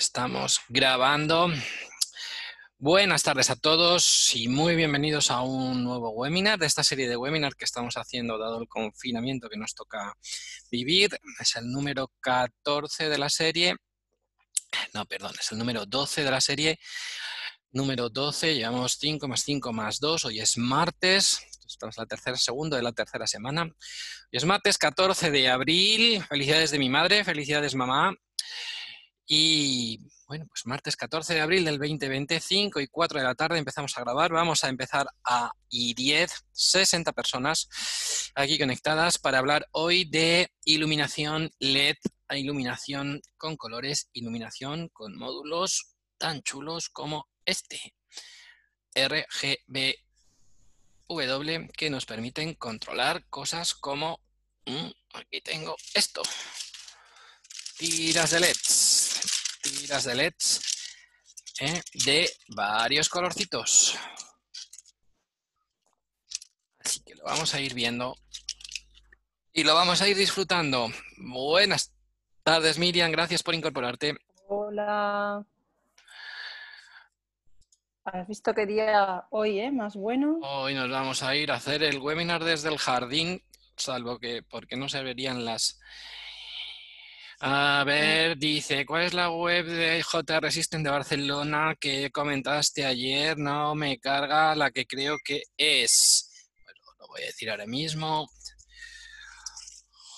estamos grabando. Buenas tardes a todos y muy bienvenidos a un nuevo webinar de esta serie de webinars que estamos haciendo dado el confinamiento que nos toca vivir. Es el número 14 de la serie. No, perdón, es el número 12 de la serie. Número 12, llevamos 5 más 5 más 2. Hoy es martes, estamos en la tercera, segundo de la tercera semana. Hoy es martes 14 de abril. Felicidades de mi madre, felicidades mamá. Y bueno, pues martes 14 de abril del 2025 y 4 de la tarde empezamos a grabar. Vamos a empezar a I10, 60 personas aquí conectadas para hablar hoy de iluminación LED, iluminación con colores, iluminación con módulos tan chulos como este. RGBW que nos permiten controlar cosas como mm, aquí tengo esto tiras de LEDs, tiras de LEDs ¿eh? de varios colorcitos. Así que lo vamos a ir viendo y lo vamos a ir disfrutando. Buenas tardes, Miriam, gracias por incorporarte. Hola. ¿Has visto qué día hoy, eh? Más bueno. Hoy nos vamos a ir a hacer el webinar desde el jardín, salvo que porque no se verían las a ver, dice, ¿cuál es la web de JR System de Barcelona que comentaste ayer? No me carga la que creo que es. Bueno, lo voy a decir ahora mismo.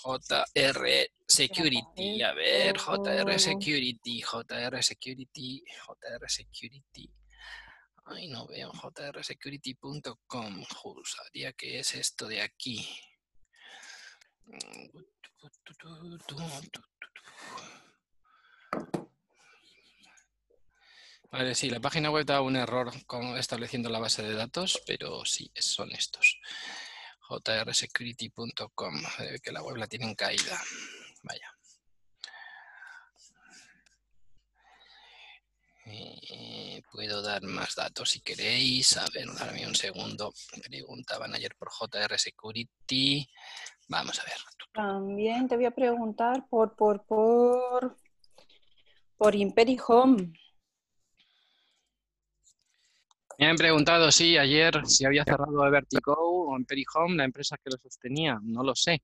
JR Security, a ver, JR Security, JR Security, JR Security. Ay, no veo jrsecurity.com. Juraría que es esto de aquí. Vale, sí, la página web da un error con, estableciendo la base de datos, pero sí, son estos. jrsecurity.com, que la web la tienen caída. Vaya. Eh, puedo dar más datos si queréis. A ver, darme un segundo. Preguntaban ayer por JR Security. Vamos a ver. También te voy a preguntar por, por, por, por Imperi Home. Me han preguntado, sí, ayer si había cerrado Vertigo o Imperi Home, la empresa que lo sostenía. No lo sé.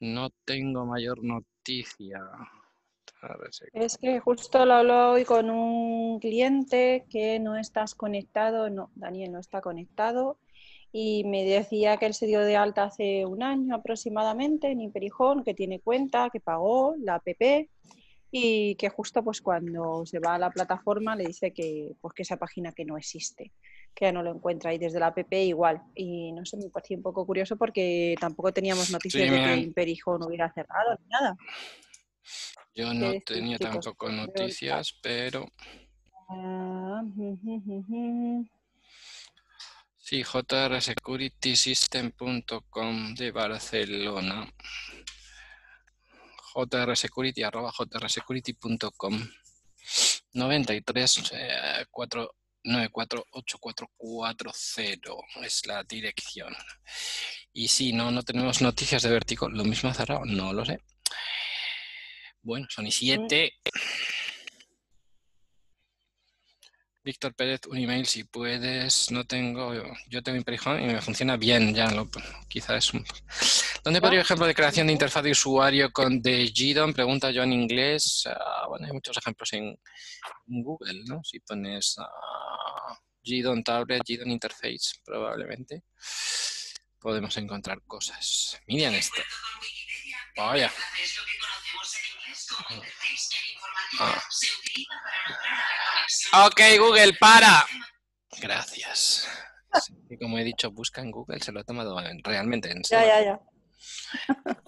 No tengo mayor noticia. Es que justo lo hablo hoy con un cliente que no estás conectado, no, Daniel no está conectado y me decía que él se dio de alta hace un año aproximadamente en Imperijón, que tiene cuenta, que pagó la app y que justo pues cuando se va a la plataforma le dice que pues que esa página que no existe, que ya no lo encuentra y desde la app igual. Y no sé, me pareció un poco curioso porque tampoco teníamos noticias de que Imperijón hubiera cerrado ni nada. Yo no tenía tampoco noticias, pero... Ah, Sí, jrsecuritysystem.com de Barcelona. jrsecurity arroba jrsecurity.com 93 494 8440 es la dirección. Y si no, no tenemos noticias de Vertigo, ¿lo mismo ha cerrado? No lo sé. Bueno, son y 7. Víctor Pérez, un email si puedes. No tengo, yo tengo Imperihome y me funciona bien, ya lo, quizás es un... ¿Dónde podría ejemplo de creación de interfaz de usuario con de GDOM? Pregunta yo en inglés. Ah, bueno, hay muchos ejemplos en, Google, ¿no? Si pones uh, GDOM Tablet, GDOM Interface, probablemente podemos encontrar cosas. Miren esto. Vaya. Ah. Ok, Google, para. Gracias. como he dicho, busca en Google, se lo ha tomado realmente en serio. Ya, ya, ya.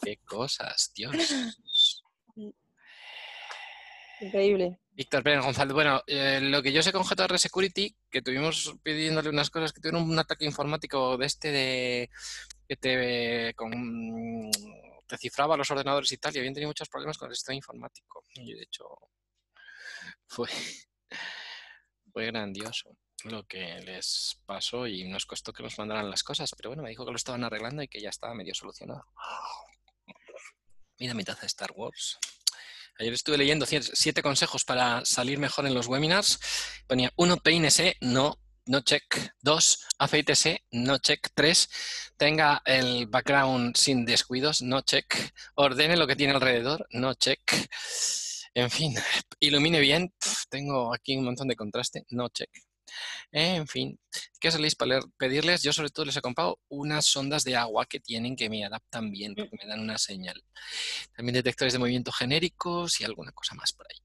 Qué cosas, Dios. Increíble. Víctor Pérez González, bueno, eh, lo que yo sé con JR Security, que tuvimos pidiéndole unas cosas, que tuvieron un ataque informático de este de que te, con, te cifraba los ordenadores y tal, y habían tenido muchos problemas con el sistema informático. Y de hecho, fue, fue grandioso lo que les pasó y nos costó que nos mandaran las cosas, pero bueno, me dijo que lo estaban arreglando y que ya estaba medio solucionado. Mira mi taza de Star Wars. Ayer estuve leyendo siete consejos para salir mejor en los webinars. Ponía uno, peínese, no, no check. Dos, afeítese, no check. Tres, tenga el background sin descuidos, no check. Ordene lo que tiene alrededor, no check. En fin, ilumine bien, tengo aquí un montón de contraste, no check. En fin, ¿qué soléis para pedirles? Yo sobre todo les he comprado unas sondas de agua que tienen que me adaptan bien, mm. porque me dan una señal. También detectores de movimiento genéricos y alguna cosa más por ahí.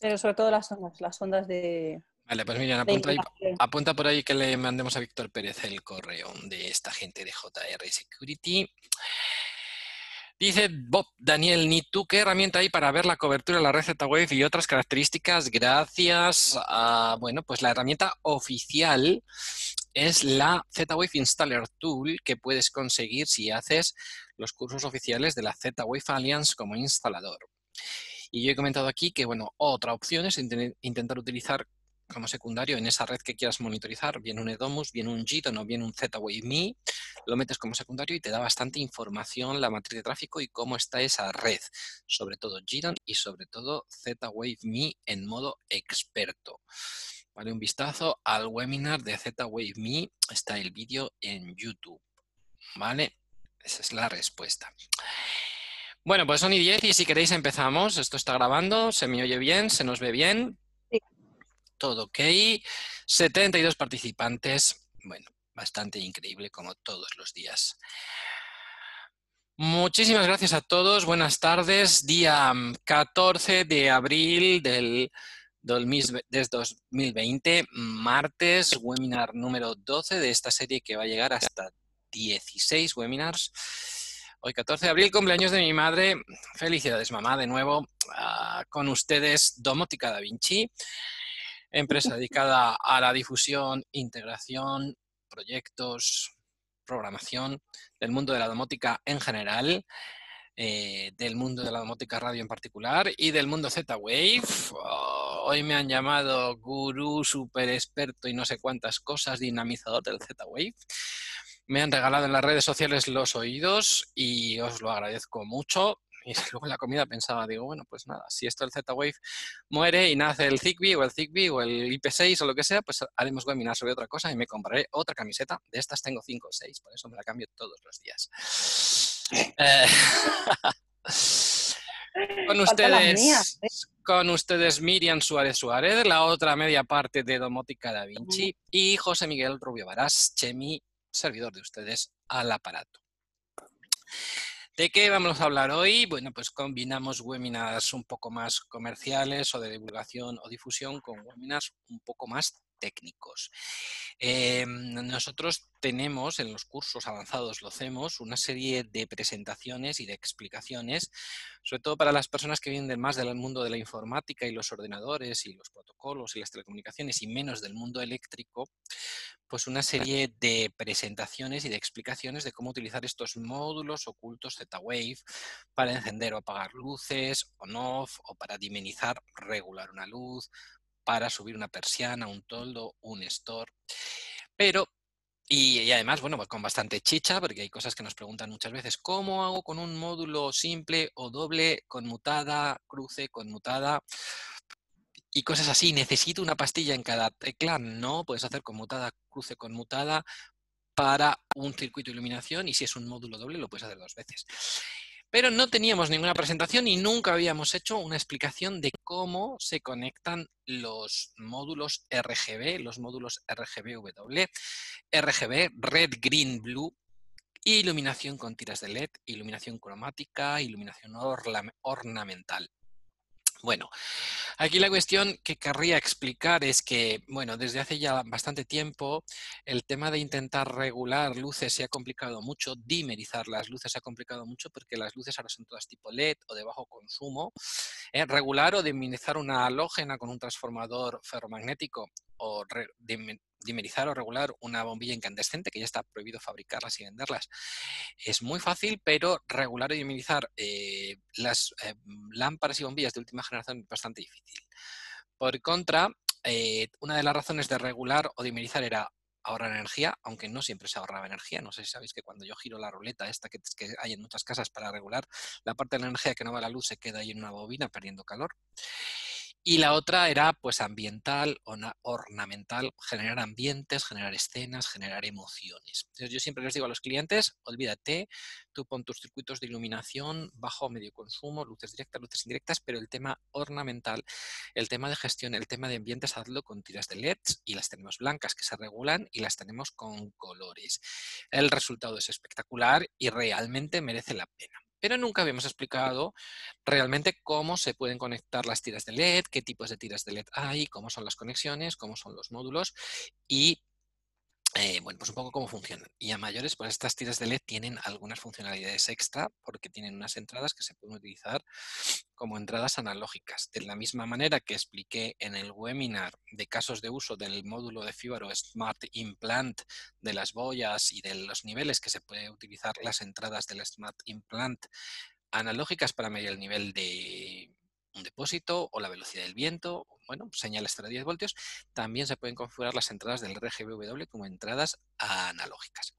Pero sobre todo las sondas, las sondas de... Vale, pues miren, apunta, apunta por ahí que le mandemos a Víctor Pérez el correo de esta gente de JR Security. Dice Bob Daniel Ni, ¿tú qué herramienta hay para ver la cobertura de la red Z-Wave y otras características? Gracias a, bueno, pues la herramienta oficial es la Z-Wave Installer Tool que puedes conseguir si haces los cursos oficiales de la Z-Wave Alliance como instalador. Y yo he comentado aquí que, bueno, otra opción es intentar utilizar como secundario en esa red que quieras monitorizar, bien un Edomus, bien un Giton o bien un Z-Wave Me, lo metes como secundario y te da bastante información la matriz de tráfico y cómo está esa red, sobre todo Giton y sobre todo Z-Wave Me en modo experto. Vale, un vistazo al webinar de Z-Wave Me, está el vídeo en YouTube. ¿Vale? Esa es la respuesta. Bueno, pues son y 10 y si queréis empezamos. Esto está grabando, se me oye bien, se nos ve bien todo ok. 72 participantes. Bueno, bastante increíble como todos los días. Muchísimas gracias a todos. Buenas tardes. Día 14 de abril del 2020, martes, webinar número 12 de esta serie que va a llegar hasta 16 webinars. Hoy 14 de abril, cumpleaños de mi madre. Felicidades, mamá, de nuevo. Ah, con ustedes, Domótica Da Vinci empresa dedicada a la difusión, integración, proyectos, programación del mundo de la domótica en general, eh, del mundo de la domótica radio en particular y del mundo Z-Wave. Oh, hoy me han llamado gurú, super experto y no sé cuántas cosas, dinamizador del Z-Wave. Me han regalado en las redes sociales los oídos y os lo agradezco mucho. Y luego en la comida pensaba, digo, bueno, pues nada, si esto el Z-Wave muere y nace el Zigbee o el Zigbee o el IP6 o lo que sea, pues haremos webinar sobre otra cosa y me compraré otra camiseta. De estas tengo 5 o 6, por eso me la cambio todos los días. Eh, con ustedes, ¿eh? con ustedes Miriam Suárez Suárez, la otra media parte de Domótica Da Vinci, y José Miguel Rubio Barás, Chemi, servidor de ustedes al aparato. ¿De qué vamos a hablar hoy? Bueno, pues combinamos webinars un poco más comerciales o de divulgación o difusión con webinars un poco más técnicos. Em, nosotros tenemos en los cursos avanzados, lo hacemos, una serie de presentaciones y de explicaciones, sobre todo para las personas que vienen más del mundo de la informática y los ordenadores y los protocolos y las telecomunicaciones y menos del mundo eléctrico, pues una serie de presentaciones y de explicaciones de cómo utilizar estos módulos ocultos Z-Wave para encender o apagar luces, on-off, o para dimenizar, regular una luz, para subir una persiana, un toldo, un store. Pero, y, además, bueno, pues con bastante chicha, porque hay cosas que nos preguntan muchas veces, ¿cómo hago con un módulo simple o doble, conmutada, cruce, conmutada? Y cosas así, ¿necesito una pastilla en cada tecla? No, puedes hacer conmutada, cruce conmutada para un circuito de iluminación y si es un módulo doble lo puedes hacer dos veces pero no teníamos ninguna presentación y nunca habíamos hecho una explicación de cómo se conectan los módulos RGB, los módulos RGB-W, RGB, Red, Green, Blue, iluminación con tiras de LED, iluminación cromática, iluminación ornamental. Bueno, aquí la cuestión que querría explicar es que, bueno, desde hace ya bastante tiempo el tema de intentar regular luces se ha complicado mucho, dimerizar las luces se ha complicado mucho porque las luces ahora son todas tipo LED o de bajo consumo. ¿eh? regular o dimerizar una halógena con un transformador ferromagnético o dimerizar o regular una bombilla incandescente, que ya está prohibido fabricarlas y venderlas. Es muy fácil, pero regular o dimerizar eh, las eh, lámparas y bombillas de última generación es bastante difícil. Por contra, eh, una de las razones de regular o dimerizar era ahorrar energía, aunque no siempre se ahorraba energía. No sé si sabéis que cuando yo giro la ruleta esta que, que hay en muchas casas para regular la parte de la energía que no va a la luz se queda ahí en una bobina perdiendo calor. Y la otra era pues ambiental, ornamental, generar ambientes, generar escenas, generar emociones. Entonces yo siempre les digo a los clientes, olvídate, tú pon tus circuitos de iluminación bajo medio consumo, luces directas, luces indirectas, pero el tema ornamental, el tema de gestión, el tema de ambientes, hazlo con tiras de LEDs y las tenemos blancas que se regulan y las tenemos con colores. El resultado es espectacular y realmente merece la pena pero nunca habíamos explicado realmente cómo se pueden conectar las tiras de LED, qué tipos de tiras de LED hay, cómo son las conexiones, cómo son los módulos y eh, bueno, pues un poco cómo funcionan. Y a mayores, pues estas tiras de LED tienen algunas funcionalidades extra porque tienen unas entradas que se pueden utilizar como entradas analógicas. De la misma manera que expliqué en el webinar de casos de uso del módulo de Fibaro Smart Implant, de las boyas y de los niveles que se puede utilizar las entradas del Smart Implant analógicas para medir el nivel de un depósito o la velocidad del viento, bueno, señales hasta 10 voltios, también se pueden configurar las entradas del RGBW como entradas analógicas.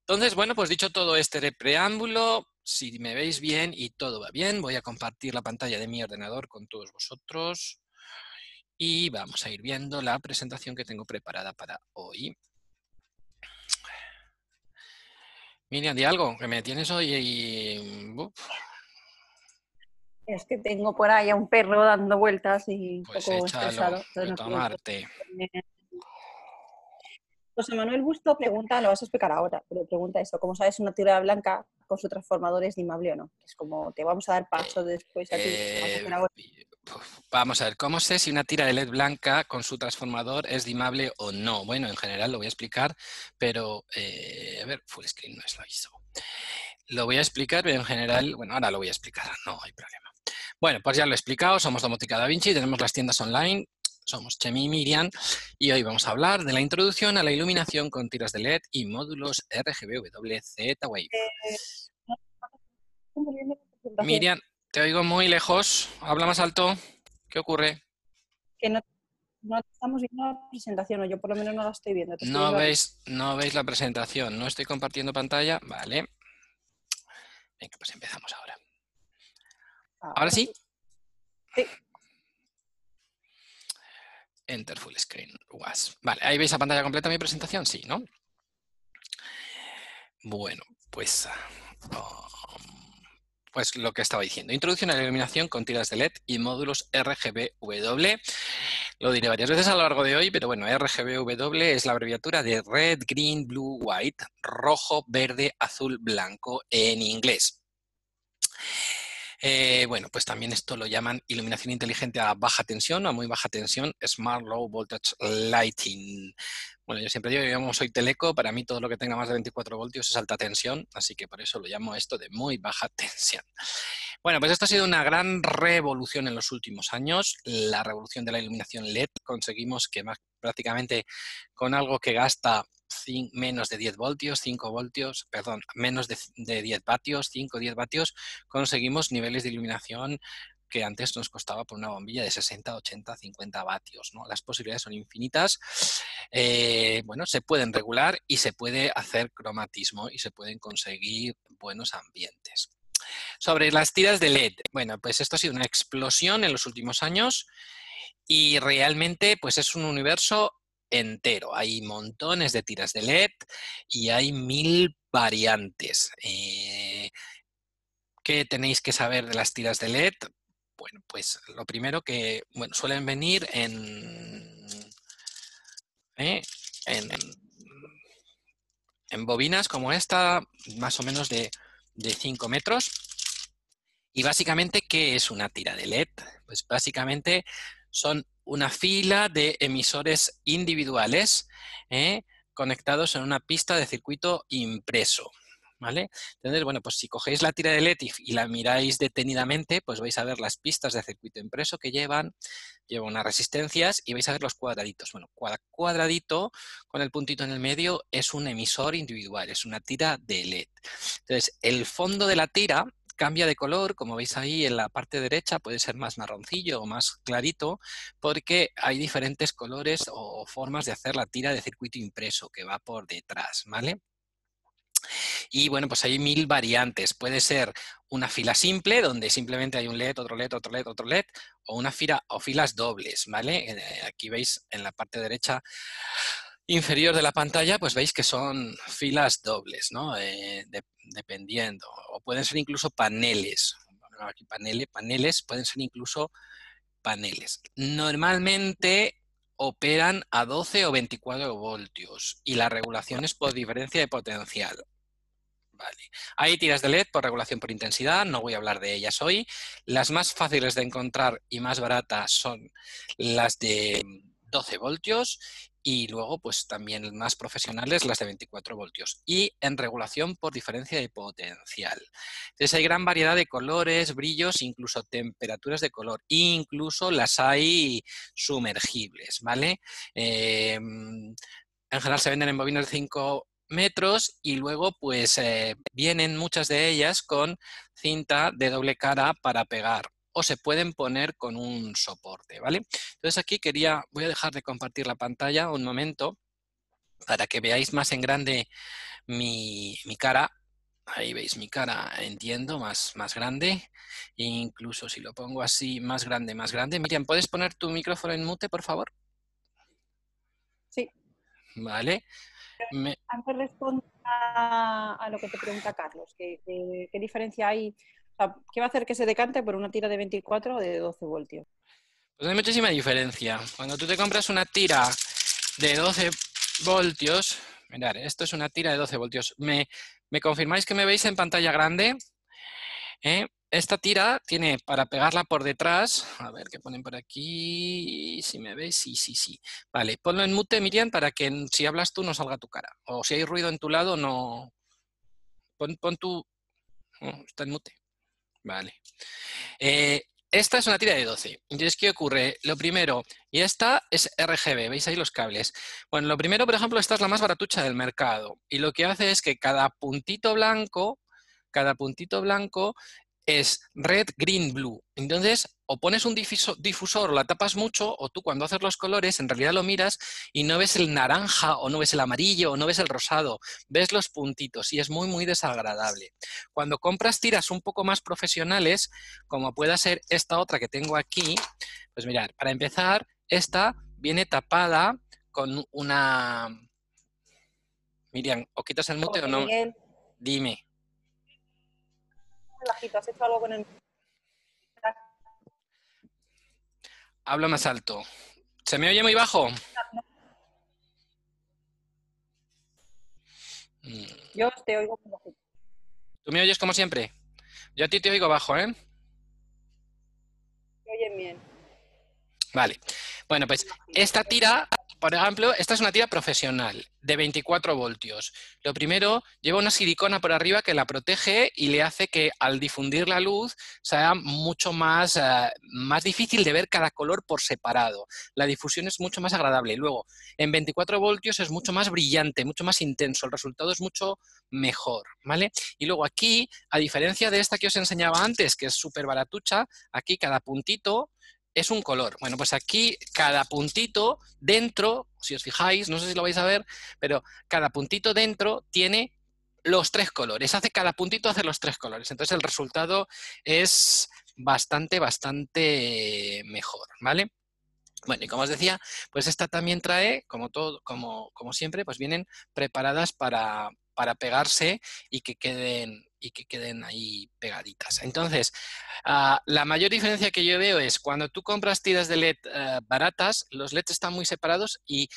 Entonces, bueno, pues dicho todo este preámbulo, si me veis bien y todo va bien, voy a compartir la pantalla de mi ordenador con todos vosotros y vamos a ir viendo la presentación que tengo preparada para hoy. Miriam, di algo, que me tienes hoy y... Es que tengo por ahí a un perro dando vueltas y un pues poco estresado. tomarte. José Manuel Busto pregunta, lo vas a explicar ahora, pero pregunta eso, ¿cómo sabes una tira blanca con su transformador es dimable o no? Es como, te vamos a dar paso después a ti. Eh, vamos a ver, ¿cómo sé si una tira de LED blanca con su transformador es dimable o no? Bueno, en general lo voy a explicar, pero, eh, a ver, full screen no es lo hizo. Lo voy a explicar, pero en general, bueno, ahora lo voy a explicar, no hay problema. Bueno, pues ya lo he explicado, somos Domotica Da Vinci, tenemos las tiendas online, somos Chemi y Miriam y hoy vamos a hablar de la introducción a la iluminación con tiras de LED y módulos RGB Z-Wave. Miriam, te oigo muy lejos, habla más alto, ¿qué ocurre? Que no, estamos viendo la presentación, o yo por lo menos no la estoy viendo. no, veis, no veis la presentación, no estoy compartiendo pantalla, vale. Venga, pues empezamos ahora. ¿Ahora sí? Sí. Enter full screen. Was. Vale, ahí veis la pantalla completa de mi presentación, sí, ¿no? Bueno, pues, um, pues lo que estaba diciendo. Introducción a la iluminación con tiras de LED y módulos RGBW. Lo diré varias veces a lo largo de hoy, pero bueno, RGBW es la abreviatura de Red, Green, Blue, White, rojo, verde, azul, blanco en inglés. Eh, bueno, pues también esto lo llaman iluminación inteligente a baja tensión o a muy baja tensión, Smart Low Voltage Lighting. Bueno, yo siempre digo yo soy teleco, para mí todo lo que tenga más de 24 voltios es alta tensión, así que por eso lo llamo esto de muy baja tensión. Bueno, pues esto ha sido una gran revolución en los últimos años, la revolución de la iluminación LED. Conseguimos que más, prácticamente con algo que gasta menos de 10 voltios, 5 voltios, perdón, menos de, 10 vatios, 5 10 vatios, conseguimos niveles de iluminación que antes nos costaba por una bombilla de 60, 80, 50 vatios. ¿no? Las posibilidades son infinitas. Eh, bueno, se pueden regular y se puede hacer cromatismo y se pueden conseguir buenos ambientes. Sobre las tiras de LED, bueno, pues esto ha sido una explosión en los últimos años y realmente pues es un universo entero. Hay montones de tiras de LED y hay mil variantes. Eh, ¿Qué tenéis que saber de las tiras de LED? Bueno, pues lo primero que suelen venir en, ¿eh? en, en, bobinas como esta, más o menos de, de 5 metros. Y básicamente, ¿qué es una tira de LED? Pues básicamente son una fila de emisores individuales ¿eh? conectados en una pista de circuito impreso. ¿Vale? Entonces, bueno, pues si cogéis la tira de LED y, la miráis detenidamente, pues vais a ver las pistas de circuito impreso que llevan, llevan unas resistencias y vais a ver los cuadraditos. Bueno, cada cuadradito con el puntito en el medio es un emisor individual, es una tira de LED. Entonces, el fondo de la tira cambia de color, como veis ahí en la parte derecha, puede ser más marroncillo o más clarito, porque hay diferentes colores o formas de hacer la tira de circuito impreso que va por detrás, ¿vale? Y bueno, pues hay mil variantes. Puede ser una fila simple, donde simplemente hay un LED, otro LED, otro LED, otro LED, o una fila o filas dobles, ¿vale? Eh, aquí veis en la parte derecha inferior de la pantalla, pues veis que son filas dobles, ¿no? Eh, dependiendo. O pueden ser incluso paneles. Aquí paneles, paneles, pueden ser incluso paneles. Normalmente operan a 12 o 24 voltios y la regulación es por diferencia de potencial. Hay tiras de LED por regulación por intensidad, no voy a hablar de ellas hoy. Las más fáciles de encontrar y más baratas son las de 12 voltios y luego pues también más profesionales las de 24 voltios y en regulación por diferencia de potencial. Entonces hay gran variedad de colores, brillos, incluso temperaturas de color, incluso las hay sumergibles, ¿vale? Em, en general se venden en bobinas de 5 metros y luego pues eh, vienen muchas de ellas con cinta de doble cara para pegar o se pueden poner con un soporte, ¿vale? Entonces aquí quería, voy a dejar de compartir la pantalla un momento para que veáis más en grande mi, cara. Ahí veis mi cara, entiendo, más, más grande. incluso si lo pongo así, más grande, más grande. Miriam, ¿puedes poner tu micrófono en mute, por favor? Sí. Vale. Antes respondo a, lo que te pregunta Carlos, ¿qué, qué diferencia hay ¿Qué va a hacer que se decante por una tira de 24 o de 12 voltios? Pues hay muchísima diferencia. Cuando tú te compras una tira de 12 voltios, mirad, esto es una tira de 12 voltios. ¿Me, confirmáis que me veis en pantalla grande? ¿Eh? Esta tira tiene para pegarla por detrás, a ver qué ponen por aquí, si me veis, sí, sí, sí. Vale, ponlo en mute, Miriam, para que si hablas tú no salga tu cara. O si hay ruido en tu lado, no... Pon, pon tu... está en mute. Vale. Eh, esta es una tira de 12. Entonces, ¿qué ocurre? Lo primero, y esta es RGB, ¿veis ahí los cables? Bueno, lo primero, por ejemplo, esta es la más baratucha del mercado. Y lo que hace es que cada puntito blanco, cada puntito blanco es red, green, blue. Entonces, o pones un difusor o la tapas mucho, o tú cuando haces los colores en realidad lo miras y no ves el naranja, o no ves el amarillo, o no ves el rosado, ves los puntitos y es muy, muy desagradable. Cuando compras tiras un poco más profesionales, como pueda ser esta otra que tengo aquí, pues mirad, para empezar, esta viene tapada con una... Miriam, ¿o quitas el mute o no? Dime. ¿Has hecho algo con el Habla más alto. ¿Se me oye muy bajo? Yo te oigo muy bajo. ¿Tú me oyes como siempre? Yo a ti te oigo bajo, ¿eh? Me oyen bien. Vale. Bueno, pues esta tira por ejemplo, esta es una tira profesional de 24 voltios. Lo primero, lleva una silicona por arriba que la protege y le hace que al difundir la luz sea mucho más, eh, más difícil de ver cada color por separado. La difusión es mucho más agradable. Luego, en 24 voltios es mucho más brillante, mucho más intenso. El resultado es mucho mejor, ¿vale? Y luego aquí, a diferencia de esta que os enseñaba antes, que es súper baratucha, aquí cada puntito es un color. Bueno, pues aquí cada puntito dentro, si os fijáis, no sé si lo vais a ver, pero cada puntito dentro tiene los tres colores. Hace cada puntito hace los tres colores. Entonces el resultado es bastante, bastante mejor, ¿vale? Bueno, y como os decía, pues esta también trae, como todo, como, como siempre, pues vienen preparadas para, para pegarse y que queden y que queden ahí pegaditas. Entonces, ah, la mayor diferencia que yo veo es cuando tú compras tiras de LED eh, baratas, los LEDs están muy separados y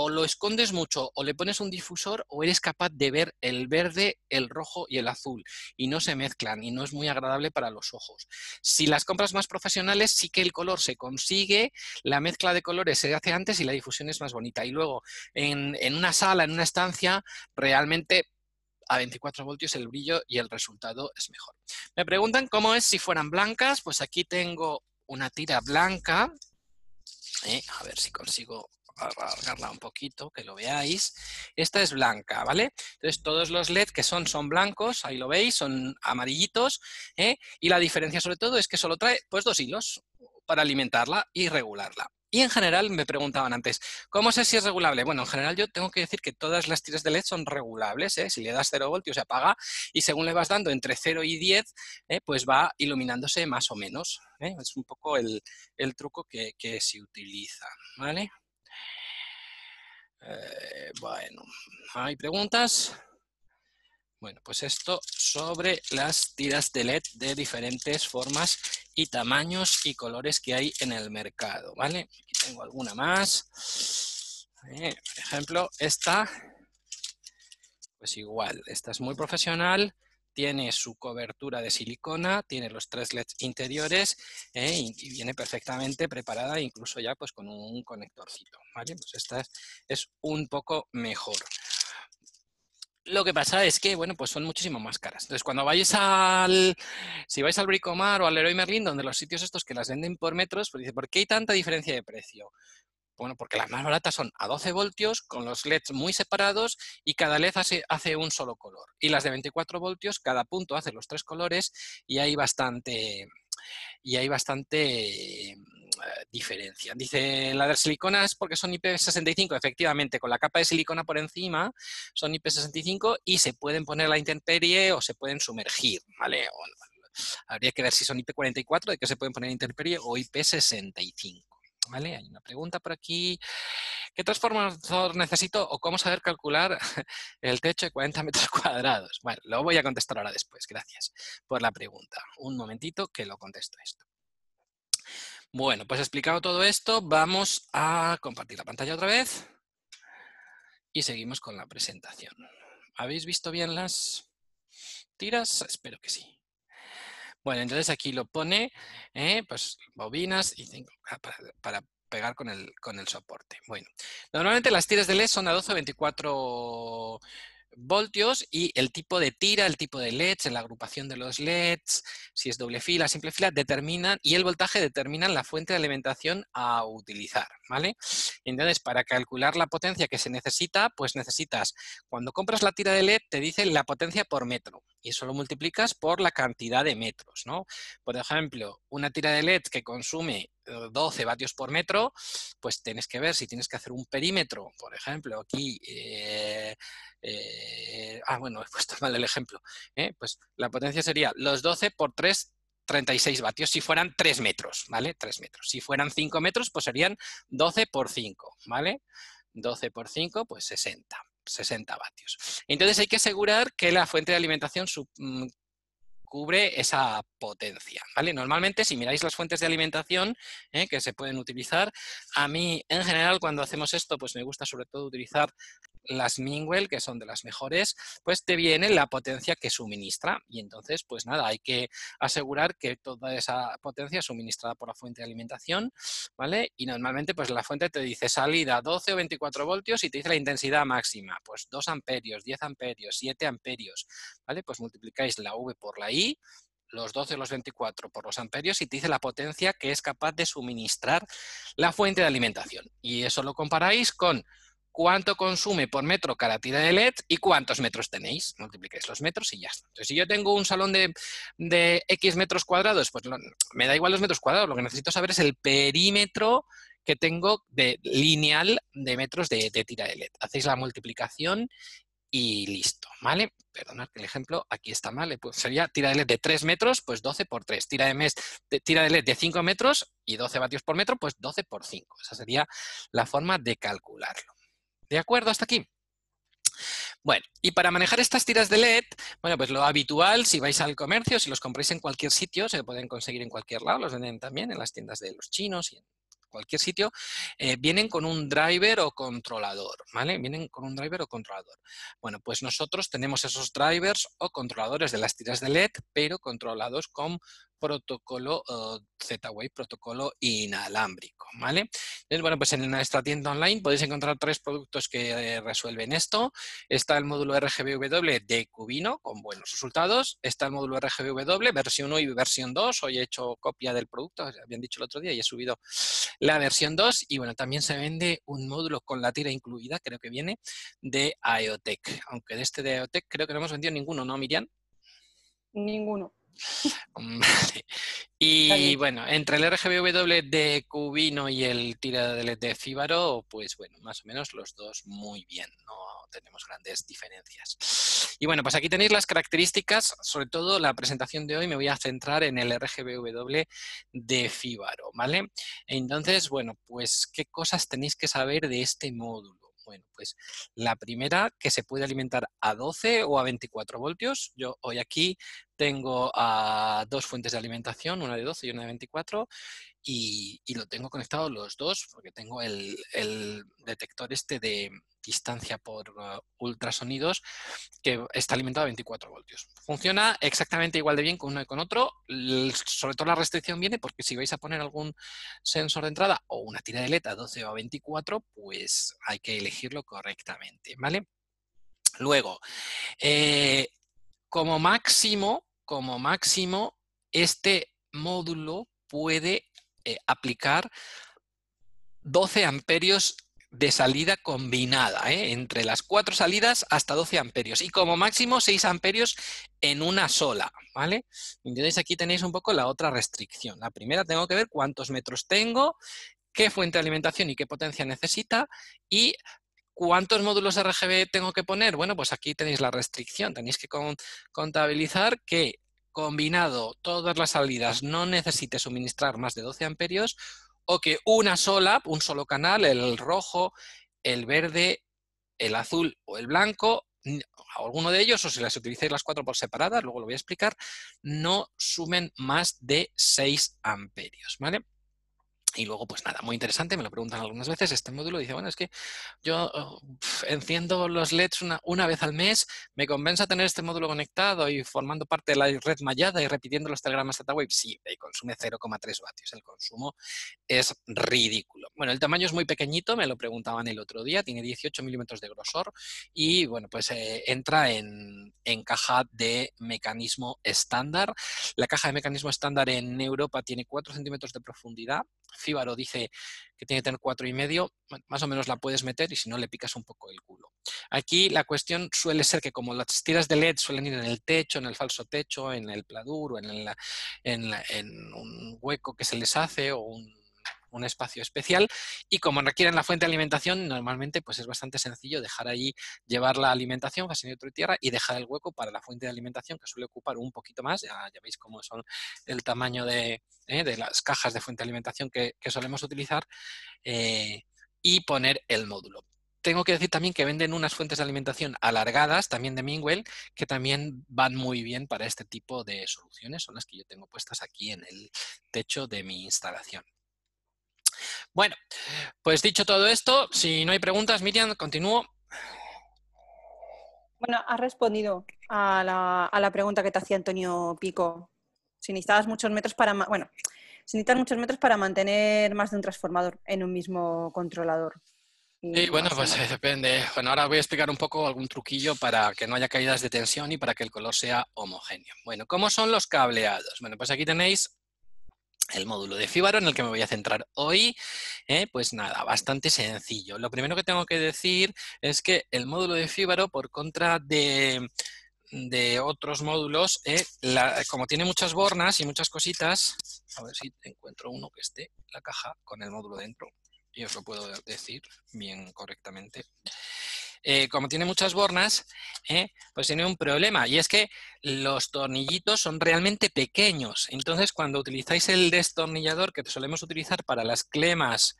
o lo escondes mucho o le pones un difusor o eres capaz de ver el verde, el rojo y el azul y no se mezclan y no es muy agradable para los ojos. Si las compras más profesionales sí que el color se consigue, la mezcla de colores se hace antes y la difusión es más bonita. Y luego en, en una sala, en una estancia, realmente a 24 voltios el brillo y el resultado es mejor. Me preguntan cómo es si fueran blancas, pues aquí tengo una tira blanca, eh, a ver si consigo alargarla un poquito, que lo veáis. Esta es blanca, ¿vale? Entonces todos los LED que son, son blancos, ahí lo veis, son amarillitos, ¿eh? y la diferencia sobre todo es que solo trae pues dos hilos para alimentarla y regularla. Y en general me preguntaban antes, ¿cómo sé si es regulable? Bueno, en general yo tengo que decir que todas las tiras de LED son regulables. ¿eh? Si le das 0 voltios se apaga y según le vas dando entre 0 y 10, ¿eh? pues va iluminándose más o menos. ¿eh? Es un poco el, truco que, que, se utiliza. ¿vale? bueno, ¿hay preguntas? Bueno, pues esto sobre las tiras de LED de diferentes formas y tamaños y colores que hay en el mercado, ¿vale? Aquí tengo alguna más. Por ejemplo, esta, pues igual, esta es muy profesional, tiene su cobertura de silicona, tiene los tres LEDs interiores eh, y, viene perfectamente preparada, incluso ya pues con un conectorcito, ¿vale? Pues esta es un poco mejor. Lo que pasa es que, bueno, pues son muchísimo más caras. Entonces, cuando vais al, si vais al Bricomar o al Leroy Merlin, donde los sitios estos que las venden por metros, pues dice, ¿por qué hay tanta diferencia de precio? Bueno, porque las más baratas son a 12 voltios, con los LEDs muy separados y cada LED hace, hace un solo color. Y las de 24 voltios, cada punto hace los tres colores y hay bastante, y hay bastante diferencia. Dice, la de silicona es porque son IP65, efectivamente, con la capa de silicona por encima son IP65 y se pueden poner la intemperie o se pueden sumergir, ¿vale? habría que ver si son IP44, de que se pueden poner intemperie, o IP65. ¿Vale? Hay una pregunta por aquí. ¿Qué transformador necesito o cómo saber calcular el techo de 40 metros cuadrados? Bueno, lo voy a contestar ahora después. Gracias por la pregunta. Un momentito que lo contesto esto. Bueno, pues explicado todo esto, vamos a compartir la pantalla otra vez y seguimos con la presentación. ¿Habéis visto bien las tiras? Espero que sí. Bueno, entonces aquí lo pone, ¿eh? pues bobinas y ah, para, pegar con el, con el soporte. Bueno, normalmente las tiras de LED son a 12 o 24 voltios y el tipo de tira, el tipo de LEDs, la agrupación de los LEDs, si es doble fila, simple fila, determinan, y el voltaje determinan la fuente de alimentación a utilizar, ¿vale? Entonces, para calcular la potencia que se necesita, pues necesitas, cuando compras la tira de LED, te dice la potencia por metro, y eso lo multiplicas por la cantidad de metros, ¿no? Por ejemplo, una tira de LED que consume 12 vatios por metro, pues tienes que ver si tienes que hacer un perímetro, por ejemplo, aquí, eh, eh, ah, bueno, he puesto mal el ejemplo, ¿eh? pues la potencia sería los 12 por 3, 36 vatios si fueran 3 metros, ¿vale? 3 metros. Si fueran 5 metros, pues serían 12 por 5, ¿vale? 12 por 5, pues 60. 60 vatios. Entonces hay que asegurar que la fuente de alimentación mm, cubre esa potencia. ¿vale? Normalmente, si miráis las fuentes de alimentación ¿eh? que se pueden utilizar, a mí en general cuando hacemos esto, pues me gusta sobre todo utilizar las Mingwell, que son de las mejores, pues te viene la potencia que suministra. Y entonces, pues nada, hay que asegurar que toda esa potencia suministrada por la fuente de alimentación, ¿vale? Y normalmente, pues la fuente te dice salida 12 o 24 voltios y te dice la intensidad máxima, pues 2 amperios, 10 amperios, 7 amperios, ¿vale? Pues multiplicáis la V por la I, los 12 o los 24 por los amperios y te dice la potencia que es capaz de suministrar la fuente de alimentación. Y eso lo comparáis con cuánto consume por metro cada tira de LED y cuántos metros tenéis. Multiplicáis los metros y ya está. Entonces, si yo tengo un salón de, X metros cuadrados, pues me da igual los metros cuadrados. Lo que necesito saber es el perímetro que tengo de lineal de metros de, tira de LED. Hacéis la multiplicación y listo, ¿vale? Perdonad que el ejemplo aquí está mal, pues sería tira de LED de 3 metros, pues 12 por 3, tira de, mes, de, tira de LED de 5 metros y 12 vatios por metro, pues 12 por 5. Esa sería la forma de calcularlo. ¿De acuerdo hasta aquí? Bueno, y para manejar estas tiras de LED, bueno, pues lo habitual, si vais al comercio, si los compráis en cualquier sitio, se pueden conseguir en cualquier lado, los venden también en las tiendas de los chinos y en cualquier sitio, eh, vienen con un driver o controlador, ¿vale? Vienen con un driver o controlador. Bueno, pues nosotros tenemos esos drivers o controladores de las tiras de LED, pero controlados con protocolo Z-Wave, protocolo inalámbrico, ¿vale? Entonces, bueno, pues en nuestra tienda online podéis encontrar tres productos que eh, resuelven esto. Está el módulo RGBW de Cubino, con buenos resultados. Está el módulo RGBW, versión 1 y versión 2. Hoy he hecho copia del producto, habían dicho el otro día, y he subido la versión 2. Y bueno, también se vende un módulo con la tira incluida, creo que viene, de IoTech. Aunque de este de IoTech creo que no hemos vendido ninguno, ¿no, Miriam? Ninguno. Y bueno, entre el RGBW de Cubino y el tira de LED de Fíbaro, pues bueno, más o menos los dos muy bien, no tenemos grandes diferencias. Y bueno, pues aquí tenéis las características, sobre todo la presentación de hoy me voy a centrar en el RGBW de Fíbaro, ¿vale? Entonces, bueno, pues qué cosas tenéis que saber de este módulo. Bueno, pues la primera que se puede alimentar a 12 o a 24 voltios. Yo hoy aquí tengo a dos fuentes de alimentación, una de 12 y una de 24, y, lo tengo conectado los dos porque tengo el, detector este de distancia por uh, ultrasonidos que está alimentado a 24 voltios. Funciona exactamente igual de bien con uno y con otro. sobre todo la restricción viene porque si vais a poner algún sensor de entrada o una tira de LED a 12 o a 24, pues hay que elegirlo correctamente, ¿vale? Luego, eh, como máximo, como máximo, este módulo puede eh, aplicar 12 amperios de salida combinada, ¿eh? entre las cuatro salidas hasta 12 amperios y como máximo 6 amperios en una sola, ¿vale? Entonces aquí tenéis un poco la otra restricción. La primera tengo que ver cuántos metros tengo, qué fuente de alimentación y qué potencia necesita y ¿Cuántos módulos RGB tengo que poner? Bueno, pues aquí tenéis la restricción. Tenéis que contabilizar que combinado todas las salidas no necesite suministrar más de 12 amperios o que una sola, un solo canal, el rojo, el verde, el azul o el blanco, alguno de ellos, o si las utilizáis las cuatro por separadas, luego lo voy a explicar, no sumen más de 6 amperios, ¿vale? Y luego, pues nada, muy interesante, me lo preguntan algunas veces, este módulo dice, bueno, es que yo oh, enciendo los LEDs una, una, vez al mes, me compensa tener este módulo conectado y formando parte de la red mallada y repitiendo los telegramas wave Sí, y consume 0,3 vatios, el consumo es ridículo. Bueno, el tamaño es muy pequeñito, me lo preguntaban el otro día, tiene 18 milímetros de grosor y, bueno, pues eh, entra en, en caja de mecanismo estándar. La caja de mecanismo estándar en Europa tiene 4 centímetros de profundidad, Fíbaro dice que tiene que tener cuatro y medio, más o menos la puedes meter y si no le picas un poco el culo. Aquí la cuestión suele ser que como las tiras de LED suelen ir en el techo, en el falso techo, en el pladur en, en un hueco que se les hace o un un espacio especial y como requieren la fuente de alimentación, normalmente pues es bastante sencillo dejar ahí, llevar la alimentación, neutro y tierra y dejar el hueco para la fuente de alimentación que suele ocupar un poquito más, ya, veis cómo son el tamaño de, ¿eh? de, las cajas de fuente de alimentación que, solemos utilizar eh, y poner el módulo tengo que decir también que venden unas fuentes de alimentación alargadas, también de Mingwell, que también van muy bien para este tipo de soluciones. Son las que yo tengo puestas aquí en el techo de mi instalación. Bueno, pues dicho todo esto, si no hay preguntas, Miriam, continúo. Bueno, has respondido a la, pregunta que te hacía Antonio Pico. Si necesitabas muchos metros para... Bueno, si necesitas muchos metros para mantener más de un transformador en un mismo controlador. Sí, bueno, pues eh, depende. Bueno, ahora voy a explicar un poco algún truquillo para que no haya caídas de tensión y para que el color sea homogéneo. Bueno, ¿cómo son los cableados? Bueno, pues aquí tenéis el módulo de Fíbaro en el que me voy a centrar hoy, ¿eh? pues nada, bastante sencillo. Lo primero que tengo que decir es que el módulo de Fíbaro, por contra de, otros módulos, ¿eh? como tiene muchas bornas y muchas cositas, a ver si encuentro uno que esté la caja con el módulo dentro, y os lo puedo decir bien correctamente. Eh, como tiene muchas bornas, eh, pues tiene un problema. Y es que los tornillitos son realmente pequeños. Entonces, cuando utilizáis el destornillador que solemos utilizar para las clemas,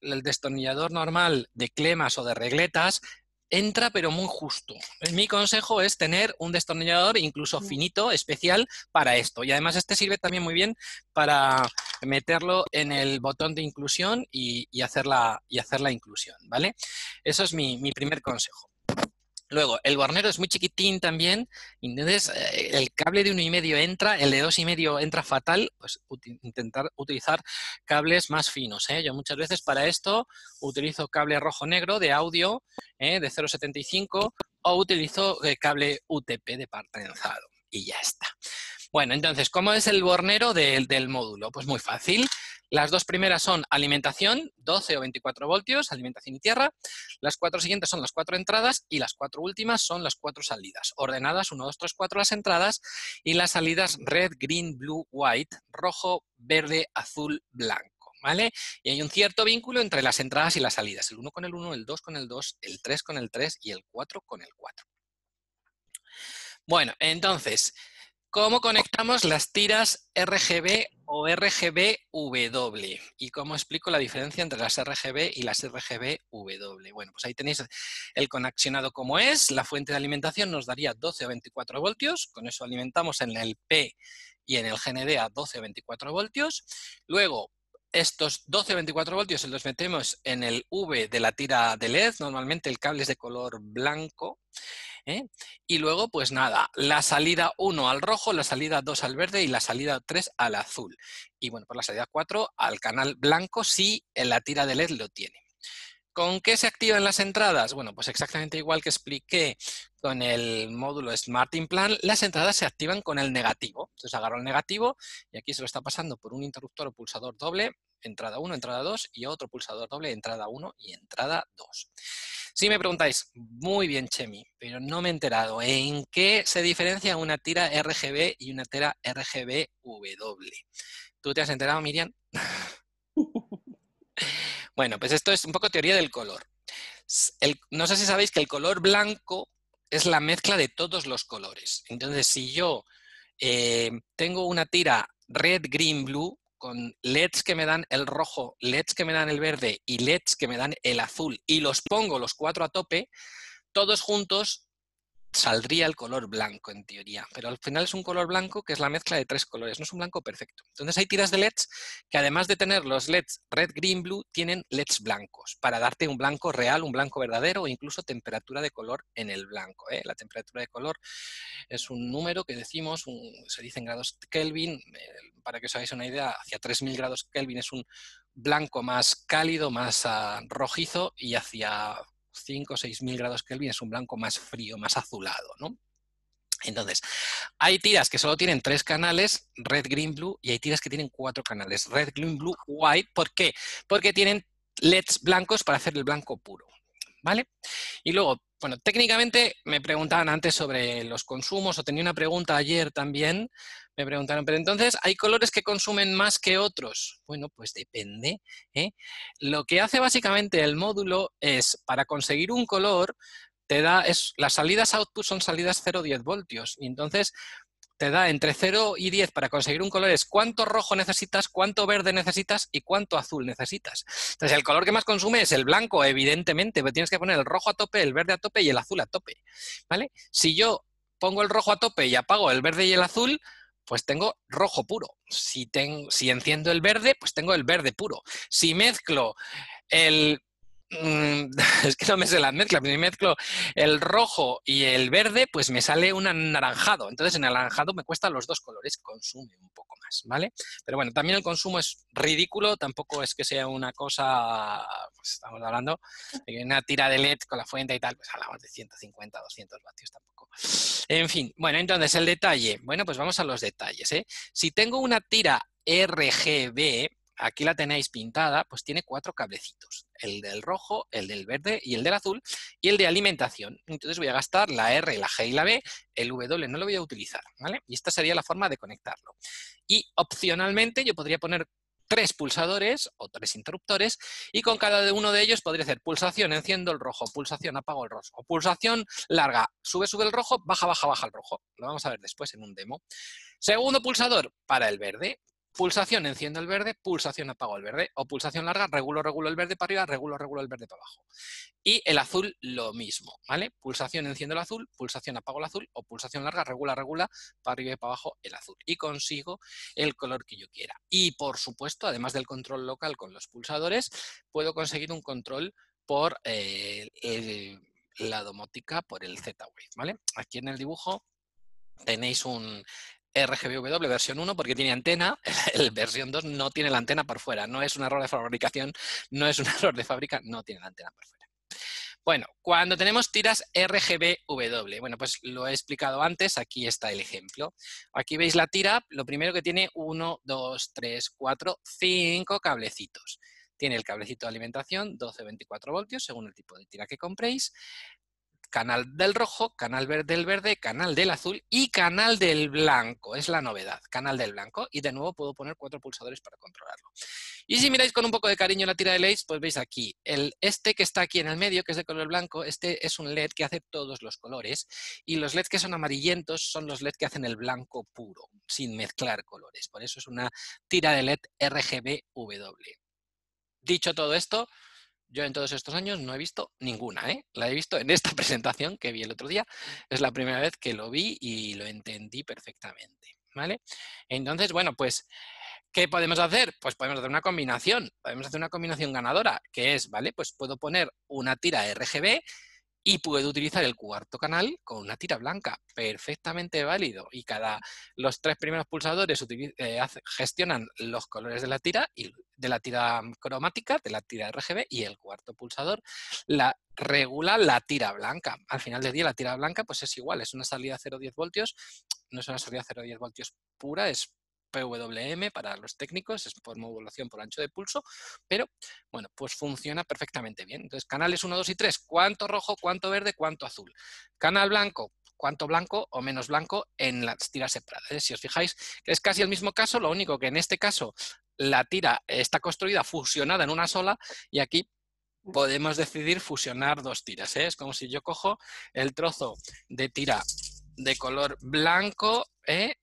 el destornillador normal de clemas o de regletas, entra pero muy justo. Mi consejo es tener un destornillador incluso finito, especial para esto. Y además este sirve también muy bien para meterlo en el botón de inclusión y, hacer, la, y hacer la inclusión, ¿vale? Eso es mi, primer consejo. Luego, el bornero es muy chiquitín también, entonces eh, el cable de uno y medio entra, el de dos y medio entra fatal, pues intentar utilizar cables más finos. ¿eh? Yo muchas veces para esto utilizo cable rojo-negro de audio ¿eh? de 0.75 o utilizo cable UTP de par trenzado y ya está. Bueno, entonces, ¿cómo es el bornero del módulo? Pues muy fácil. Las dos primeras son alimentación, 12 o 24 voltios, alimentación y tierra. Las cuatro siguientes son las cuatro entradas y las cuatro últimas son las cuatro salidas. Ordenadas 1, 2, 3, 4 las entradas y las salidas red, green, blue, white, rojo, verde, azul, blanco. ¿Vale? Y hay un cierto vínculo entre las entradas y las salidas. El 1 con el 1, el 2 con el 2, el 3 con el 3 y el 4 con el 4. Bueno, entonces, ¿Cómo conectamos las tiras RGB o RGB-W? ¿Y cómo explico la diferencia entre las RGB y las RGB-W? Bueno, pues ahí tenéis el conexionado como es. La fuente de alimentación nos daría 12 o 24 voltios. Con eso alimentamos en el P y en el GND a 12 o 24 voltios. Luego, estos 12 o 24 voltios los metemos en el V de la tira de LED. Normalmente el cable es de color blanco. ¿Eh? Y luego, pues nada, la salida 1 al rojo, la salida 2 al verde y la salida 3 al azul. Y bueno, pues la salida 4 al canal blanco si la tira de LED lo tiene. ¿Con qué se activan las entradas? Bueno, pues exactamente igual que expliqué con el módulo Smart Implant, las entradas se activan con el negativo. Entonces agarro el negativo y aquí se lo está pasando por un interruptor o pulsador doble, entrada 1, entrada 2 y otro pulsador doble, entrada 1 y entrada 2. Si me preguntáis, muy bien, Chemi, pero no me he enterado, ¿en qué se diferencia una tira RGB y una tira RGB-W? ¿Tú te has enterado, Miriam? bueno, pues esto es un poco teoría del color. no sé si sabéis que el color blanco es la mezcla de todos los colores. Entonces, si yo eh, tengo una tira red, green, blue, con LEDs que me dan el rojo, LEDs que me dan el verde y LEDs que me dan el azul y los pongo los cuatro a tope, todos juntos saldría el color blanco en teoría, pero al final es un color blanco que es la mezcla de tres colores, no es un blanco perfecto. Entonces hay tiras de LEDs que además de tener los LEDs red, green, blue, tienen LEDs blancos para darte un blanco real, un blanco verdadero o incluso temperatura de color en el blanco. ¿eh? La temperatura de color es un número que decimos, se dice en grados Kelvin, para que os hagáis una idea, hacia 3000 grados Kelvin es un blanco más cálido, más ah, rojizo y hacia 5 o 6 mil grados Kelvin es un blanco más frío, más azulado, ¿no? Entonces, hay tiras que solo tienen tres canales, red, green, blue, y hay tiras que tienen cuatro canales, red, green, blue, white. ¿Por qué? Porque tienen LEDs blancos para hacer el blanco puro. ¿Vale? Y luego, bueno, técnicamente me preguntaban antes sobre los consumos, o tenía una pregunta ayer también, me preguntaron, pero entonces, ¿hay colores que consumen más que otros? Bueno, pues depende. ¿eh? Lo que hace básicamente el módulo es, para conseguir un color, te da, es, las salidas output son salidas 0,10 voltios, y entonces te da entre 0 y 10 para conseguir un color es cuánto rojo necesitas, cuánto verde necesitas y cuánto azul necesitas. Entonces, el color que más consume es el blanco, evidentemente, pero tienes que poner el rojo a tope, el verde a tope y el azul a tope. ¿Vale? Si yo pongo el rojo a tope y apago el verde y el azul, pues tengo rojo puro. Si, tengo, si enciendo el verde, pues tengo el verde puro. Si mezclo el... Mm, es que no me sé las mezclas, si mezclo el rojo y el verde, pues me sale un anaranjado. Entonces en anaranjado me cuesta los dos colores, consume un poco más, ¿vale? Pero bueno, también el consumo es ridículo, tampoco es que sea una cosa, pues estamos hablando de una tira de LED con la fuente y tal, pues hablamos de 150, 200 vatios tampoco en fin, bueno, entonces el detalle. Bueno, pues vamos a los detalles. ¿eh? Si tengo una tira RGB, aquí la tenéis pintada, pues tiene cuatro cablecitos. El del rojo, el del verde y el del azul, y el de alimentación. Entonces voy a gastar la R, la G y la B, el W no lo voy a utilizar, ¿vale? Y esta sería la forma de conectarlo. Y opcionalmente yo podría poner tres pulsadores o tres interruptores y con cada uno de ellos podría hacer pulsación, enciendo el rojo, pulsación, apago el rojo, pulsación larga, sube, sube el rojo, baja, baja, baja el rojo. Lo vamos a ver después en un demo. Segundo pulsador para el verde, Pulsación, enciendo el verde, pulsación, apago el verde. O pulsación larga, regulo, regulo el verde para arriba, regulo, regulo el verde para abajo. Y el azul lo mismo, ¿vale? Pulsación, enciendo el azul, pulsación, apago el azul. O pulsación larga, regula, regula, para arriba y para abajo el azul. Y consigo el color que yo quiera. Y por supuesto, además del control local con los pulsadores, puedo conseguir un control por eh, la domótica por el Z-Wave, ¿vale? Aquí en el dibujo tenéis un RGBW versión 1 porque tiene antena, el versión 2 no tiene la antena por fuera, no es un error de fabricación, no es un error de fábrica, no tiene la antena por fuera. Bueno, cuando tenemos tiras RGBW, bueno, pues lo he explicado antes, aquí está el ejemplo. Aquí veis la tira, lo primero que tiene 1, 2, 3, 4, 5 cablecitos. Tiene el cablecito de alimentación, 12-24 voltios, según el tipo de tira que compréis canal del rojo, canal del verde, canal del azul y canal del blanco. Es la novedad, canal del blanco. Y de nuevo puedo poner cuatro pulsadores para controlarlo. Y si miráis con un poco de cariño la tira de LEDs, pues veis aquí, el, este que está aquí en el medio, que es de color blanco, este es un LED que hace todos los colores. Y los LEDs que son amarillentos son los LEDs que hacen el blanco puro, sin mezclar colores. Por eso es una tira de LED RGBW. Dicho todo esto, yo en todos estos años no he visto ninguna, ¿eh? La he visto en esta presentación que vi el otro día. Es la primera vez que lo vi y lo entendí perfectamente, ¿vale? Entonces, bueno, pues, ¿qué podemos hacer? Pues podemos hacer una combinación. Podemos hacer una combinación ganadora, que es, ¿vale? Pues puedo poner una tira RGB y puedo utilizar el cuarto canal con una tira blanca, perfectamente válido. Y cada los tres primeros pulsadores eh, gestionan los colores de la tira y de la tira cromática, de la tira RGB, y el cuarto pulsador la regula la tira blanca. Al final del día la tira blanca pues es igual, es una salida 0,10 voltios, no es una salida 0,10 voltios pura, es PWM para los técnicos, es por modulación por ancho de pulso, pero bueno, pues funciona perfectamente bien. Entonces, canales 1, 2 y 3, ¿cuánto rojo, cuánto verde, cuánto azul? Canal blanco, cuánto blanco o menos blanco en las tiras separadas. ¿eh? Si os fijáis, es casi el mismo caso, lo único que en este caso la tira está construida fusionada en una sola y aquí podemos decidir fusionar dos tiras. ¿eh? Es como si yo cojo el trozo de tira de color blanco ¿eh?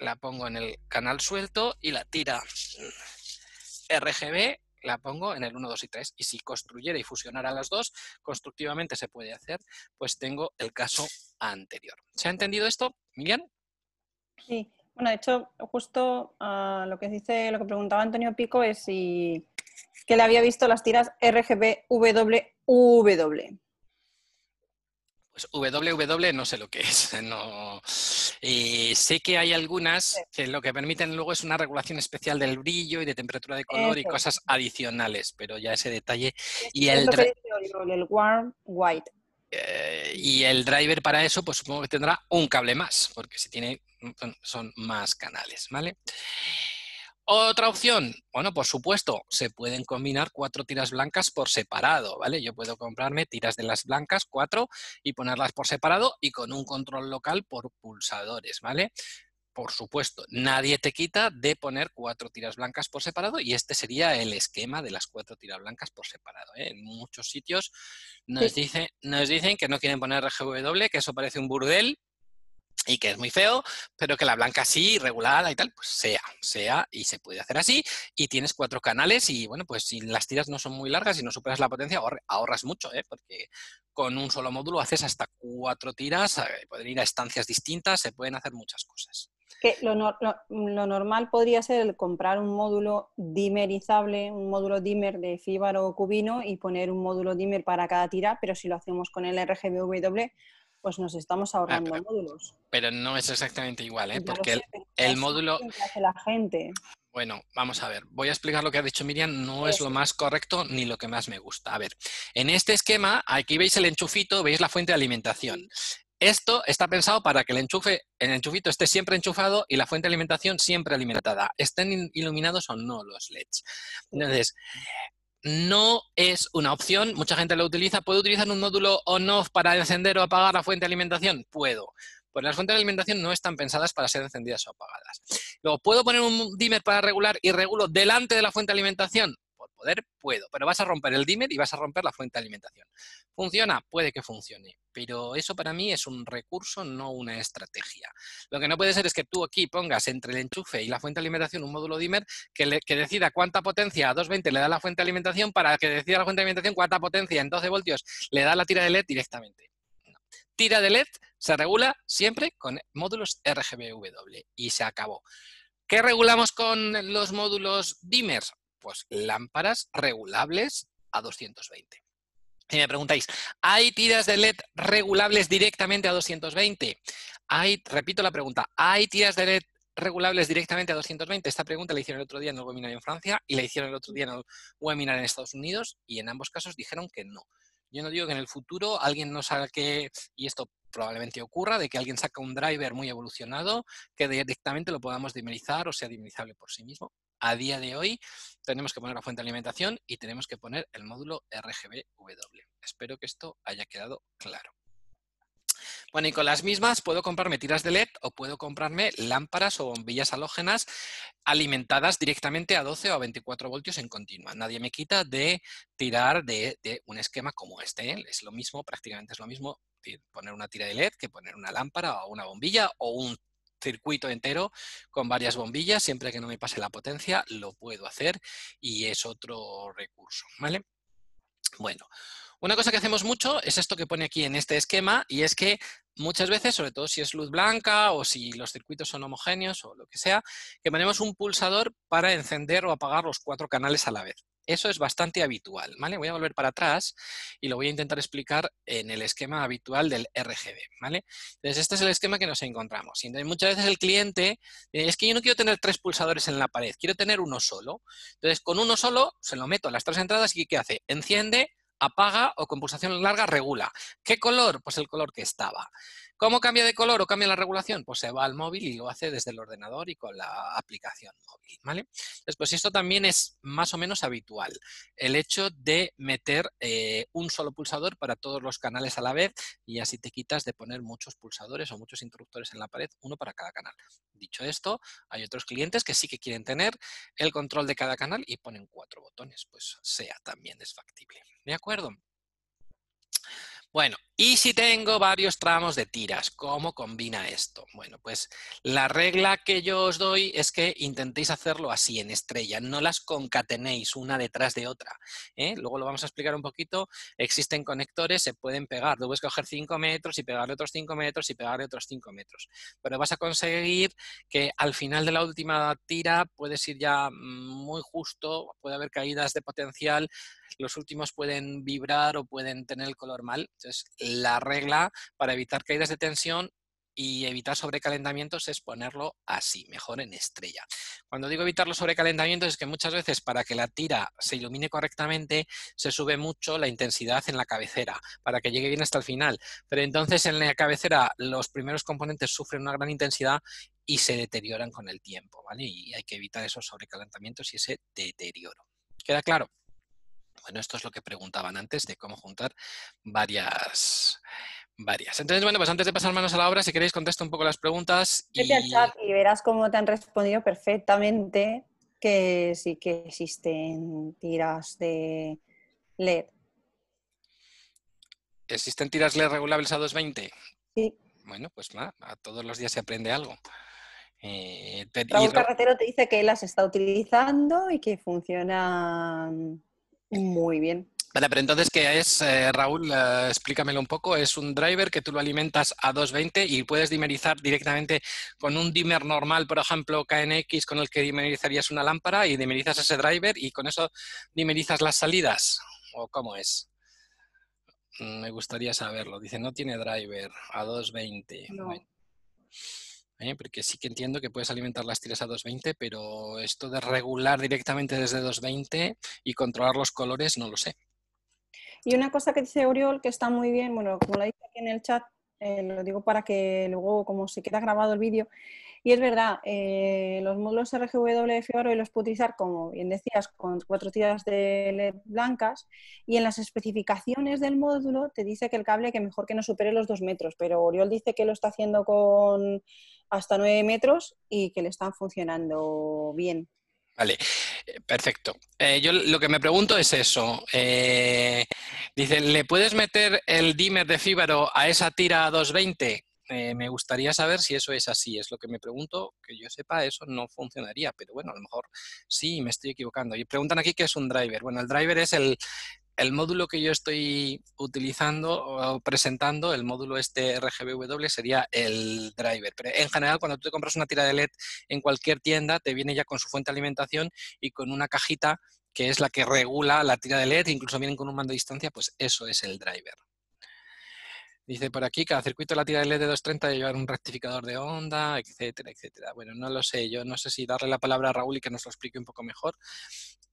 La pongo en el canal suelto y la tira RGB la pongo en el 1, 2 y 3. Y si construyera y fusionara las dos, constructivamente se puede hacer, pues tengo el caso anterior. ¿Se ha entendido esto, Miriam? Sí, bueno, de hecho, justo uh, lo que dice, lo que preguntaba Antonio Pico es si que le había visto las tiras RGB WW. Pues WW no sé lo que es. No. Y sé que hay algunas que lo que permiten luego es una regulación especial del brillo y de temperatura de color y cosas adicionales, pero ya ese detalle. Y el, el warm white. Eh, y el driver para eso, pues supongo que tendrá un cable más, porque si tiene, son más canales, ¿vale? Otra opción, bueno, por supuesto, se pueden combinar cuatro tiras blancas por separado, ¿vale? Yo puedo comprarme tiras de las blancas, cuatro, y ponerlas por separado y con un control local por pulsadores, ¿vale? Por supuesto, nadie te quita de poner cuatro tiras blancas por separado y este sería el esquema de las cuatro tiras blancas por separado. ¿eh? En muchos sitios nos, nos dicen que no quieren poner RGW, que eso parece un burdel, y que es muy feo, pero que la blanca sí, regulada y tal, pues sea, sea y se puede hacer así y tienes cuatro canales y bueno, pues si las tiras no son muy largas y no superas la potencia, ahorras mucho, ¿eh? porque con un solo módulo haces hasta cuatro tiras, eh, pueden ir a estancias distintas, se pueden hacer muchas cosas. Lo, lo, normal podría ser el comprar un módulo dimerizable, un módulo dimmer de fibra o cubino y poner un módulo dimmer para cada tira, pero si lo hacemos con el RGBW, pues nos estamos ah, ahorrando módulos. Pero no es exactamente igual, ¿eh? porque el, módulo... Hace la gente. Bueno, vamos a ver. Voy a explicar lo que ha dicho Miriam. No es lo más correcto ni lo que más me gusta. A ver, en este esquema, aquí veis el enchufito, veis la fuente de alimentación. Esto está pensado para que el enchufe, el enchufito esté siempre enchufado y la fuente de alimentación siempre alimentada, estén iluminados o no los LEDs. Entonces, no es una opción, mucha gente lo utiliza. ¿Puedo utilizar un módulo on-off para encender o apagar la fuente de alimentación? Puedo. Pues las fuentes de alimentación no están pensadas para ser encendidas o apagadas. Luego, ¿puedo poner un dimmer para regular y regulo delante de la fuente de alimentación? Poder, puedo, pero vas a romper el dimmer y vas a romper la fuente de alimentación. ¿Funciona? Puede que funcione, pero eso para mí es un recurso, no una estrategia. Lo que no puede ser es que tú aquí pongas entre el enchufe y la fuente de alimentación un módulo dimmer que, que decida cuánta potencia a 220 le da la fuente de alimentación para que decida la fuente de alimentación cuánta potencia en 12 voltios le da la tira de LED directamente. Tira de LED se regula siempre con módulos RGBW y se acabó. ¿Qué regulamos con los módulos dimmers? Pues lámparas regulables a 220. Si me preguntáis, ¿hay tiras de LED regulables directamente a 220? Hay, repito la pregunta, ¿hay tiras de LED regulables directamente a 220? Esta pregunta la hicieron el otro día en el webinar en Francia y la hicieron el otro día en el webinar en Estados Unidos y en ambos casos dijeron que no. Yo no digo que en el futuro alguien no saque, y esto probablemente ocurra, de que alguien saca un driver muy evolucionado que directamente lo podamos dimerizar o sea dimerizable por sí mismo. A día de hoy tenemos que poner la fuente de alimentación y tenemos que poner el módulo RGBW. Espero que esto haya quedado claro. Bueno, y con las mismas puedo comprarme tiras de LED o puedo comprarme lámparas o bombillas halógenas alimentadas directamente a 12 o a 24 voltios en continua. Nadie me quita de tirar de, un esquema como este. ¿eh? Es lo mismo, prácticamente es lo mismo poner una tira de LED que poner una lámpara o una bombilla o un circuito entero con varias bombillas, siempre que no me pase la potencia, lo puedo hacer y es otro recurso, ¿vale? Bueno, una cosa que hacemos mucho es esto que pone aquí en este esquema y es que muchas veces, sobre todo si es luz blanca o si los circuitos son homogéneos o lo que sea, que ponemos un pulsador para encender o apagar los cuatro canales a la vez. Eso es bastante habitual, ¿vale? Voy a volver para atrás y lo voy a intentar explicar en el esquema habitual del RGB, ¿vale? Entonces, este es el esquema que nos encontramos. Y muchas veces el cliente dice, es que yo no quiero tener tres pulsadores en la pared, quiero tener uno solo. Entonces, con uno solo se lo meto a las tres entradas y ¿qué hace? Enciende, apaga o con pulsación larga regula. ¿Qué color? Pues el color que estaba. ¿Cómo cambia de color o cambia la regulación? Pues se va al móvil y lo hace desde el ordenador y con la aplicación móvil, ¿vale? Entonces, pues esto también es más o menos habitual, el hecho de meter eh, un solo pulsador para todos los canales a la vez y así te quitas de poner muchos pulsadores o muchos interruptores en la pared, uno para cada canal. Dicho esto, hay otros clientes que sí que quieren tener el control de cada canal y ponen cuatro botones, pues sea también es factible. ¿De acuerdo? Bueno, y si tengo varios tramos de tiras, ¿cómo combina esto? Bueno, pues la regla que yo os doy es que intentéis hacerlo así, en estrella, no las concatenéis una detrás de otra. ¿eh? Luego lo vamos a explicar un poquito. Existen conectores, se pueden pegar. Tú puedes coger 5 metros y pegarle otros 5 metros y pegarle otros 5 metros. Pero vas a conseguir que al final de la última tira puedes ir ya muy justo, puede haber caídas de potencial, los últimos pueden vibrar o pueden tener el color mal. Entonces, la regla para evitar caídas de tensión y evitar sobrecalentamientos es ponerlo así, mejor en estrella. Cuando digo evitar los sobrecalentamientos es que muchas veces para que la tira se ilumine correctamente se sube mucho la intensidad en la cabecera para que llegue bien hasta el final. Pero entonces en la cabecera los primeros componentes sufren una gran intensidad y se deterioran con el tiempo. Y hay que evitar esos sobrecalentamientos y ese deterioro. ¿Queda claro? Bueno, esto es lo que preguntaban antes de cómo juntar varias, varias. Entonces, bueno, pues antes de pasar manos a la obra, si queréis contesto un poco las preguntas. Y... chat y verás cómo te han respondido perfectamente que sí que existen tiras de LED. ¿Existen tiras LED regulables a 220? Sí. Bueno, pues nada, a todos los días se aprende algo. Eh, Raúl Carretero te dice que las está utilizando y que funcionan muy bien. Vale, pero entonces, ¿qué es, eh, Raúl? Eh, explícamelo un poco. Es un driver que tú lo alimentas a 220 y puedes dimerizar directamente con un dimmer normal, por ejemplo, KNX, con el que dimerizarías una lámpara y dimerizas ese driver y con eso dimerizas las salidas. ¿O cómo es? Mm, me gustaría saberlo. Dice, no tiene driver a 220. ¿Eh? porque sí que entiendo que puedes alimentar las tiras a 220, pero esto de regular directamente desde 220 y controlar los colores no lo sé. Y una cosa que dice Oriol que está muy bien, bueno, como lo dice aquí en el chat, eh, lo digo para que luego, como se queda grabado el vídeo, y es verdad, eh, los módulos RGW Fibaro los puedo utilizar, como bien decías, con cuatro tiras de LED blancas y en las especificaciones del módulo te dice que el cable que mejor que no supere los dos metros, pero Oriol dice que lo está haciendo con hasta nueve metros y que le están funcionando bien. Vale, eh, perfecto. Eh, yo lo que me pregunto es eso. dice, ¿le puedes meter el dimmer de fíbaro a esa tira 220? Eh, me gustaría saber si eso es así, es lo que me pregunto, que yo sepa, eso no funcionaría, pero bueno, a lo mejor sí, me estoy equivocando. Y preguntan aquí qué es un driver. Bueno, el driver es el, módulo que yo estoy utilizando o presentando, el módulo este RGBW sería el driver. Pero en general, cuando tú te compras una tira de LED en cualquier tienda, te viene ya con su fuente de alimentación y con una cajita que es la que regula la tira de LED, incluso vienen con un mando de distancia, pues eso es el driver. Dice por aquí, cada circuito la tira de LED de 230 debe llevar un rectificador de onda, etcétera, etcétera. Bueno, no lo sé, yo no sé si darle la palabra a Raúl y que nos lo explique un poco mejor,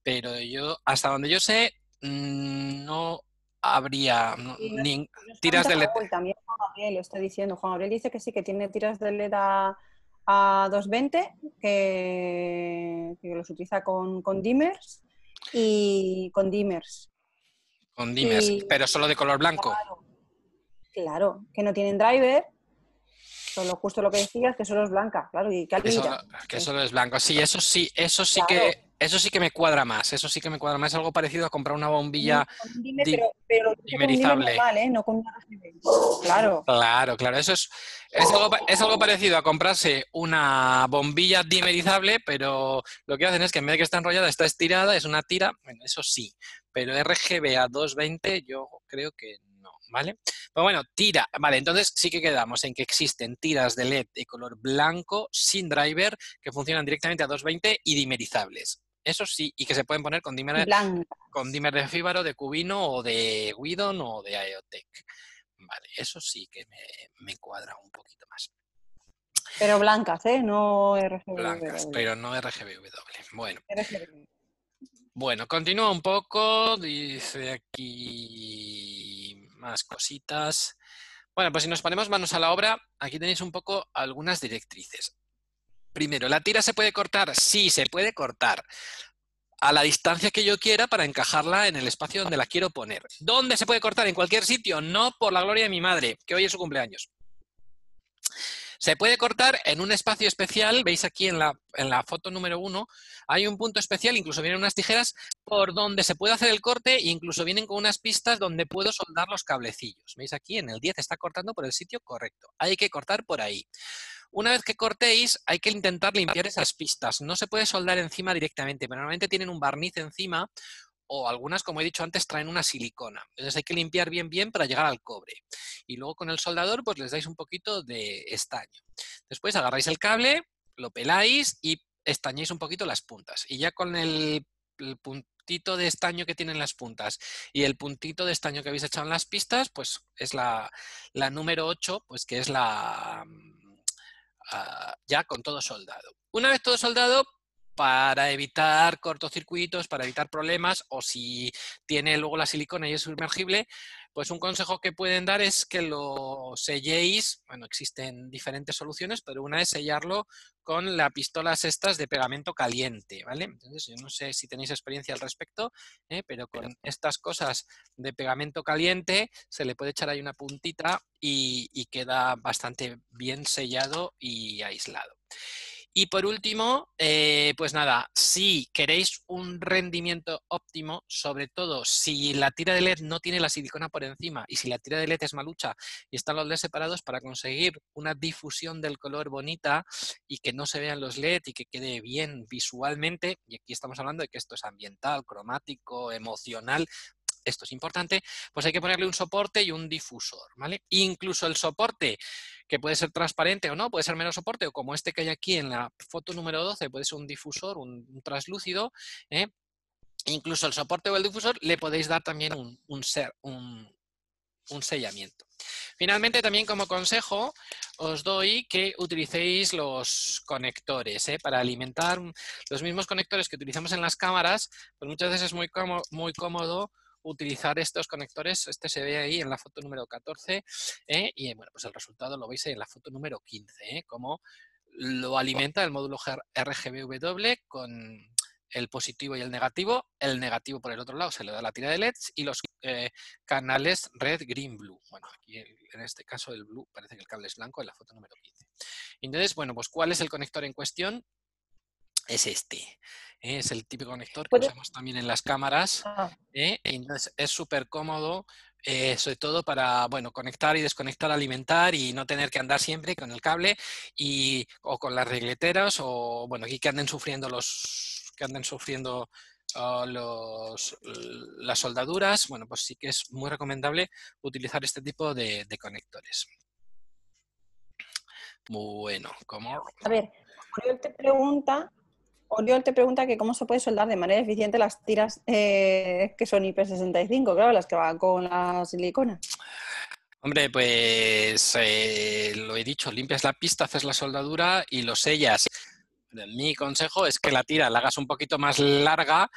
pero yo, hasta donde yo sé, mm, no habría tiras de LED. También Juan Gabriel lo está diciendo. Juan Gabriel dice que sí, que tiene tiras de LED a, 220, que, los utiliza con, con dimmers y con dimmers. Con dimmers, pero solo de color blanco. Claro, que no tienen driver, solo justo lo que decías, que solo es blanca, claro, y que, que solo es blanco. Sí, eso sí, eso sí que eso sí que me cuadra más, eso sí que me cuadra más. Es algo parecido a comprar una bombilla pero, dimerizable. ¿eh? No con Claro. Claro, claro. Eso es, es algo, es, algo, parecido a comprarse una bombilla dimerizable, pero lo que hacen es que en vez de que está enrollada, está estirada, es una tira. Bueno, eso sí. Pero RGB a 220 yo creo que ¿vale? Pues bueno, tira, vale, entonces sí que quedamos en que existen tiras de LED de color blanco sin driver que funcionan directamente a 220 y dimerizables. Eso sí, y que se pueden poner con dimmer, con dimmer de fíbaro, de cubino o de Widon o de Aeotec. Vale, eso sí que me, cuadra un poquito más. Pero blancas, ¿eh? No RGB. Blancas, pero no RGBW. Bueno. Bueno, continúa un poco. Dice aquí más cositas. Bueno, pues si nos ponemos manos a la obra, aquí tenéis un poco algunas directrices. Primero, ¿la tira se puede cortar? Sí, se puede cortar a la distancia que yo quiera para encajarla en el espacio donde la quiero poner. ¿Dónde se puede cortar? En cualquier sitio, no por la gloria de mi madre, que hoy es su cumpleaños. Se puede cortar en un espacio especial, veis aquí en la, en la foto número uno, hay un punto especial, incluso vienen unas tijeras por donde se puede hacer el corte e incluso vienen con unas pistas donde puedo soldar los cablecillos. Veis aquí en el 10 está cortando por el sitio correcto. Hay que cortar por ahí. Una vez que cortéis, hay que intentar limpiar esas pistas. No se puede soldar encima directamente, pero normalmente tienen un barniz encima o algunas, como he dicho antes, traen una silicona. Entonces hay que limpiar bien bien para llegar al cobre. Y luego con el soldador pues les dais un poquito de estaño. Después agarráis el cable, lo peláis y estañéis un poquito las puntas. Y ya con el, puntito de estaño que tienen las puntas y el puntito de estaño que habéis echado en las pistas, pues es la, número 8, pues que es la... Ah, ya con todo soldado. Una vez todo soldado, para evitar cortocircuitos, para evitar problemas, o si tiene luego la silicona y es sumergible, pues un consejo que pueden dar es que lo selléis, bueno, existen diferentes soluciones, pero una es sellarlo con las pistolas estas de pegamento caliente, ¿vale? Entonces, yo no sé si tenéis experiencia al respecto, ¿eh? pero con estas cosas de pegamento caliente se le puede echar ahí una puntita y queda bastante bien sellado y aislado. Y por último, eh, pues nada, si queréis un rendimiento óptimo, sobre todo si la tira de LED no tiene la silicona por encima y si la tira de LED es malucha y están los LED separados para conseguir una difusión del color bonita y que no se vean los LED y que quede bien visualmente, y aquí estamos hablando de que esto es ambiental, cromático, emocional, esto es importante, pues hay que ponerle un soporte y un difusor, ¿vale? Incluso el soporte, que puede ser transparente o no, puede ser menos soporte, o como este que hay aquí en la foto número 12, puede ser un difusor, un, translúcido, ¿eh? Incluso el soporte o el difusor le podéis dar también un, ser, un, sellamiento. Finalmente, también como consejo, os doy que utilicéis los conectores ¿eh? para alimentar los mismos conectores que utilizamos en las cámaras, pues muchas veces es muy, muy cómodo utilizar estos conectores. Este se ve ahí en la foto número 14 ¿eh? y bueno, pues el resultado lo veis en la foto número 15, ¿eh? como lo alimenta el módulo RGBW con el positivo y el negativo. El negativo por el otro lado se le da la tira de LEDs y los eh, canales red, green, blue. Bueno, aquí en este caso el blue parece que el cable es blanco en la foto número 15. Entonces, bueno, pues ¿cuál es el conector en cuestión? Es este. ¿eh? es el típico conector que usamos también en las cámaras. Ah. ¿eh? entonces es súper cómodo, eh, sobre todo para bueno, conectar y desconectar, alimentar y no tener que andar siempre con el cable y, o con las regleteras o bueno, aquí que anden sufriendo los que anden sufriendo ah, los, las soldaduras, bueno, pues sí que es muy recomendable utilizar este tipo de, de conectores. Bueno, ¿cómo? A ver, te pregunta Oriol te pregunta que cómo se puede soldar de manera eficiente las tiras eh, que son IP65, claro, las que van con la silicona. Hombre, pues eh, lo he dicho, limpias la pista, haces la soldadura y lo sellas. Mi consejo es que la tira la hagas un poquito más larga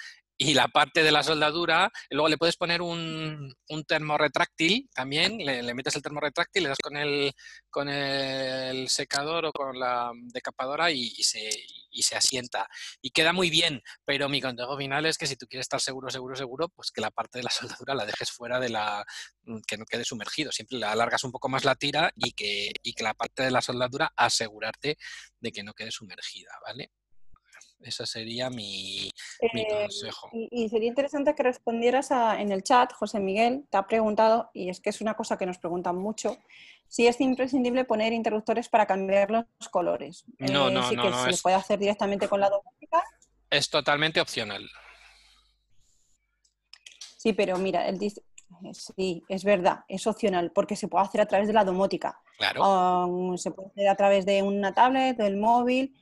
y la parte de la soldadura, luego le puedes poner un, un termorretráctil también, le, metes el termorretráctil, le das con el, con el secador o con la decapadora y, se, y se asienta. Y queda muy bien, pero mi consejo final es que si tú quieres estar seguro, seguro, seguro, pues que la parte de la soldadura la dejes fuera de la, que no quede sumergido. Siempre le alargas un poco más la tira y que, y que la parte de la soldadura asegurarte de que no quede sumergida, ¿vale? Ese sería mi, eh, consejo. Y, sería interesante que respondieras en el chat, José Miguel, te ha preguntado, y es que es una cosa que nos preguntan mucho, si es imprescindible poner interruptores para cambiar los colores. No, eh, no, sí no, que se puede hacer directamente con la domótica. Es totalmente opcional. Sí, pero mira, él dice, sí, es verdad, es opcional, porque se puede hacer a través de la domótica. Claro. Um, se puede hacer a través de una tablet, del móvil.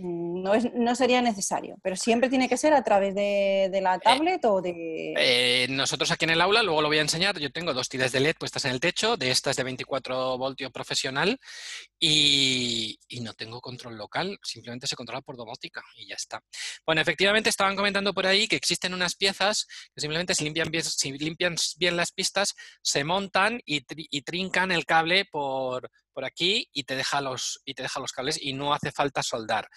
Mm, no, es, no sería necesario, pero siempre tiene que ser a través de, la eh, tablet o de... Eh, nosotros aquí en el aula, luego lo voy a enseñar, yo tengo dos tiras de LED puestas en el techo, de estas de 24 voltios profesional y, no tengo control local, simplemente se controla por domótica y ya está. Bueno, efectivamente estaban comentando por ahí que existen unas piezas que simplemente se limpian bien, si limpian bien las pistas, se montan y, y trincan el cable por, por aquí y te deja los, y te deja los cables y no hace falta soldar.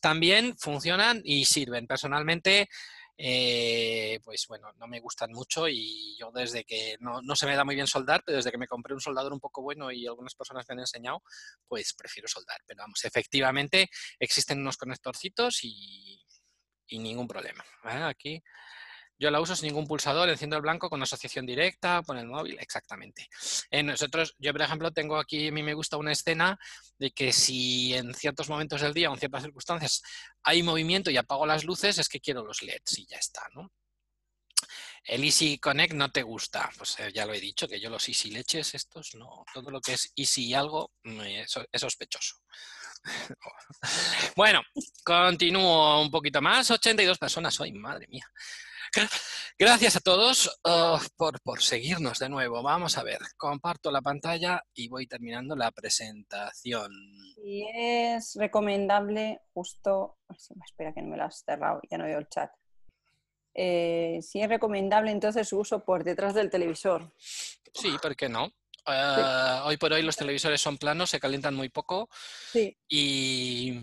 También funcionan y sirven. Personalmente, eh, pues bueno, no me gustan mucho y yo desde que no, no, se me da muy bien soldar, pero desde que me compré un soldador un poco bueno y algunas personas me han enseñado, pues prefiero soldar. Pero vamos, efectivamente existen unos conectorcitos y, y ningún problema. Aquí yo la uso sin ningún pulsador, enciendo el blanco con asociación directa, con el móvil, exactamente. En nosotros, yo por ejemplo tengo aquí, a mí me gusta una escena de que si en ciertos momentos del día o en ciertas circunstancias hay movimiento y apago las luces, es que quiero los LEDs y ya está, ¿no? El Easy Connect no te gusta, pues eh, ya lo he dicho, que yo los Easy Leches estos no, todo lo que es Easy algo es sospechoso. bueno, continúo un poquito más, 82 personas hoy, madre mía. Gracias a todos uh, por, seguirnos de nuevo. Vamos a ver, comparto la pantalla y voy terminando la presentación. Y es recomendable, justo, espera que no me lo has cerrado, ya no veo el chat. Eh, si es recomendable entonces su uso por detrás del televisor. Sí, ¿por qué no? Uh, hoy por hoy los televisores son planos, se calientan muy poco sí. y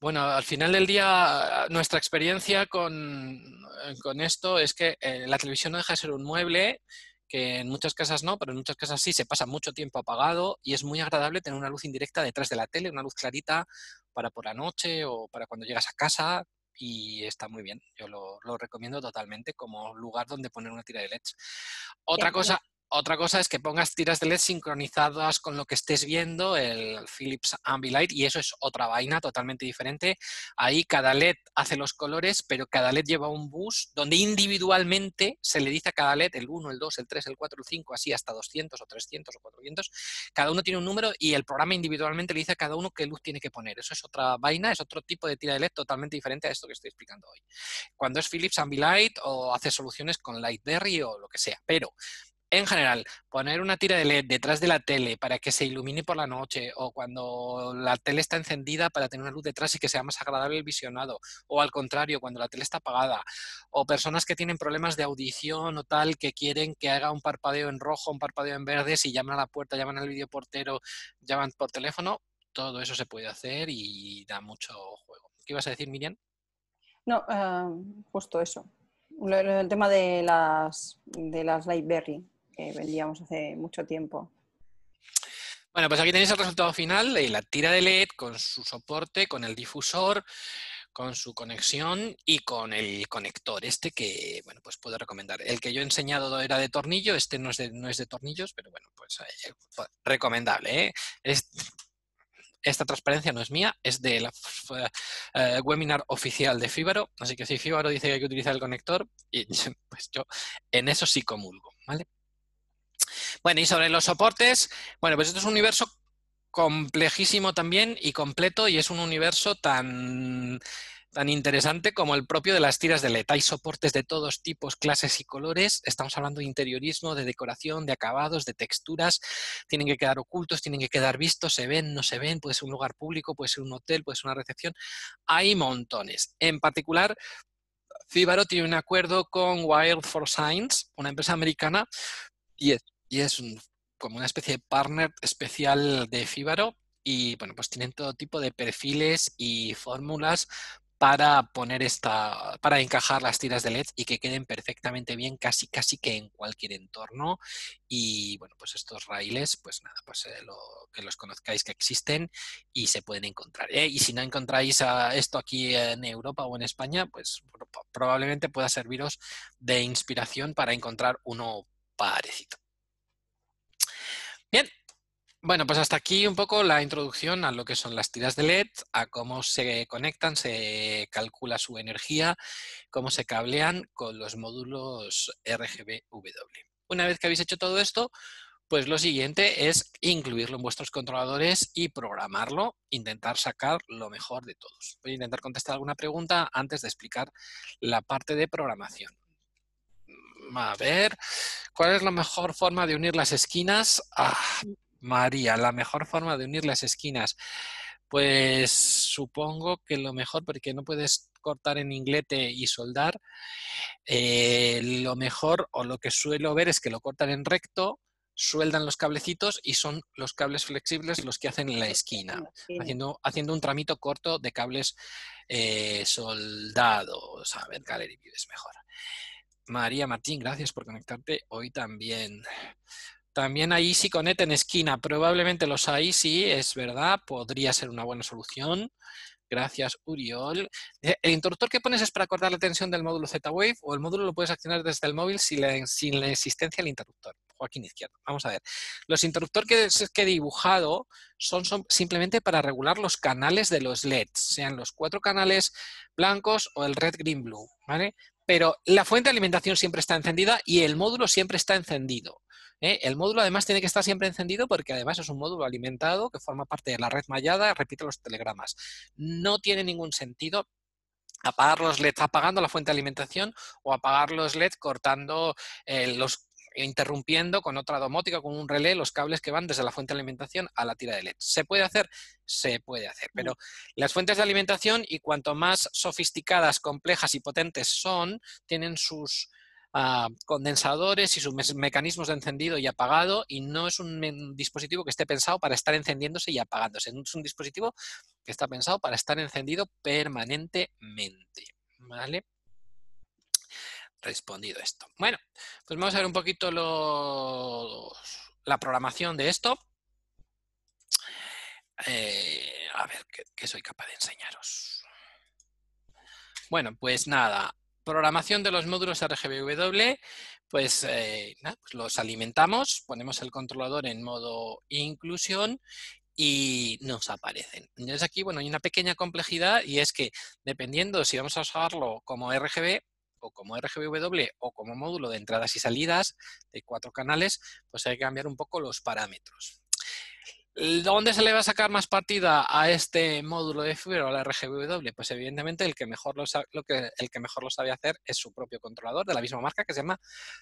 bueno, al final del día, nuestra experiencia con, esto es que eh, la televisión no deja de ser un mueble, que en muchas casas no, pero en muchas casas sí, se pasa mucho tiempo apagado y es muy agradable tener una luz indirecta detrás de la tele, una luz clarita para por la noche o para cuando llegas a casa y está muy bien. Yo lo, lo recomiendo totalmente como lugar donde poner una tira de LEDs. Otra cosa, otra cosa es que pongas tiras de LED sincronizadas con lo que estés viendo, el Philips Ambilight, y eso es otra vaina totalmente diferente. Ahí cada LED hace los colores, pero cada LED lleva un bus donde individualmente se le dice a cada LED el 1, el 2, el 3, el 4, el 5, así hasta 200 o 300 o 400. Cada uno tiene un número y el programa individualmente le dice a cada uno qué luz tiene que poner. Eso es otra vaina, es otro tipo de tira de LED totalmente diferente a esto que estoy explicando hoy. Cuando es Philips Ambilight o hace soluciones con Lightberry o lo que sea. Pero en general, poner una tira de LED detrás de la tele para que se ilumine por la noche o cuando la tele está encendida para tener una luz detrás y que sea más agradable el visionado o al contrario, cuando la tele está apagada o personas que tienen problemas de audición o tal que quieren que haga un parpadeo en rojo, un parpadeo en verde, si llaman a la puerta, llaman al videoportero, llaman por teléfono, todo eso se puede hacer y da mucho juego. ¿Qué ibas a decir, Miriam? No, ah, justo eso. El tema de las, de las Lightberry que vendíamos hace mucho tiempo. Bueno, pues aquí tenéis el resultado final de la tira de LED con su soporte, con el difusor, con su conexión y con el conector este que, bueno, pues puedo recomendar. El que yo he enseñado era de tornillo, este no es de, de tornillos, pero bueno, pues, eh, recomendable. ¿eh? esta transparencia no es mía, es del eh, webinar oficial de Fíbaro, así que si Fíbaro dice que hay que utilizar el conector, pues yo en eso sí comulgo, ¿vale? Bueno, y sobre los soportes, bueno, pues esto es un universo complejísimo también y completo y es un universo tan tan interesante como el propio de las tiras de LED. Hay soportes de todos tipos, clases y colores. Estamos hablando de interiorismo, de decoración, de acabados, de texturas. Tienen que quedar ocultos, tienen que quedar vistos, se ven, no se ven. Puede ser un lugar público, puede ser un hotel, puede ser una recepción. Hay montones. En particular, Fibaro tiene un acuerdo con Wild for Science, una empresa americana, y y es como una especie de partner especial de Fibaro y bueno, pues tienen todo tipo de perfiles y fórmulas para poner esta, para encajar las tiras de LED y que queden perfectamente bien casi casi que en cualquier entorno. Y bueno, pues estos raíles, pues nada, pues eh, que los conozcáis que existen y se pueden encontrar. ¿eh? Y si no encontráis esto aquí en Europa o en España, pues probablemente pueda serviros de inspiración para encontrar uno parecido. Bien, bueno, pues hasta aquí un poco la introducción a lo que son las tiras de LED, a cómo se conectan, se calcula su energía, cómo se cablean con los módulos RGBW. Una vez que habéis hecho todo esto, pues lo siguiente es incluirlo en vuestros controladores y programarlo, intentar sacar lo mejor de todos. Voy a intentar contestar alguna pregunta antes de explicar la parte de programación. A ver, ¿cuál es la mejor forma de unir las esquinas? Ah, María, la mejor forma de unir las esquinas. Pues supongo que lo mejor, porque no puedes cortar en inglete y soldar, eh, lo mejor o lo que suelo ver es que lo cortan en recto, sueldan los cablecitos y son los cables flexibles los que hacen la esquina, haciendo, haciendo un tramito corto de cables eh, soldados. A ver, Gallery View es mejor. María Martín, gracias por conectarte hoy también. También hay Easy Connect en esquina. Probablemente los hay, sí, es verdad. Podría ser una buena solución. Gracias, Uriol. Eh, ¿El interruptor que pones es para cortar la tensión del módulo Z-Wave o el módulo lo puedes accionar desde el móvil sin la, sin la existencia del interruptor? Joaquín Izquierdo. Vamos a ver. Los interruptores que, he dibujado son, son, simplemente para regular los canales de los LEDs, sean los cuatro canales blancos o el red, green, blue. ¿vale? Pero la fuente de alimentación siempre está encendida y el módulo siempre está encendido. ¿eh? El módulo además tiene que estar siempre encendido porque además es un módulo alimentado que forma parte de la red mallada, repite los telegramas. No tiene ningún sentido apagar los LEDs apagando la fuente de alimentación o apagar los LEDs cortando eh, los interrumpiendo con otra domótica, con un relé, los cables que van desde la fuente de alimentación a la tira de LED. ¿Se puede hacer? Se puede hacer, pero las fuentes de alimentación y cuanto más sofisticadas, complejas y potentes son, tienen sus condensadores y sus mecanismos de encendido y apagado y no es un dispositivo que esté pensado para estar encendiéndose y apagándose. Es un dispositivo que está pensado para estar encendido permanentemente. ¿Vale? Respondido esto. Bueno, pues vamos a ver un poquito la programación de esto. Eh, a ver, ¿qué soy capaz de enseñaros? Bueno, pues nada, programación de los módulos RGBW, pues, eh, pues, los alimentamos, ponemos el controlador en modo inclusión y nos aparecen. Entonces aquí, bueno, hay una pequeña complejidad y es que dependiendo si vamos a usarlo como RGB o como RGBW o como módulo de entradas y salidas de cuatro canales, pues hay que cambiar un poco los parámetros. ¿Dónde se le va a sacar más partida a este módulo de fibra, la RGBW? Pues evidentemente el que, mejor lo, que, el que mejor lo sabe hacer es su propio controlador de la misma marca que se llama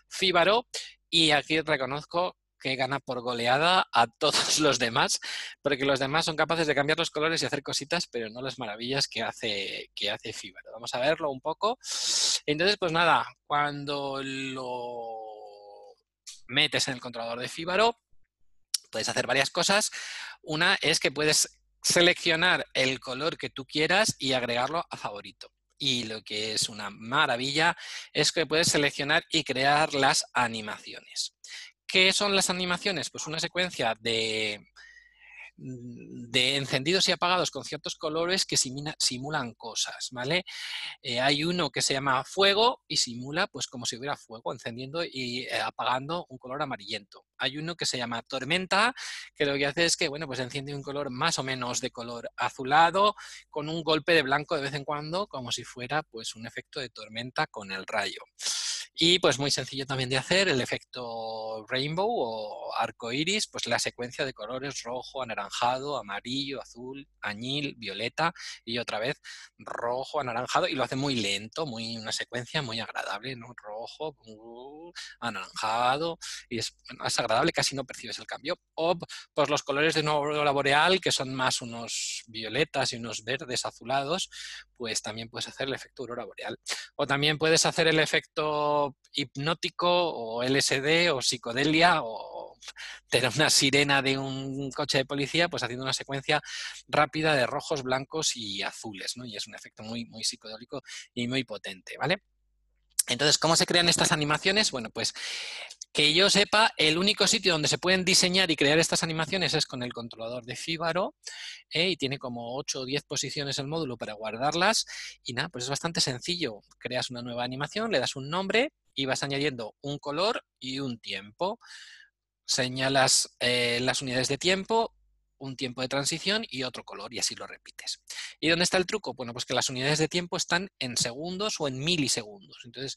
Fibaro y aquí reconozco que gana por goleada a todos los demás, porque los demás son capaces de cambiar los colores y hacer cositas, pero no las maravillas que hace, que hace. Vamos a verlo un poco. Entonces, pues nada, cuando lo metes en el controlador de Fibaro, puedes hacer varias cosas. Una es que puedes seleccionar el color que tú quieras y agregarlo a favorito. Y lo que es una maravilla es que puedes seleccionar y crear las animaciones. ¿Qué son las animaciones? Pues una secuencia de, Mm, encendidos y apagados con ciertos colores que simulan cosas, ¿vale? Eh, hay uno que se llama fuego y simula pues como si hubiera fuego encendiendo y eh, apagando un color amarillento. Hay uno que se llama tormenta, que lo que hace es que, bueno, pues enciende un color más o menos de color azulado con un golpe de blanco de vez en cuando, como si fuera pues un efecto de tormenta con el rayo. Y pues muy sencillo también de hacer el efecto rainbow o arco iris, pues la secuencia de colores rojo, anaranjado, amarillo, azul, añil, violeta y otra vez rojo, anaranjado y lo hace muy lento, muy una secuencia muy agradable, ¿no? Rojo, anaranjado y es, es, agradable, casi no percibes el cambio. O pues los colores de nuevo boreal que son más unos violetas y unos verdes azulados, pues también puedes hacer el efecto aurora boreal. O también puedes hacer el efecto hipnótico o LSD o psicodelia o tener una sirena de un coche de policía, pues haciendo una secuencia rápida de rojos, blancos y azules, ¿no? Y es un efecto muy, muy psicodélico y muy potente, ¿vale? Entonces, ¿cómo se crean estas animaciones? Bueno, pues que yo sepa, el único sitio donde se pueden diseñar y crear estas animaciones es con el controlador de Fibaro ¿eh? y tiene como 8 o 10 posiciones el módulo para guardarlas y nada, pues es bastante sencillo. Creas una nueva animación, le das un nombre y vas añadiendo un color y un tiempo. Señalas eh, las unidades de tiempo, un tiempo de transición y otro color y así lo repites. ¿Y dónde está el truco? Bueno, pues que las unidades de tiempo están en segundos o en milisegundos, entonces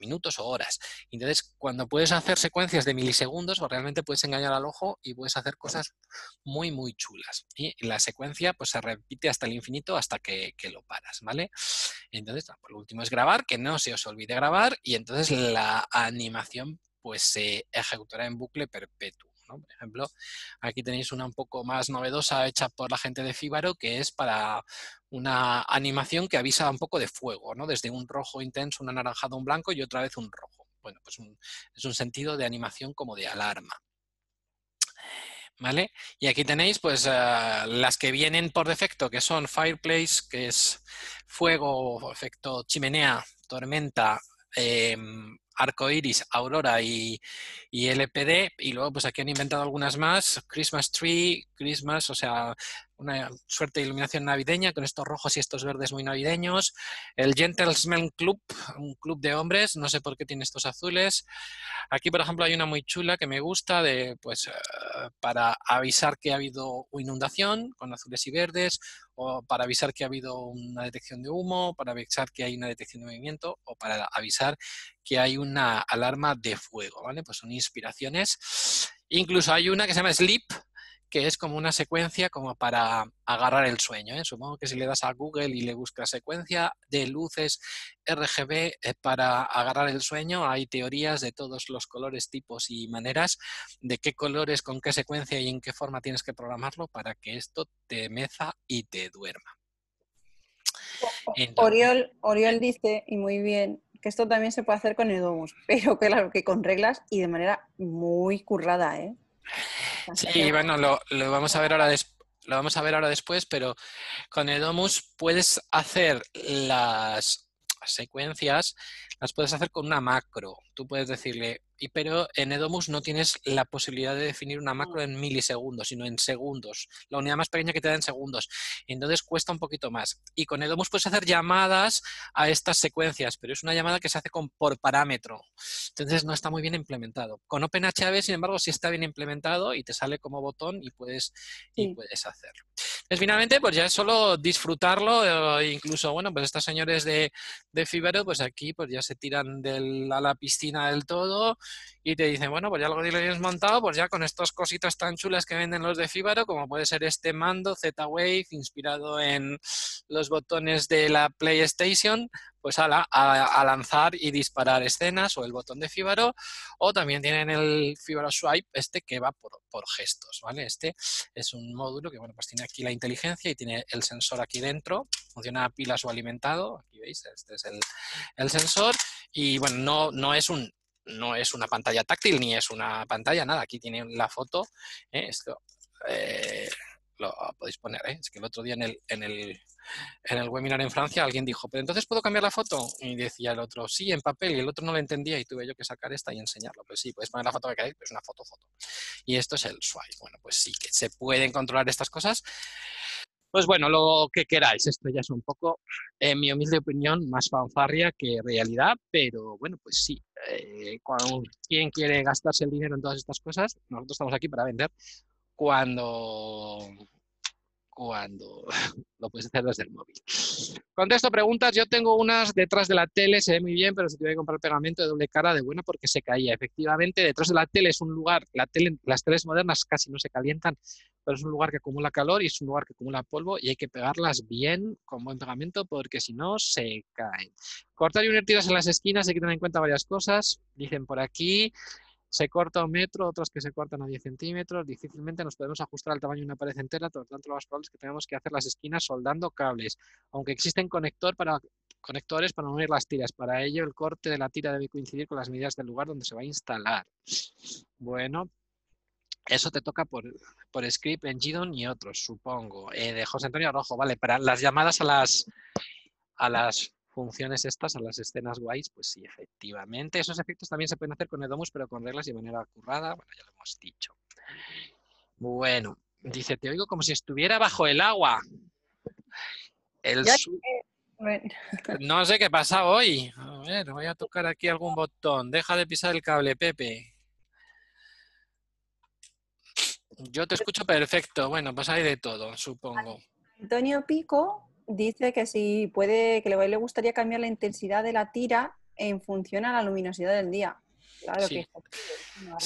minutos o horas. Entonces, cuando puedes hacer secuencias de milisegundos, pues realmente puedes engañar al ojo y puedes hacer cosas muy, muy chulas. Y la secuencia pues se repite hasta el infinito hasta que, lo paras, ¿vale? Entonces, lo último es grabar, que no se os olvide grabar y entonces la animación pues se ejecutará en bucle perpetuo. Por ejemplo, aquí tenéis una un poco más novedosa hecha por la gente de Fíbaro, que es para una animación que avisa un poco de fuego, ¿no? Desde un rojo intenso, un anaranjado, un blanco y otra vez un rojo. Bueno, pues es un sentido de animación como de alarma. ¿Vale? Y aquí tenéis pues eh, las que vienen por defecto, que son Fireplace, que es fuego, efecto chimenea, tormenta, em, arcoiris, aurora y, y, LPD. Y luego, pues aquí han inventado algunas más, Christmas Tree, Christmas, o sea, una suerte de iluminación navideña con estos rojos y estos verdes muy navideños. El Gentleman Club, un club de hombres, no sé por qué tiene estos azules. Aquí, por ejemplo, hay una muy chula que me gusta de, pues, eh, para avisar que ha habido inundación con azules y verdes, o para avisar que ha habido una detección de humo, para avisar que hay una detección de movimiento, o para avisar que hay una alarma de fuego, ¿vale? Pues son inspiraciones. Incluso hay una que se llama Sleep, que es como una secuencia como para agarrar el sueño. ¿eh? Supongo que si le das a Google y le buscas secuencia de luces RGB eh, para agarrar el sueño, hay teorías de todos los colores, tipos y maneras de qué colores, con qué secuencia y en qué forma tienes que programarlo para que esto te meza y te duerma. Oriol, Oriol dice, y muy bien, que esto también se puede hacer con Edomus, pero claro, que con reglas y de manera muy currada, ¿eh? Sí, bueno, lo, vamos a ver ahora lo vamos a ver ahora después, pero con Edomus puedes hacer las secuencias, las puedes hacer con una macro. Tú puedes decirle, y, pero en Edomus no tienes la posibilidad de definir una macro en milisegundos, sino en segundos. La unidad más pequeña que te da en segundos. Entonces cuesta un poquito más. Y con Edomus puedes hacer llamadas a estas secuencias, pero es una llamada que se hace con, por parámetro. Entonces no está muy bien implementado. Con OpenHAB, sin embargo, sí está bien implementado y te sale como botón y puedes, y puedes hacerlo. Entonces, finalmente, pues ya es solo disfrutarlo, eh, incluso, bueno, pues estos señores de, de Fibero, pues aquí pues ya se tiran a la piscina del todo y te dicen, bueno, pues ya lo tienes montado, pues ya con estas cositas tan chulas que venden los de Fibaro, como puede ser este mando Z-Wave inspirado en los botones de la PlayStation, pues a, lanzar y disparar escenas o el botón de Fibaro o también tienen el Fibaro Swipe este que va por, gestos, ¿vale? Este es un módulo que, bueno, pues tiene aquí la inteligencia y tiene el sensor aquí dentro, funciona a pilas o alimentado, aquí veis, este es el, el sensor y, bueno, no, no es un no es una pantalla táctil ni es una pantalla, nada, aquí tiene la foto, ¿eh? esto eh, lo podéis poner, ¿eh? es que el otro día en el, en, el, en el webinar en Francia alguien dijo, pero entonces puedo cambiar la foto, y decía el otro, sí, en papel, y el otro no lo entendía y tuve yo que sacar esta y enseñarlo, pues sí, puedes poner la foto que queráis, pero es una foto, foto. Y esto es el swipe, bueno, pues sí, que se pueden controlar estas cosas, pues bueno, lo que queráis, esto ya es un poco, en mi humilde opinión, más fanfarria que realidad, pero bueno, pues sí, eh, cuando quien quiere gastarse el dinero en todas estas cosas, nosotros estamos aquí para vender. Cuando, cuando lo puedes hacer desde el móvil. Contesto preguntas. Yo tengo unas detrás de la tele, se ve muy bien, pero si tuviera que comprar pegamento de doble cara de buena porque se caía. Efectivamente, detrás de la tele es un lugar, la tele, las teles modernas casi no se calientan, pero es un lugar que acumula calor y es un lugar que acumula polvo y hay que pegarlas bien con buen pegamento porque si no se caen. Cortar y unir tiras en las esquinas, hay que tener en cuenta varias cosas. Dicen por aquí, se corta un metro, otros que se cortan a 10 centímetros. Difícilmente nos podemos ajustar al tamaño de una pared entera, por lo tanto lo más probable es que tengamos que hacer las esquinas soldando cables, aunque existen conectores para unir las tiras. Para ello el corte de la tira debe coincidir con las medidas del lugar donde se va a instalar. Bueno, eso te toca por, por script en Gidon y otros, supongo. Eh, de José Antonio Rojo, vale, para las llamadas a las, a las funciones estas a las escenas guays, pues sí, efectivamente. Esos efectos también se pueden hacer con Edomus, pero con reglas y de manera currada. Bueno, ya lo hemos dicho. Bueno, dice, te oigo como si estuviera bajo el agua. El no sé qué pasa hoy. A ver, voy a tocar aquí algún botón. Deja de pisar el cable, Pepe. Yo te escucho perfecto. Bueno, pues hay de todo, supongo. Antonio Pico dice que si puede, que le gustaría cambiar la intensidad de la tira en función a la luminosidad del día. Claro sí.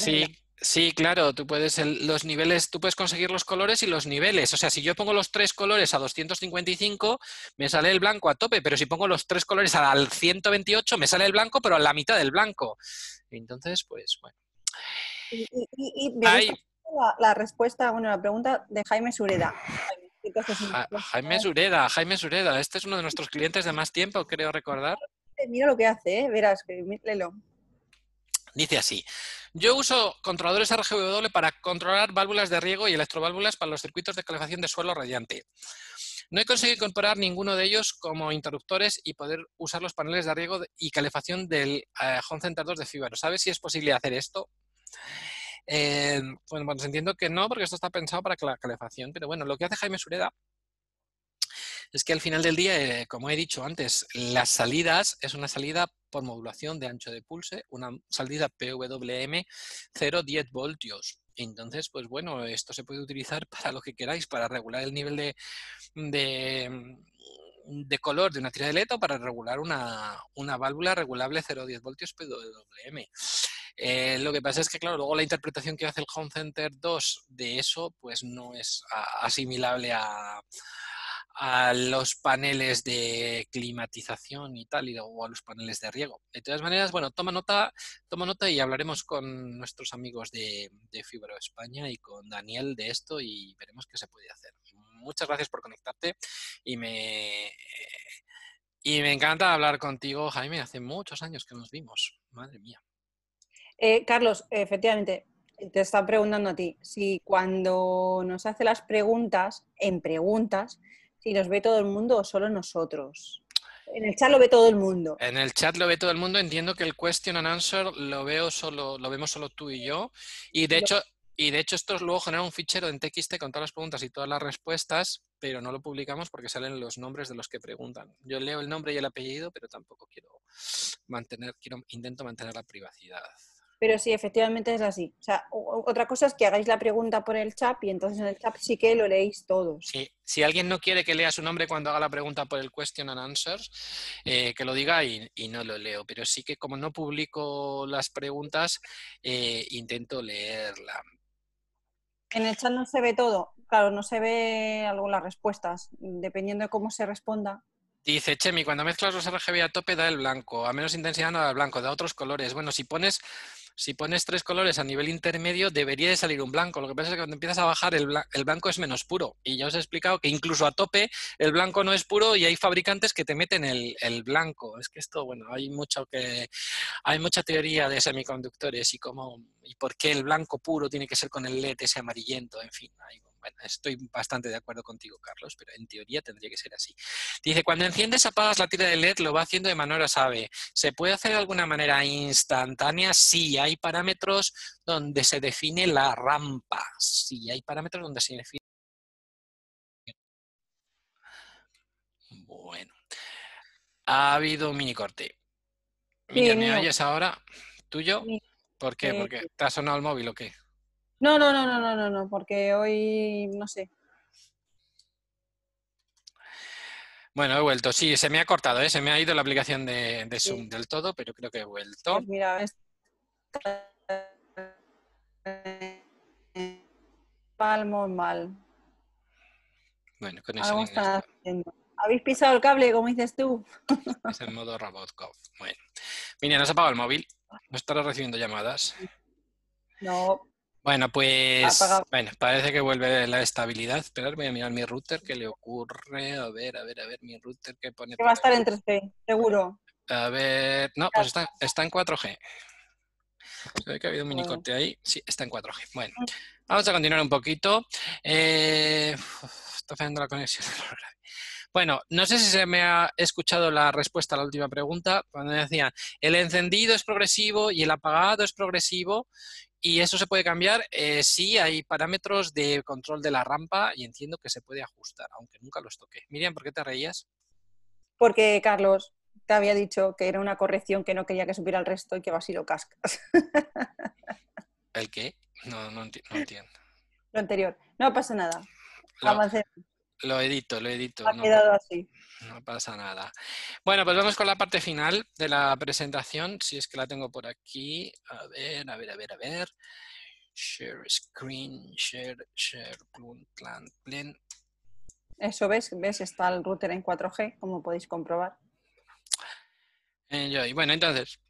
que sí, claro, tú puedes los niveles, tú puedes conseguir los colores y los niveles. O sea, si yo pongo los tres colores a 255, me sale el blanco a tope, pero si pongo los tres colores al 128, me sale el blanco, pero a la mitad del blanco. Entonces, pues bueno. Y, la, respuesta, bueno, la pregunta de Jaime Sureda. Jaime Sureda, Jaime Sureda, este es uno de nuestros clientes de más tiempo, creo recordar. Mira lo que hace, ¿eh? verás, léelo. Dice así, yo uso controladores RGW para controlar válvulas de riego y electroválvulas para los circuitos de calefacción de suelo radiante. No he conseguido incorporar ninguno de ellos como interruptores y poder usar los paneles de riego y calefacción del eh, Home Center 2 de Fibaro. ¿Sabes si es posible hacer esto? Eh, bueno, pues entiendo que no, porque esto está pensado para la calefacción, pero bueno, lo que hace Jaime Sureda es que al final del día, eh, como he dicho antes, las salidas es una salida por modulación de ancho de pulse, una salida PWM 0,10 voltios. Entonces, pues bueno, esto se puede utilizar para lo que queráis, para regular el nivel de, de, de color de una tira de LED o para regular una, una válvula regulable 0,10 voltios PWM. Eh, lo que pasa es que, claro, luego la interpretación que hace el Home Center 2 de eso, pues no es asimilable a, los paneles de climatización y tal, y o a los paneles de riego. De todas maneras, bueno, toma nota, toma nota y hablaremos con nuestros amigos de, de Fibro España y con Daniel de esto y veremos qué se puede hacer. Muchas gracias por conectarte y me, y me encanta hablar contigo, Jaime. Hace muchos años que nos vimos. Madre mía. Eh, Carlos, efectivamente, te están preguntando a ti, si cuando nos hace las preguntas, en preguntas, si nos ve todo el mundo o solo nosotros. En el chat lo ve todo el mundo. En el chat lo ve todo el mundo. Entiendo que el question and answer lo veo solo, lo vemos solo tú y yo. Y de hecho, y de hecho esto luego genera un fichero en TXT con todas las preguntas y todas las respuestas, pero no lo publicamos porque salen los nombres de los que preguntan. Yo leo el nombre y el apellido, pero tampoco quiero mantener, quiero, intento mantener la privacidad. Pero sí, efectivamente es así. O sea, otra cosa es que hagáis la pregunta por el chat y entonces en el chat sí que lo leéis todos. Sí, si alguien no quiere que lea su nombre cuando haga la pregunta por el question and answers, eh, que lo diga y, no lo leo. Pero sí que como no publico las preguntas, eh, intento leerla. En el chat no se ve todo. Claro, no se ve algunas respuestas. Dependiendo de cómo se responda, Dice Chemi, cuando mezclas los RGB a tope da el blanco, a menos intensidad no da el blanco, da otros colores. Bueno, si pones si pones tres colores a nivel intermedio, debería de salir un blanco. Lo que pasa es que cuando empiezas a bajar, el, blanco es menos puro. Y ya os he explicado que incluso a tope el blanco no es puro y hay fabricantes que te meten el, blanco. Es que esto, bueno, hay mucho que hay mucha teoría de semiconductores y cómo y por qué el blanco puro tiene que ser con el LED ese amarillento. En fin, hay bueno, estoy bastante de acuerdo contigo, Carlos, pero en teoría tendría que ser así. Dice, cuando enciendes, apagas la tira de LED, lo va haciendo de manera sabe. ¿Se puede hacer de alguna manera instantánea? Sí, hay parámetros donde se define la rampa. Sí, hay parámetros donde se define. Bueno. Ha habido un mini corte. ¿me oyes ahora? ¿Tuyo? ¿Por qué? ¿Porque te ha sonado el móvil o qué? No, no, no, no, no, no, no, porque hoy no sé. Bueno, he vuelto. Sí, se me ha cortado, ¿eh? se me ha ido la aplicación de, Zoom del todo, pero creo que he vuelto. Pues mira, palmo mal. Bueno, con eso. ¿Habéis pisado el cable, como dices tú? Es el modo Robotkov. Bueno. Mira, nos ha apagado el móvil. No estará recibiendo llamadas. No. Bueno, pues bueno, parece que vuelve la estabilidad. Esperar, voy a mirar mi router, ¿qué le ocurre? A ver, a ver, a ver, mi router que pone. Que va a estar en 3G, seguro. A ver, no, pues está, está en 4G. Se ve que ha habido un mini corte ahí. Sí, está en 4G. Bueno, mm. vamos a continuar un poquito. Eh, está fallando la conexión. Bueno, no sé si se me ha escuchado la respuesta a la última pregunta, cuando decían, el encendido es progresivo y el apagado es progresivo, y eso se puede cambiar. Eh, sí, hay parámetros de control de la rampa y entiendo que se puede ajustar, aunque nunca los toqué. Miriam, ¿por qué te reías? Porque Carlos te había dicho que era una corrección que no quería que subiera el resto y que va a sido cascas. ¿El qué? No, no, entiendo. Lo anterior. No pasa nada. Lo edito, lo edito. Ha no, quedado así. No pasa nada. Bueno, pues vamos con la parte final de la presentación, si es que la tengo por aquí. A ver, a ver, a ver, a ver. Share screen, share, share, plan, plan. Eso ves, ves, está el router en 4G, como podéis comprobar. Enjoy. Bueno, entonces,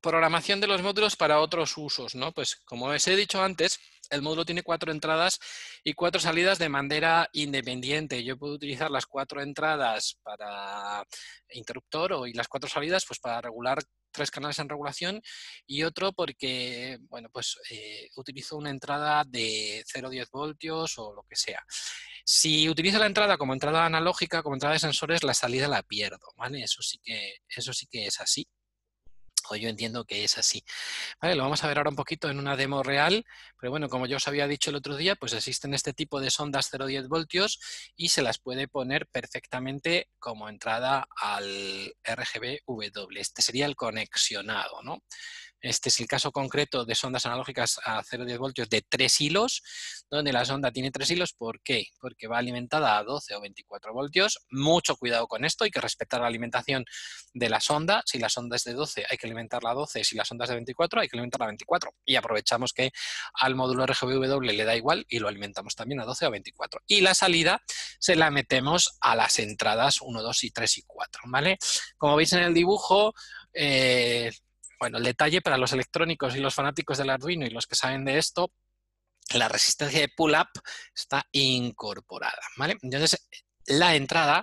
programación de los módulos para otros usos, ¿no? Pues como os he dicho antes, el módulo tiene cuatro entradas y cuatro salidas de manera independiente. Yo puedo utilizar las cuatro entradas para interruptor o, y las cuatro salidas pues para regular tres canales en regulación y otro porque, bueno, pues eh, utilizo una entrada de 0,10 voltios o lo que sea. Si utilizo la entrada como entrada analógica, como entrada de sensores, la salida la pierdo, ¿vale? Eso sí que, eso sí que es así yo entiendo que es así. Vale, lo vamos a ver ahora un poquito en una demo real, pero bueno, como yo os había dicho el otro día, pues existen este tipo de sondas 0,10 voltios y se las puede poner perfectamente como entrada al RGB-W. Este sería el conexionado, ¿no? Este es el caso concreto de sondas analógicas a 0,10 voltios de tres hilos, donde la sonda tiene tres hilos. ¿Por qué? Porque va alimentada a 12 o 24 voltios. Mucho cuidado con esto, hay que respetar la alimentación de la sonda. Si la sonda es de 12, hay que alimentarla a 12. Si la sonda es de 24, hay que alimentarla a 24. Y aprovechamos que al módulo RGBW le da igual y lo alimentamos también a 12 o 24. Y la salida se la metemos a las entradas 1, 2 y 3 y 4. ¿vale? Como veis en el dibujo, eh, bueno, el detalle para los electrónicos y los fanáticos del Arduino y los que saben de esto, la resistencia de pull-up está incorporada, ¿vale? Entonces, la entrada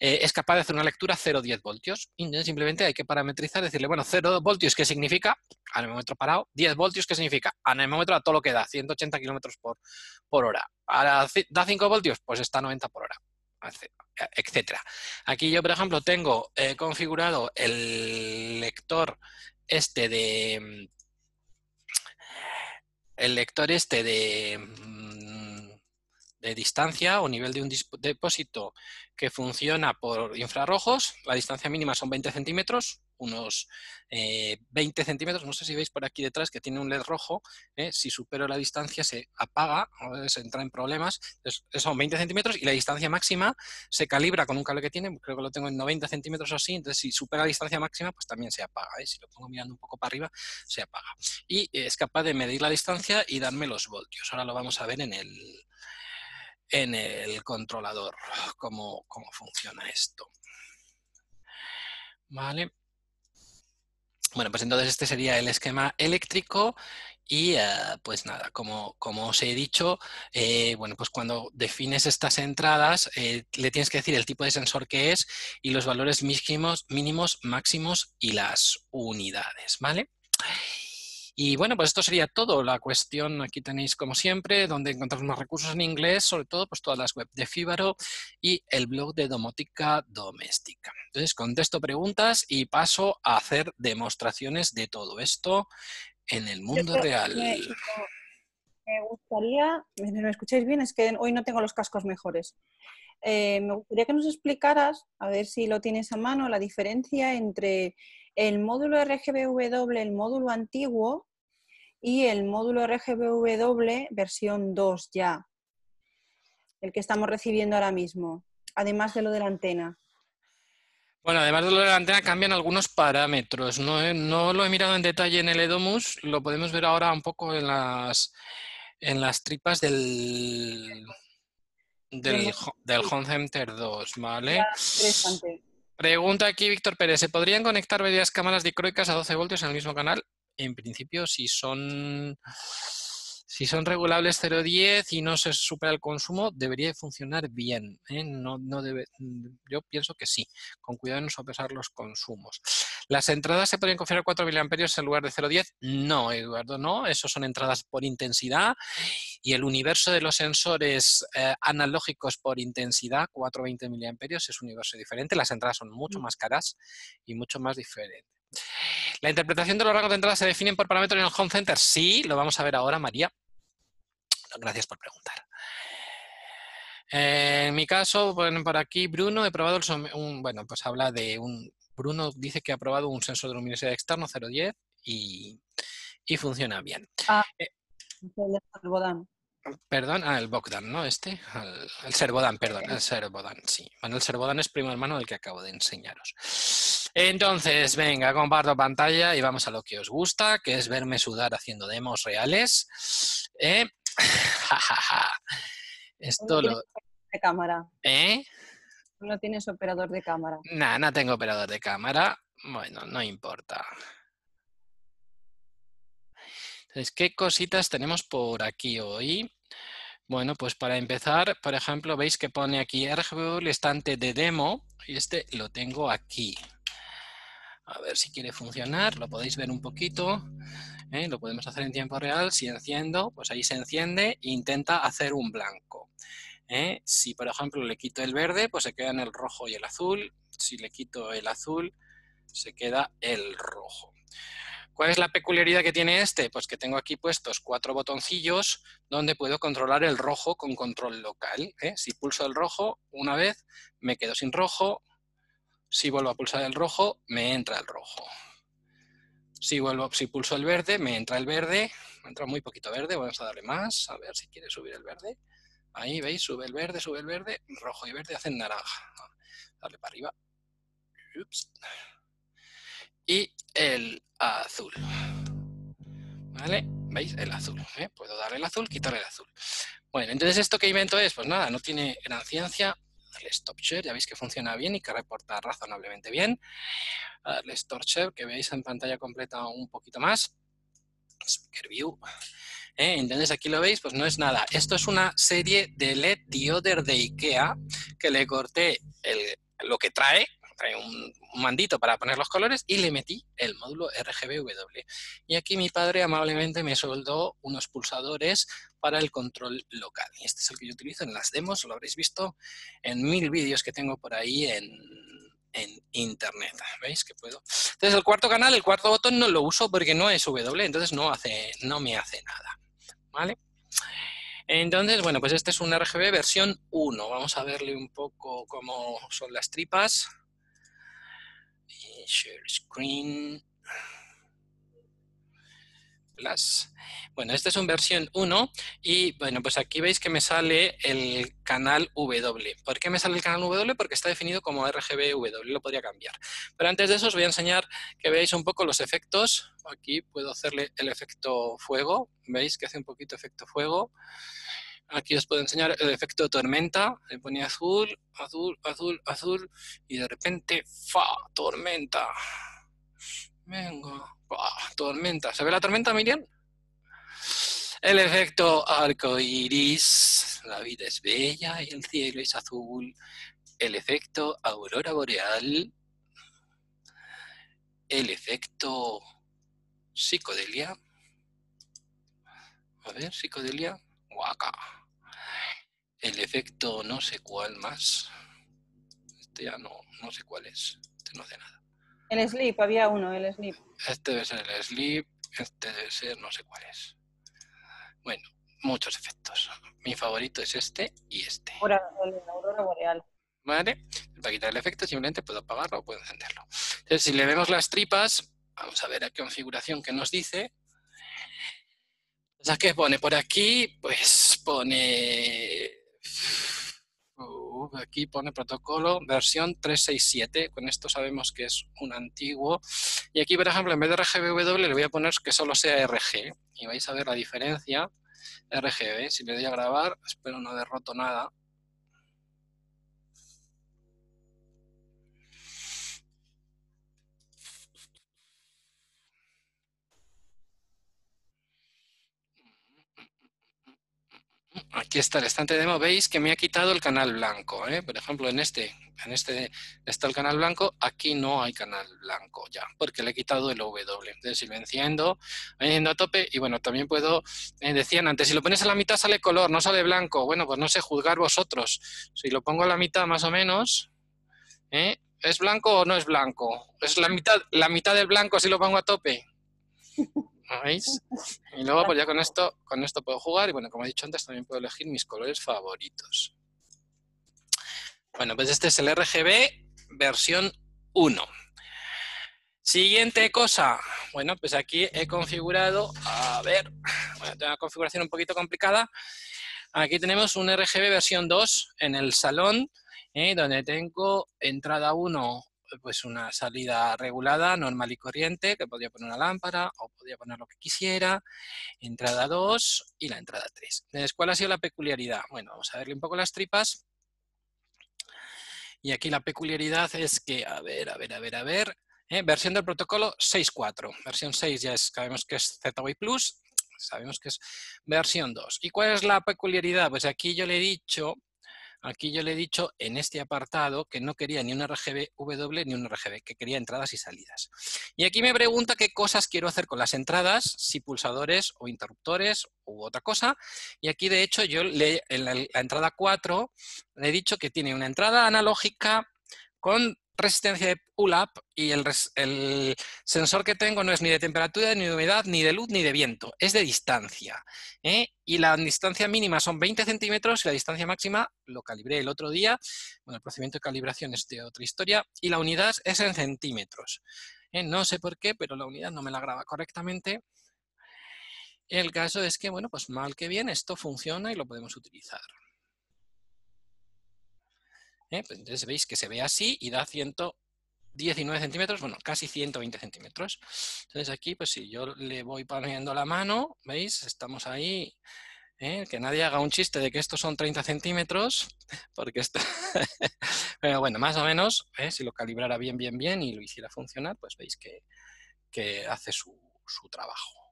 eh, es capaz de hacer una lectura 0,10 voltios. Entonces simplemente hay que parametrizar, decirle, bueno, 0 voltios, ¿qué significa? Anemómetro parado. 10 voltios, ¿qué significa? Anemómetro a todo lo que da, 180 kilómetros por, por hora. Ahora, ¿da 5 voltios? Pues está a 90 por hora etcétera. Aquí yo, por ejemplo, tengo eh, configurado el lector este de mm, el lector este de, mm, de distancia o nivel de un depósito que funciona por infrarrojos, la distancia mínima son 20 centímetros, unos 20 eh, centímetros, no sé si veis por aquí detrás que tiene un LED rojo, eh, si supero la distancia se apaga, se entra en problemas, son 20 centímetros y la distancia máxima se calibra con un cable que tiene, creo que lo tengo en 90 centímetros o así, entonces si supera la distancia máxima pues también se apaga, ¿eh? si lo pongo mirando un poco para arriba se apaga. Y es capaz de medir la distancia y darme los voltios, ahora lo vamos a ver en el, en el controlador, cómo, cómo funciona esto. Vale. Bueno, pues entonces este sería el esquema eléctrico y eh, pues nada, como, como, os he dicho, eh, bueno, pues cuando defines estas entradas eh, le tienes que decir el tipo de sensor que es y los valores mínimos, mínimos, máximos y las unidades, ¿vale? Y bueno, pues esto sería todo. La cuestión aquí tenéis como siempre, donde encontrar más recursos en inglés, sobre todo pues todas las webs de Fíbaro y el blog de Domótica Doméstica. Entonces contesto preguntas y paso a hacer demostraciones de todo esto en el mundo real. Me, gustaría, ¿me escucháis bien? Es que hoy no tengo los cascos mejores. Eh, me gustaría que nos explicaras, a ver si lo tienes a mano, la diferencia entre el módulo RGBW, el módulo antiguo, y el módulo RGBW versión 2 ya, el que estamos recibiendo ahora mismo, además de lo de la antena. Bueno, además de lo de la antena cambian algunos parámetros. No, no lo he mirado en detalle en el Edomus, lo podemos ver ahora un poco en las, en las tripas del, del, del Home Center 2, ¿vale? Pregunta aquí Víctor Pérez, ¿se podrían conectar varias cámaras dicroicas a 12 voltios en el mismo canal? En principio, si son si son regulables 0,10 y no se supera el consumo, debería funcionar bien. ¿eh? No, no debe, yo pienso que sí, con cuidado en no sopesar los consumos. ¿Las entradas se podrían configurar 4 mA en lugar de 0,10? No, Eduardo, no. Eso son entradas por intensidad y el universo de los sensores eh, analógicos por intensidad, 420 mA, es un universo diferente. Las entradas son mucho mm. más caras y mucho más diferentes. ¿La interpretación de los rangos de entrada se definen por parámetros en el Home Center? Sí, lo vamos a ver ahora, María. Gracias por preguntar. en mi caso, bueno, por aquí Bruno, he probado un, bueno, pues habla de un, Bruno dice que ha probado un sensor de luminosidad externo 010 y, y funciona bien. Ah, eh, el Bodan. Perdón, ah, el Bogdan, ¿no? Este, el, el Servodan, perdón, el Servodan, sí. Bueno, el Servodan es primo hermano del que acabo de enseñaros. Entonces, venga, comparto pantalla y vamos a lo que os gusta, que es verme sudar haciendo demos reales. ¿Eh? Esto lo... De cámara. ¿Eh? No tienes operador de cámara. No, no tengo operador de cámara. Bueno, no importa. Entonces, ¿qué cositas tenemos por aquí hoy? Bueno, pues para empezar, por ejemplo, veis que pone aquí RGB el estante de demo y este lo tengo aquí. A ver si quiere funcionar, lo podéis ver un poquito. ¿eh? Lo podemos hacer en tiempo real. Si enciendo, pues ahí se enciende e intenta hacer un blanco. ¿eh? Si, por ejemplo, le quito el verde, pues se queda en el rojo y el azul. Si le quito el azul, se queda el rojo. ¿Cuál es la peculiaridad que tiene este? Pues que tengo aquí puestos cuatro botoncillos donde puedo controlar el rojo con control local. ¿eh? Si pulso el rojo una vez, me quedo sin rojo. Si vuelvo a pulsar el rojo, me entra el rojo. Si, vuelvo, si pulso el verde, me entra el verde. Me entra muy poquito verde, vamos a darle más. A ver si quiere subir el verde. Ahí, ¿veis? Sube el verde, sube el verde. Rojo y verde hacen naranja. Darle para arriba. Y el azul. ¿Vale? ¿Veis? El azul. ¿eh? Puedo darle el azul, quitarle el azul. Bueno, entonces, ¿esto qué invento es? Pues nada, no tiene gran ciencia darle stop share, ya veis que funciona bien y que reporta razonablemente bien. Darle stop share, que veáis en pantalla completa un poquito más. Speaker view. ¿Eh? Entonces aquí lo veis, pues no es nada. Esto es una serie de LED dioder de IKEA que le corté lo que trae, trae un, mandito para poner los colores y le metí el módulo RGBW. Y aquí mi padre amablemente me soldó unos pulsadores para el control local. Y este es el que yo utilizo en las demos, lo habréis visto en mil vídeos que tengo por ahí en, internet. ¿Veis que puedo? Entonces el cuarto canal, el cuarto botón no lo uso porque no es W, entonces no, hace, no me hace nada. ¿Vale? Entonces, bueno, pues este es un RGB versión 1. Vamos a verle un poco cómo son las tripas. Share screen. Bueno, esta es una versión 1 y bueno, pues aquí veis que me sale el canal W. ¿Por qué me sale el canal W? Porque está definido como RGBW, lo podría cambiar. Pero antes de eso os voy a enseñar que veáis un poco los efectos. Aquí puedo hacerle el efecto fuego, veis que hace un poquito efecto fuego. Aquí os puedo enseñar el efecto tormenta. Le ponía azul, azul, azul, azul y de repente, ¡fa! Tormenta. Venga tormenta. ¿Se ve la tormenta, Miriam? El efecto arco iris. La vida es bella y el cielo es azul. El efecto aurora boreal. El efecto psicodelia. A ver, psicodelia. Guaca. El efecto no sé cuál más. Este ya no, no sé cuál es. Este no hace nada. El sleep, había uno, el sleep. Este debe ser el sleep, este debe ser no sé cuál es. Bueno, muchos efectos. Mi favorito es este y este. El aurora boreal. ¿Vale? Para quitar el efecto simplemente puedo apagarlo o puedo encenderlo. Entonces, si le vemos las tripas, vamos a ver a qué configuración que nos dice. O sea, ¿qué pone por aquí? Pues pone... aquí pone protocolo versión 367. Con esto sabemos que es un antiguo. Y aquí, por ejemplo, en vez de RGBW le voy a poner que solo sea RG. Y vais a ver la diferencia. RGB, si le doy a grabar, espero no haber roto nada. Aquí está el estante demo. Veis que me ha quitado el canal blanco. ¿eh? Por ejemplo, en este, en este está el canal blanco. Aquí no hay canal blanco ya, porque le he quitado el W. Entonces, si lo enciendo, enciendo a tope. Y bueno, también puedo, eh, decían antes, si lo pones a la mitad sale color, no sale blanco. Bueno, pues no sé juzgar vosotros. Si lo pongo a la mitad más o menos, ¿eh? ¿es blanco o no es blanco? Es la mitad, la mitad del blanco si lo pongo a tope. ¿Veis? Y luego pues ya con esto, con esto puedo jugar y bueno, como he dicho antes, también puedo elegir mis colores favoritos. Bueno, pues este es el RGB versión 1. Siguiente cosa. Bueno, pues aquí he configurado, a ver, bueno, tengo una configuración un poquito complicada. Aquí tenemos un RGB versión 2 en el salón, ¿eh? donde tengo entrada 1 pues una salida regulada, normal y corriente, que podría poner una lámpara o podría poner lo que quisiera, entrada 2 y la entrada 3. Entonces, ¿cuál ha sido la peculiaridad? Bueno, vamos a verle un poco las tripas. Y aquí la peculiaridad es que, a ver, a ver, a ver, a ver, ¿eh? versión del protocolo 6.4. Versión 6 ya sabemos que es ZWay Plus, sabemos que es versión 2. ¿Y cuál es la peculiaridad? Pues aquí yo le he dicho Aquí yo le he dicho en este apartado que no quería ni un RGB W ni un RGB, que quería entradas y salidas. Y aquí me pregunta qué cosas quiero hacer con las entradas, si pulsadores o interruptores u otra cosa. Y aquí de hecho yo le, en la, la entrada 4 le he dicho que tiene una entrada analógica con resistencia de pull-up y el, sensor que tengo no es ni de temperatura, ni de humedad, ni de luz, ni de viento, es de distancia. ¿eh? Y la distancia mínima son 20 centímetros y la distancia máxima lo calibré el otro día. Bueno, el procedimiento de calibración es de otra historia y la unidad es en centímetros. ¿eh? No sé por qué, pero la unidad no me la graba correctamente. El caso es que, bueno, pues mal que bien, esto funciona y lo podemos utilizar. ¿Eh? Pues entonces veis que se ve así y da 119 centímetros, bueno, casi 120 centímetros. Entonces aquí, pues si yo le voy poniendo la mano, ¿veis? Estamos ahí, ¿eh? que nadie haga un chiste de que estos son 30 centímetros, porque esto... Pero bueno, más o menos, ¿eh? si lo calibrara bien, bien, bien y lo hiciera funcionar, pues veis que, hace su, trabajo.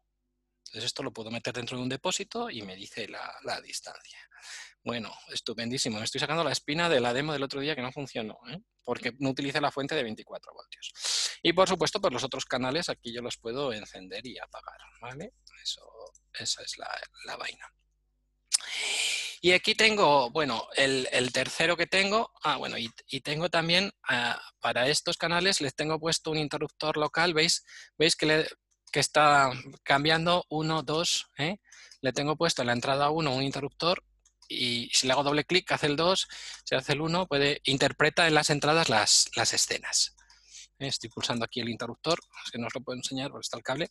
Entonces esto lo puedo meter dentro de un depósito y me dice la distancia. Bueno, estupendísimo. Me estoy sacando la espina de la demo del otro día que no funcionó, ¿eh? porque no utiliza la fuente de 24 voltios. Y por supuesto, pues los otros canales aquí yo los puedo encender y apagar, ¿vale? Eso, esa es la, vaina. Y aquí tengo, bueno, el, tercero que tengo, ah, bueno, y, tengo también, ah, para estos canales les tengo puesto un interruptor local, ¿veis? ¿Veis que, le, que está cambiando 1, 2, ¿eh? Le tengo puesto en la entrada 1 un interruptor y si le hago doble clic hace el 2, se hace el 1, puede interpreta en las entradas las, las escenas. Estoy pulsando aquí el interruptor, es que no os lo puedo enseñar porque está el cable.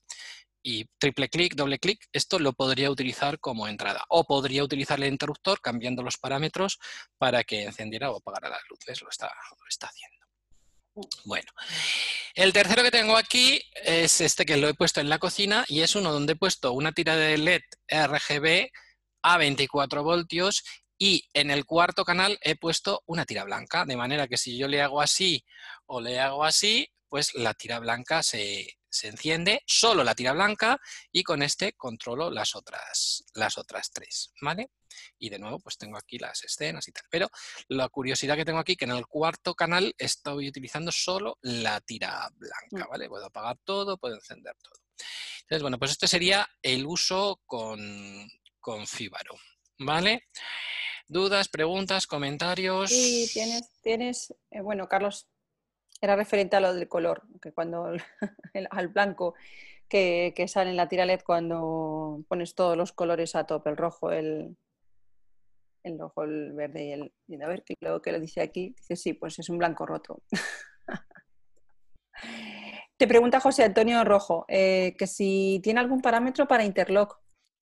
Y triple clic, doble clic, esto lo podría utilizar como entrada. O podría utilizar el interruptor cambiando los parámetros para que encendiera o apagara las luces. Lo está, lo está haciendo. Bueno, el tercero que tengo aquí es este que lo he puesto en la cocina y es uno donde he puesto una tira de LED RGB a 24 voltios y en el cuarto canal he puesto una tira blanca, de manera que si yo le hago así o le hago así, pues la tira blanca se, enciende, solo la tira blanca, y con este controlo las otras, las otras tres, ¿vale? Y de nuevo, pues tengo aquí las escenas y tal. Pero la curiosidad que tengo aquí, que en el cuarto canal estoy utilizando solo la tira blanca, mm. ¿vale? Puedo apagar todo, puedo encender todo. Entonces, bueno, pues este sería el uso con, con Fíbaro. ¿Vale? ¿Dudas, preguntas, comentarios? Sí, tienes, tienes eh, bueno, Carlos, era referente a lo del color, que cuando al blanco que, sale en la tira LED cuando pones todos los colores a tope, el rojo, el, el rojo, el verde y el... Y a ver, luego que lo dice aquí, dice sí, pues es un blanco roto. Te pregunta José Antonio Rojo eh, que si tiene algún parámetro para interlock.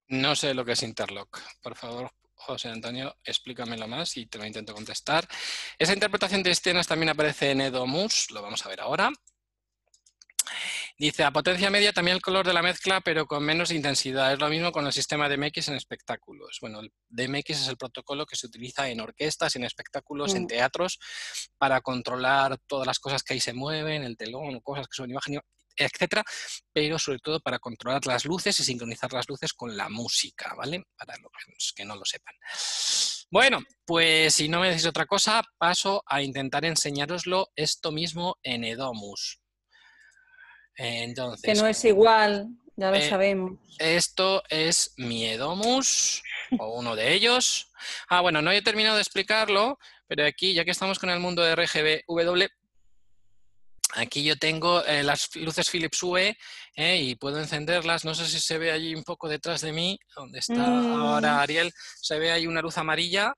No sé lo que es interlock. Por favor, José Antonio, explícamelo más y te lo intento contestar. Esa interpretación de escenas también aparece en Edomus, lo vamos a ver ahora. Dice, a potencia media también el color de la mezcla, pero con menos intensidad. Es lo mismo con el sistema DMX en espectáculos. Bueno, el DMX es el protocolo que se utiliza en orquestas, en espectáculos, en mm. teatros, para controlar todas las cosas que ahí se mueven, el telón, cosas que son imagen, etcétera, pero sobre todo para controlar las luces y sincronizar las luces con la música, ¿vale? Para los que no lo sepan. Bueno, pues si no me decís otra cosa, paso a intentar enseñaroslo esto mismo en Edomus. Entonces, que no es igual, ya lo eh, sabemos. Esto es Miedomus, o uno de ellos. Ah, bueno, no he terminado de explicarlo, pero aquí, ya que estamos con el mundo de RGB aquí yo tengo eh, las luces Philips UE eh, y puedo encenderlas. No sé si se ve allí un poco detrás de mí, donde está ahora mm. Ariel, se ve ahí una luz amarilla.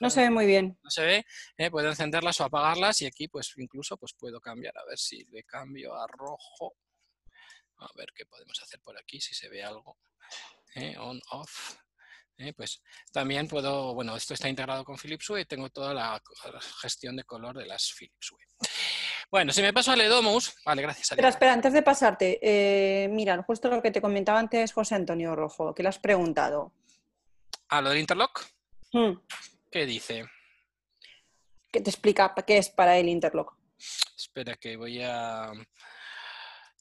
No se ve muy bien. No se ve, puedo encenderlas o apagarlas y aquí pues incluso pues puedo cambiar, a ver si le cambio a rojo. A ver qué podemos hacer por aquí, si se ve algo. ¿eh? on, off. ¿eh? pues también puedo, bueno, esto está integrado con Philips Hue y tengo toda la gestión de color de las Philips Hue. Bueno, si me paso al Edomus, vale, gracias. Espera, espera, antes de pasarte, eh, mira, justo lo que te comentaba antes José Antonio Rojo, que le has preguntado. ¿A lo del interlock? Hmm. ¿Qué dice? ¿Qué te explica qué es para el interlock? Espera que voy a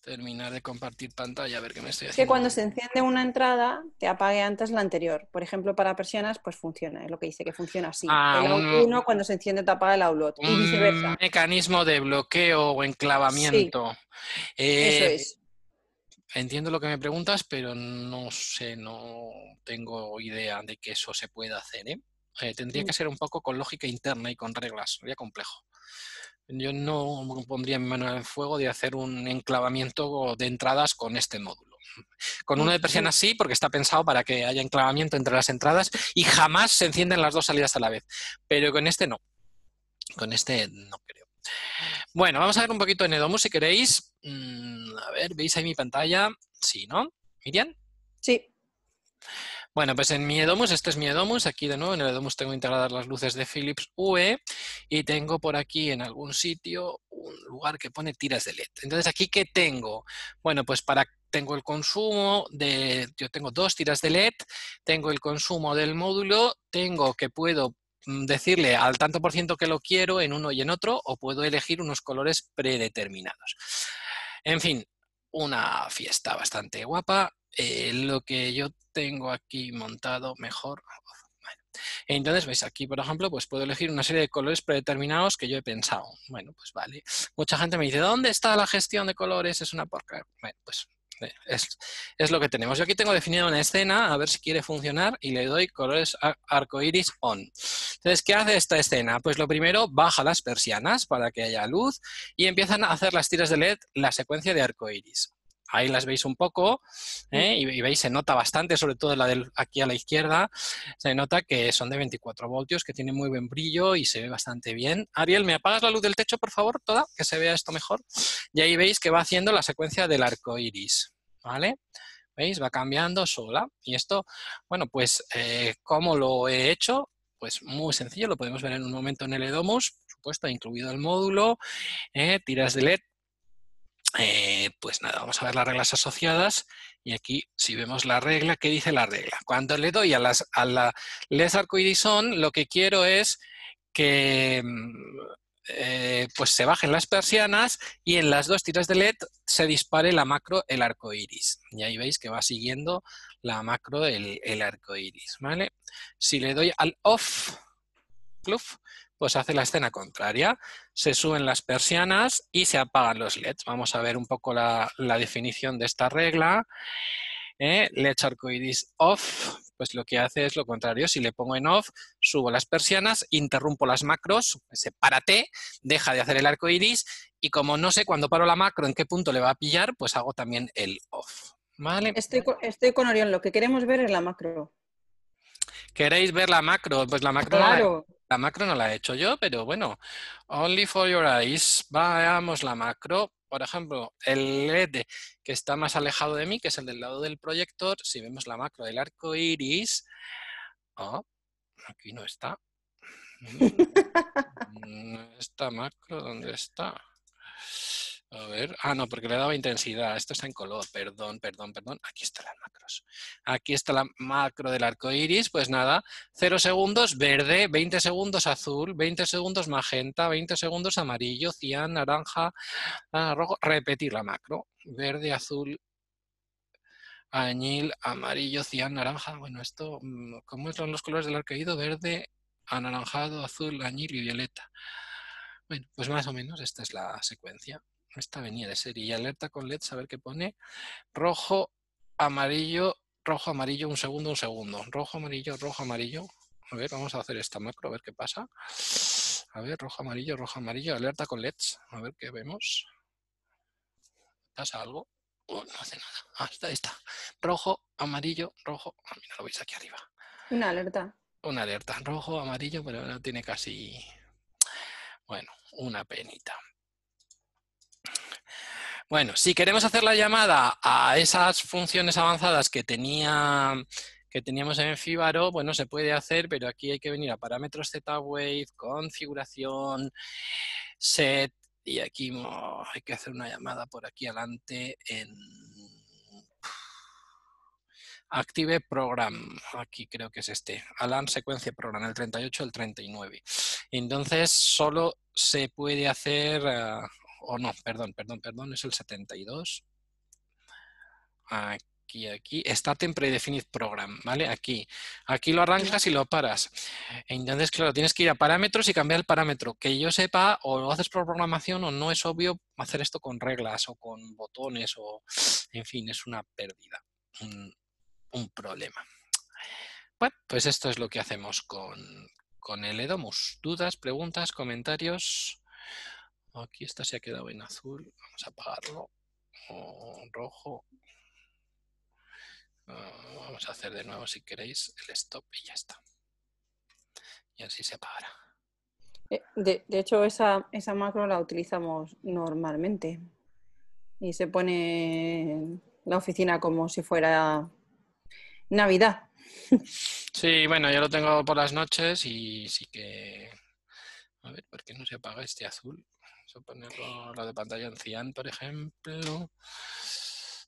terminar de compartir pantalla, a ver qué me estoy haciendo. Que cuando se enciende una entrada, te apague antes la anterior. Por ejemplo, para persianas, pues funciona, es lo que dice, que funciona así. Ah, el uno, cuando se enciende, te apaga el outlet y viceversa. Un mecanismo de bloqueo o enclavamiento. Eso eh, es. Entiendo lo que me preguntas, pero no sé, no tengo idea de que eso se pueda hacer. ¿eh? Eh, tendría mm. que ser un poco con lógica interna y con reglas, sería complejo. Yo no pondría mi mano en el fuego de hacer un enclavamiento de entradas con este módulo. Con uno de persianas sí, porque está pensado para que haya enclavamiento entre las entradas y jamás se encienden las dos salidas a la vez. Pero con este no. Con este no creo. Bueno, vamos a ver un poquito en Edomus si queréis. Mm, a ver, ¿veis ahí mi pantalla? Sí, ¿no? ¿Miriam? Sí. Bueno, pues en mi Edomus, este es mi Edomus, aquí de nuevo en el Edomus tengo integradas las luces de Philips UE y tengo por aquí en algún sitio un lugar que pone tiras de LED. Entonces, ¿aquí qué tengo? Bueno, pues para tengo el consumo de, yo tengo dos tiras de LED, tengo el consumo del módulo, tengo que puedo mm, decirle al tanto por ciento que lo quiero en uno y en otro, o puedo elegir unos colores predeterminados. En fin, una fiesta bastante guapa. Eh, lo que yo tengo aquí montado mejor. Entonces, veis aquí, por ejemplo, pues puedo elegir una serie de colores predeterminados que yo he pensado. Bueno, pues vale. Mucha gente me dice, ¿dónde está la gestión de colores? Es una porca. Bueno, pues eh, es, lo que tenemos. Yo aquí tengo definido una escena, a ver si quiere funcionar, y le doy colores arcoiris on. Entonces, ¿qué hace esta escena? Pues lo primero, baja las persianas para que haya luz y empiezan a hacer las tiras de LED la secuencia de arcoiris. Ahí las veis un poco ¿eh? y, veis, se nota bastante, sobre todo la del aquí a la izquierda, se nota que son de 24 voltios, que tienen muy buen brillo y se ve bastante bien. Ariel, ¿me apagas la luz del techo, por favor, toda? Que se vea esto mejor. Y ahí veis que va haciendo la secuencia del arco iris, ¿vale? ¿Veis? Va cambiando sola. Y esto, bueno, pues, eh, ¿cómo lo he hecho? Pues muy sencillo, lo podemos ver en un momento en el Edomus, por supuesto, incluido el módulo, ¿eh? tiras de LED eh, pues nada, vamos a ver las reglas asociadas y aquí si vemos la regla, ¿qué dice la regla? Cuando le doy a, las, a la LED arcoiris on, lo que quiero es que mm, eh, pues se bajen las persianas y en las dos tiras de LED se dispare la macro el arco iris. Y ahí veis que va siguiendo la macro el, arco iris. ¿vale? Si le doy al off, pluf, pues hace la escena contraria. Se suben las persianas y se apagan los LEDs. Vamos a ver un poco la, definición de esta regla. ¿Eh? LED arcoiris off, pues lo que hace es lo contrario. Si le pongo en off, subo las persianas, interrumpo las macros, se párate, deja de hacer el arco iris y como no sé cuándo paro la macro en qué punto le va a pillar, pues hago también el off. ¿Vale? Estoy, estoy con Orión, lo que queremos ver es la macro. ¿Queréis ver la macro? Pues la macro claro. La macro no la he hecho yo, pero bueno, only for your eyes, veamos la macro. Por ejemplo, el LED que está más alejado de mí, que es el del lado del proyector, si vemos la macro del arco iris, oh, aquí no está. Esta macro, ¿dónde está? A ver, ah, no, porque le daba intensidad. Esto está en color, perdón, perdón, perdón. Aquí están las macros. Aquí está la macro del arco iris. Pues nada, 0 segundos verde, 20 segundos azul, 20 segundos magenta, 20 segundos amarillo, cian, naranja, ah, rojo. Repetir la macro. Verde, azul, añil, amarillo, cian, naranja. Bueno, esto, mm, ¿cómo son los colores del arcoíris? Verde, anaranjado, azul, añil y violeta. Bueno, pues más o menos esta es la secuencia. Esta venía de serie. Y alerta con LED, a ver qué pone. Rojo, amarillo, rojo, amarillo, un segundo, un segundo. Rojo, amarillo, rojo, amarillo. A ver, vamos a hacer esta macro, a ver qué pasa. A ver, rojo, amarillo, rojo, amarillo. Alerta con LEDs. A ver qué vemos. ¿Pasa algo? Oh, no hace nada. Ah, está, ahí está. Rojo, amarillo, rojo. Ah, mira, lo veis aquí arriba. Una alerta. Una alerta. Rojo, amarillo, pero no tiene casi... Bueno, una penita. Bueno, si queremos hacer la llamada a esas funciones avanzadas que, tenía, que teníamos en Fibaro, bueno, se puede hacer, pero aquí hay que venir a parámetros Z-Wave, configuración, set, y aquí hay que hacer una llamada por aquí adelante en Active Program, aquí creo que es este, Alarm Secuencia Program, el 38, el 39. Entonces solo se puede hacer eh, o no, perdón, perdón, perdón, es el 72. Aquí, aquí, State en Predefined Program, ¿vale? Aquí, aquí lo arrancas y lo paras. Entonces, claro, tienes que ir a parámetros y cambiar el parámetro. Que yo sepa, o lo haces por programación o no es obvio hacer esto con reglas o con botones o, en fin, es una pérdida, un, problema. Bueno, pues esto es lo que hacemos con, con el Edomus. ¿Dudas, preguntas, comentarios? Aquí esta se ha quedado en azul. Vamos a apagarlo. rojo. Ah, vamos a hacer de nuevo, si queréis, el stop y ya está. Y así se apagará. Eh, de, hecho, esa, esa macro la utilizamos normalmente. Y se pone la oficina como si fuera Navidad. Sí, bueno, yo lo tengo por las noches y sí que... A ver, ¿por qué no se apaga este azul? A ponerlo la de pantalla en cian, por ejemplo.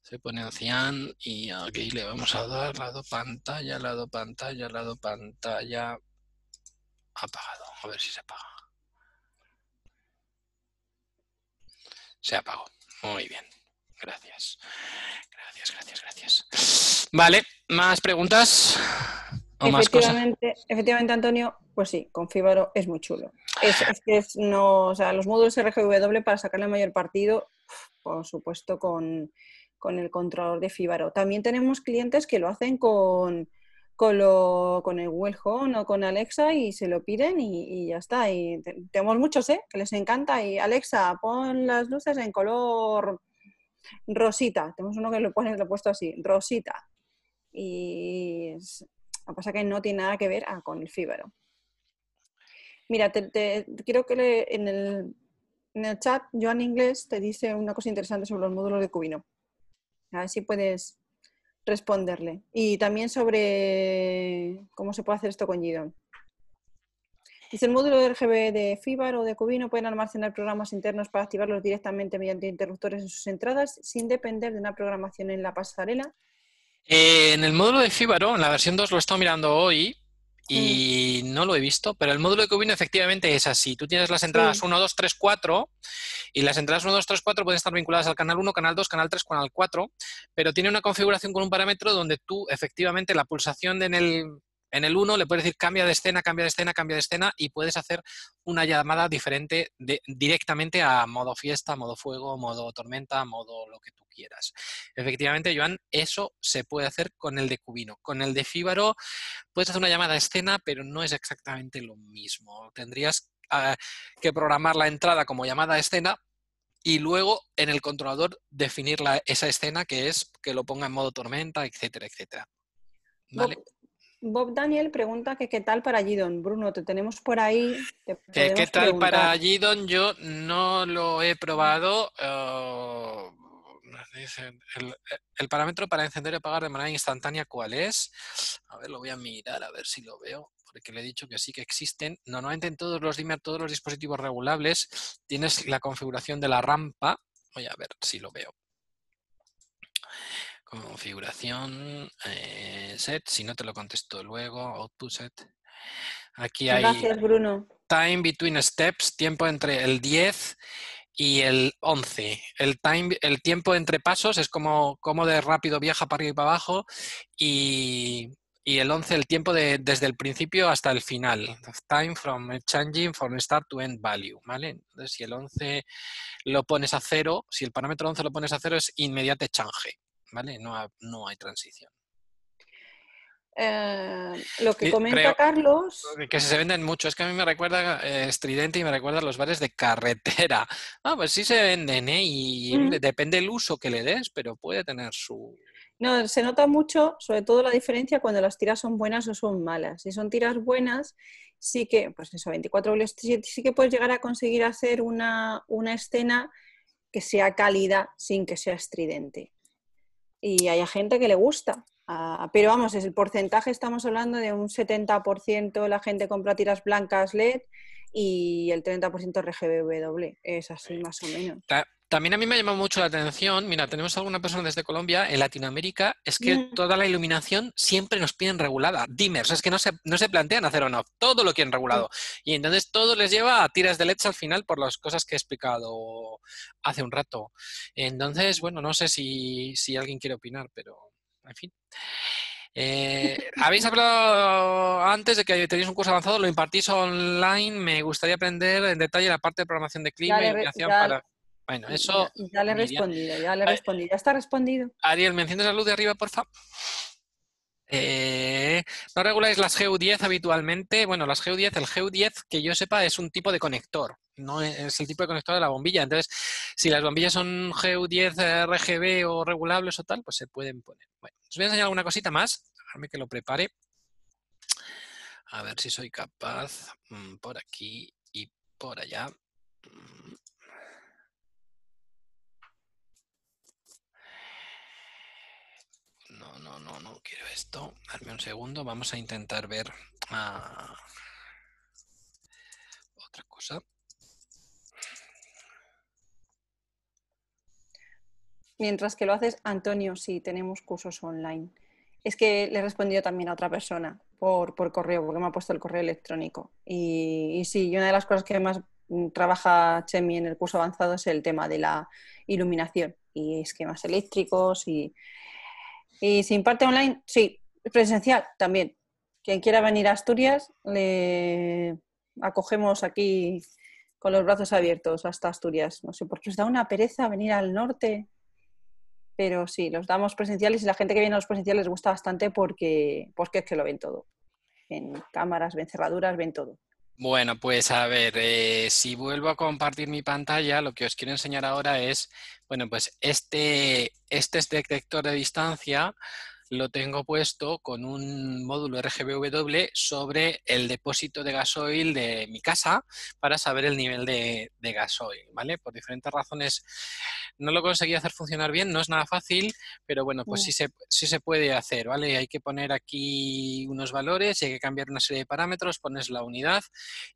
Se pone en cian y aquí le vamos a dar lado pantalla, lado pantalla, lado pantalla. Apagado. A ver si se apaga. Se apagó. Muy bien. Gracias. Gracias, gracias, gracias. Vale, ¿más preguntas? Efectivamente, efectivamente, Antonio, pues sí, con Fibaro es muy chulo. Es, que es no, o sea, los módulos RGW para sacarle mayor partido, por supuesto, con, el controlador de Fibaro. También tenemos clientes que lo hacen con, con, lo, con el Google Home o con Alexa y se lo piden y, ya está. Y tenemos muchos, ¿eh? Que les encanta. Y Alexa, pon las luces en color rosita. Tenemos uno que lo pone, lo he puesto así, rosita. Y lo que pasa es que no tiene nada que ver ah, con el Fibaro. Mira, te, quiero que en, el, en, el, chat, Joan Inglés te dice una cosa interesante sobre los módulos de Cubino. A ver si puedes responderle. Y también sobre cómo se puede hacer esto con Gidon. Dice, el módulo de RGB de FIBAR o de Cubino pueden almacenar programas internos para activarlos directamente mediante interruptores en sus entradas sin depender de una programación en la pasarela. Eh, en el módulo de Fibaro, en la versión 2 lo he estado mirando hoy y no lo he visto, pero el módulo de Cubino efectivamente es así. Tú tienes las entradas 1, 2, 3, 4 y las entradas 1, 2, 3, 4 pueden estar vinculadas al canal 1, canal 2, canal 3, canal 4, pero tiene una configuración con un parámetro donde tú efectivamente la pulsación en el, en el 1 le puedes decir cambia de escena, cambia de escena, cambia de escena y puedes hacer una llamada diferente directamente a modo fiesta, modo fuego, modo tormenta, modo lo que tú quieras. Efectivamente, Joan, eso se puede hacer con el de Cubino. Con el de Fíbaro puedes hacer una llamada a escena, pero no es exactamente lo mismo. Tendrías ah, que programar la entrada como llamada a escena y luego en el controlador definir esa escena que es que lo ponga en modo tormenta, etcétera, etcétera. Bob, Daniel pregunta que qué tal para Gidon. Bruno, te tenemos por ahí. ¿Qué tal para Gidon? Yo no lo he probado. Eh, el, parámetro para encender y apagar de manera instantánea, ¿cuál es? A ver, lo voy a mirar a ver si lo veo porque le he dicho que sí que existen. Normalmente en todos los dimmer, todos los dispositivos regulables, tienes la configuración de la rampa. Voy a ver si lo veo. Configuración, eh, set, si no te lo contesto luego, output set. Aquí hay Gracias, Bruno. time between steps, tiempo entre el 10 y el 11. El, time, el tiempo entre pasos es como, como de rápido viaja para arriba y para abajo y, y el 11 el tiempo de, desde el principio hasta el final. Time from changing from start to end value. ¿vale? Entonces, si el 11 lo pones a cero, si el parámetro 11 lo pones a cero es inmediate change. ¿Vale? No, no hay transición. Eh, lo que comenta Carlos. Que se venden mucho. Es que a mí me recuerda eh, estridente y me recuerda a los bares de carretera. Ah, pues sí se venden, ¿eh? Y mm. depende el uso que le des, pero puede tener su. No, se nota mucho, sobre todo la diferencia cuando las tiras son buenas o son malas. Si son tiras buenas, sí que, pues eso, 24 sí, sí que puedes llegar a conseguir hacer una, una escena que sea cálida sin que sea estridente. Y hay gente que le gusta. Ah, pero vamos, es el porcentaje, estamos hablando de un 70% la gente compra tiras blancas LED y el 30% RGBW. Es así más o menos. También a mí me ha llamado mucho la atención, mira, tenemos alguna persona desde Colombia, en Latinoamérica, es que mm. toda la iluminación siempre nos piden regulada, dimmers, es que no se, no se plantean hacer on-off, todo lo quieren regulado. Y entonces todo les lleva a tiras de LEDs al final por las cosas que he explicado hace un rato. Entonces, bueno, no sé si, si alguien quiere opinar, pero en fin. Eh, habéis hablado antes de que tenéis un curso avanzado, lo impartís online. Me gustaría aprender en detalle la parte de programación de clima y iluminación para. Bueno, eso. Ya, le he respondido, ya le he respondido. ¿Ya está respondido? Ariel, ¿me enciendes la luz de arriba, por favor? Eh, no reguláis las GU10 habitualmente. Bueno, las GU10, el GU10 que yo sepa es un tipo de conector, no es el tipo de conector de la bombilla. Entonces, si las bombillas son GU10 RGB o regulables o tal, pues se pueden poner. Bueno, os voy a enseñar alguna cosita más. Déjame que lo prepare. A ver si soy capaz mm, por aquí y por allá. Mm. No, no, no, no quiero esto. Darme un segundo. Vamos a intentar ver ah, otra cosa. Mientras que lo haces, Antonio, sí, tenemos cursos online. Es que le he respondido también a otra persona por, correo, porque me ha puesto el correo electrónico. Y, sí, una de las cosas que más mm, trabaja Chemi en el curso avanzado es el tema de la iluminación y esquemas eléctricos. Y, y se imparte online, sí, presencial también. Quien quiera venir a Asturias, le acogemos aquí con los brazos abiertos hasta Asturias. No sé, porque os da una pereza venir al norte pero sí, los damos presenciales y la gente que viene a los presenciales les gusta bastante porque, porque es que lo ven todo. En cámaras, ven cerraduras, ven todo. Bueno, pues a ver, eh, si vuelvo a compartir mi pantalla, lo que os quiero enseñar ahora es, bueno, pues este, este es detector de distancia lo tengo puesto con un módulo RGBW sobre el depósito de gasoil de mi casa para saber el nivel de, gasoil, ¿vale? Por diferentes razones no lo conseguí hacer funcionar bien, no es nada fácil, pero bueno, pues sí se, sí se puede hacer, ¿vale? Hay que poner aquí unos valores, hay que cambiar una serie de parámetros, pones la unidad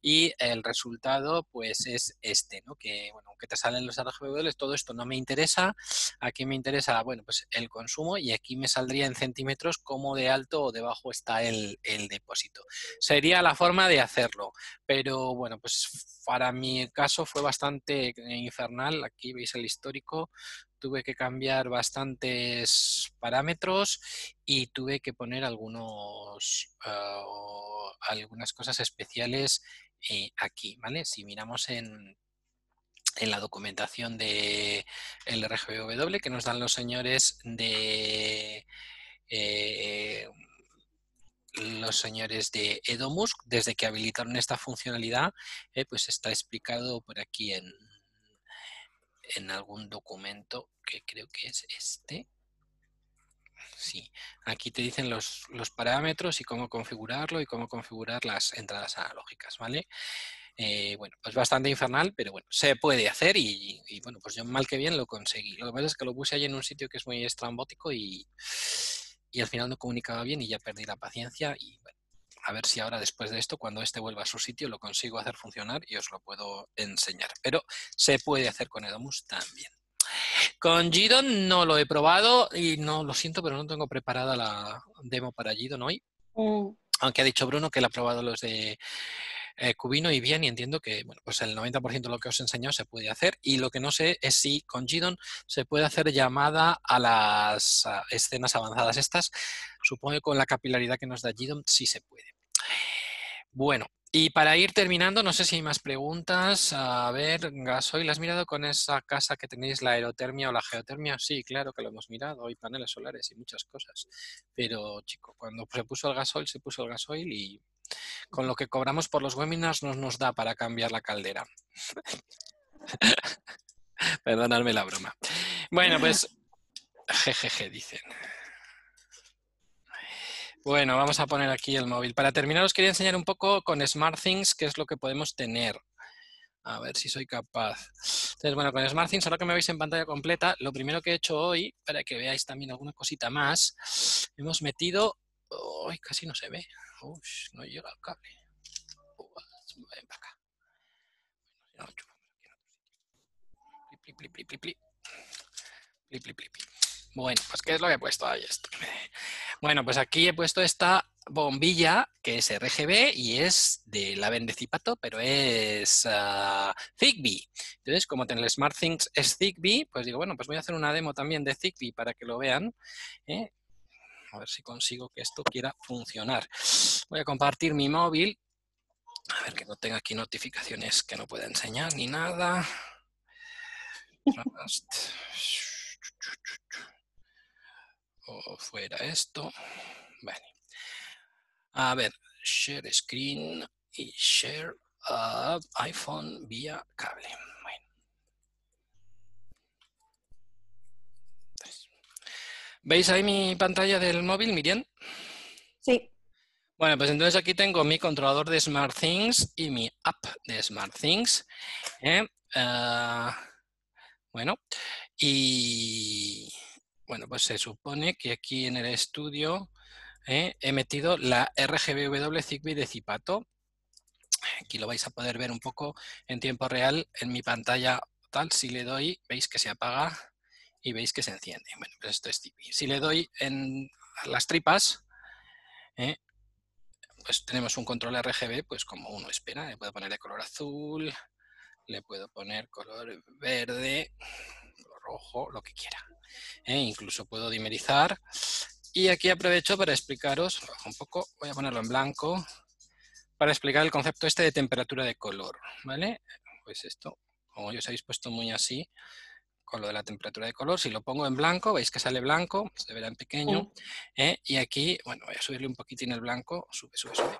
y el resultado pues es este, ¿no? Que, bueno, aunque te salen los RGBW, todo esto no me interesa, aquí me interesa, bueno, pues el consumo y aquí me saldría en centímetros cómo de alto o de bajo está el, depósito. Sería la forma de hacerlo, pero bueno, pues para mi caso fue bastante infernal. Aquí veis el histórico. Tuve que cambiar bastantes parámetros y tuve que poner algunos, ah, algunas cosas especiales eh, aquí, ¿vale? Si miramos en, en la documentación de el RGBW que nos dan los señores de eh, los señores de Edomus, desde que habilitaron esta funcionalidad, eh, pues está explicado por aquí en, en algún documento que creo que es este. Sí, aquí te dicen los, parámetros y cómo configurarlo y cómo configurar las entradas analógicas, ¿vale? Eh, bueno, pues bastante infernal, pero bueno, se puede hacer y, y, bueno, pues yo mal que bien lo conseguí. Lo que pasa es que lo puse ahí en un sitio que es muy estrambótico y, y al final no comunicaba bien y ya perdí la paciencia y bueno, A ver si ahora después de esto, cuando este vuelva a su sitio, lo consigo hacer funcionar y os lo puedo enseñar. Pero se puede hacer con Edomus también. Con Gidon no lo he probado y no lo siento, pero no tengo preparada la demo para Gidon hoy. Mm. Aunque ha dicho Bruno que él ha probado los de eh, Cubino y bien, y entiendo que bueno, pues el 90% de lo que os he enseñado se puede hacer. Y lo que no sé es si con Gidon se puede hacer llamada a las escenas avanzadas. Estas, supongo que con la capilaridad que nos da Gidon sí se puede. Bueno, y para ir terminando, no sé si hay más preguntas. A ver, Gasoil, ¿has mirado con esa casa que tenéis la aerotermia o la geotermia? Sí, claro que lo hemos mirado. Hay paneles solares y muchas cosas. Pero, chico, cuando se puso el gasoil, se puso el gasoil y con lo que cobramos por los webinars no nos da para cambiar la caldera. Perdonadme la broma. Bueno, pues, jejeje, dicen. Bueno, vamos a poner aquí el móvil. Para terminar os quería enseñar un poco con SmartThings qué es lo que podemos tener. A ver si soy capaz. Entonces, bueno, con SmartThings, ahora que me veis en pantalla completa, lo primero que he hecho hoy, para que veáis también alguna cosita más, hemos metido... ¡Uy! casi no se ve. Uy, no llega el cable. ven para acá. Bueno, pues ¿qué es lo que he puesto ahí esto? Bueno, pues aquí he puesto esta bombilla que es RGB y es de la Bendecipato, pero es uh, Zigbee. Entonces, como en el SmartThings es Zigbee, pues digo, bueno, pues voy a hacer una demo también de Zigbee para que lo vean. ¿eh? A ver si consigo que esto quiera funcionar. Voy a compartir mi móvil. A ver que no tenga aquí notificaciones que no pueda enseñar ni nada. O fuera esto. Vale. A ver, share screen y share iPhone vía cable. Bueno. ¿Veis ahí mi pantalla del móvil, Miriam? Sí. Bueno, pues entonces aquí tengo mi controlador de SmartThings y mi app de SmartThings. ¿eh? Ah, bueno, y bueno, pues se supone que aquí en el estudio eh, he metido la RGBW Zigbee de Zipato. Aquí lo vais a poder ver un poco en tiempo real en mi pantalla tal. Si le doy, veis que se apaga y veis que se enciende. Bueno, pues esto es Zigbee. Si le doy en las tripas, eh, pues tenemos un control RGB, pues como uno espera. Le puedo poner de color azul, le puedo poner color verde, rojo, lo que quiera. ¿Eh? incluso puedo dimerizar. Y aquí aprovecho para explicaros un poco, voy a ponerlo en blanco, para explicar el concepto este de temperatura de color, ¿vale? Pues esto, como yo os habéis puesto muy así, con lo de la temperatura de color, si lo pongo en blanco, veis que sale blanco, se verá en pequeño, ¿eh? y aquí, bueno, voy a subirle un poquitín el blanco, sube, sube, sube.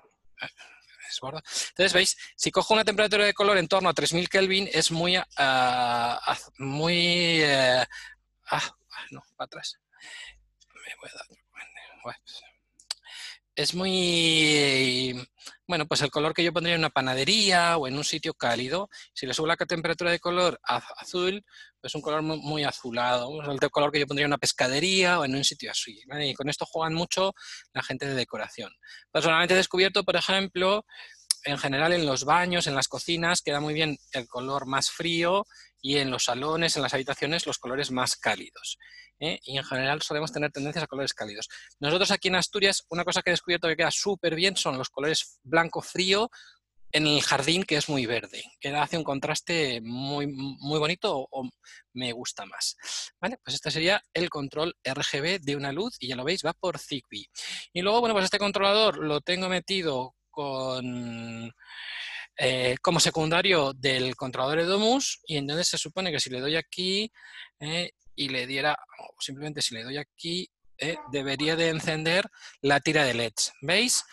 Entonces, veis, si cojo una temperatura de color en torno a 3000 Kelvin, es muy, uh, muy uh, ah, no, para atrás. Dar. Es muy, bueno, pues el color que yo pondría en una panadería o en un sitio cálido. Si le subo la temperatura de color azul, pues un color muy, azulado. El color que yo pondría en una pescadería o en un sitio así. Y con esto juegan mucho la gente de decoración. Personalmente he descubierto, por ejemplo, en general en los baños, en las cocinas, queda muy bien el color más frío y en los salones, en las habitaciones, los colores más cálidos. ¿eh? Y en general solemos tener tendencias a colores cálidos. Nosotros aquí en Asturias, una cosa que he descubierto que queda súper bien son los colores blanco frío en el jardín, que es muy verde, que hace un contraste muy, muy bonito o, me gusta más. ¿Vale? Pues este sería el control RGB de una luz y ya lo veis, va por Zigbee. Y luego, bueno, pues este controlador lo tengo metido con eh, como secundario del controlador de Domus y entonces se supone que si le doy aquí eh, y le diera, simplemente si le doy aquí, eh, debería de encender la tira de LEDs. ¿Veis?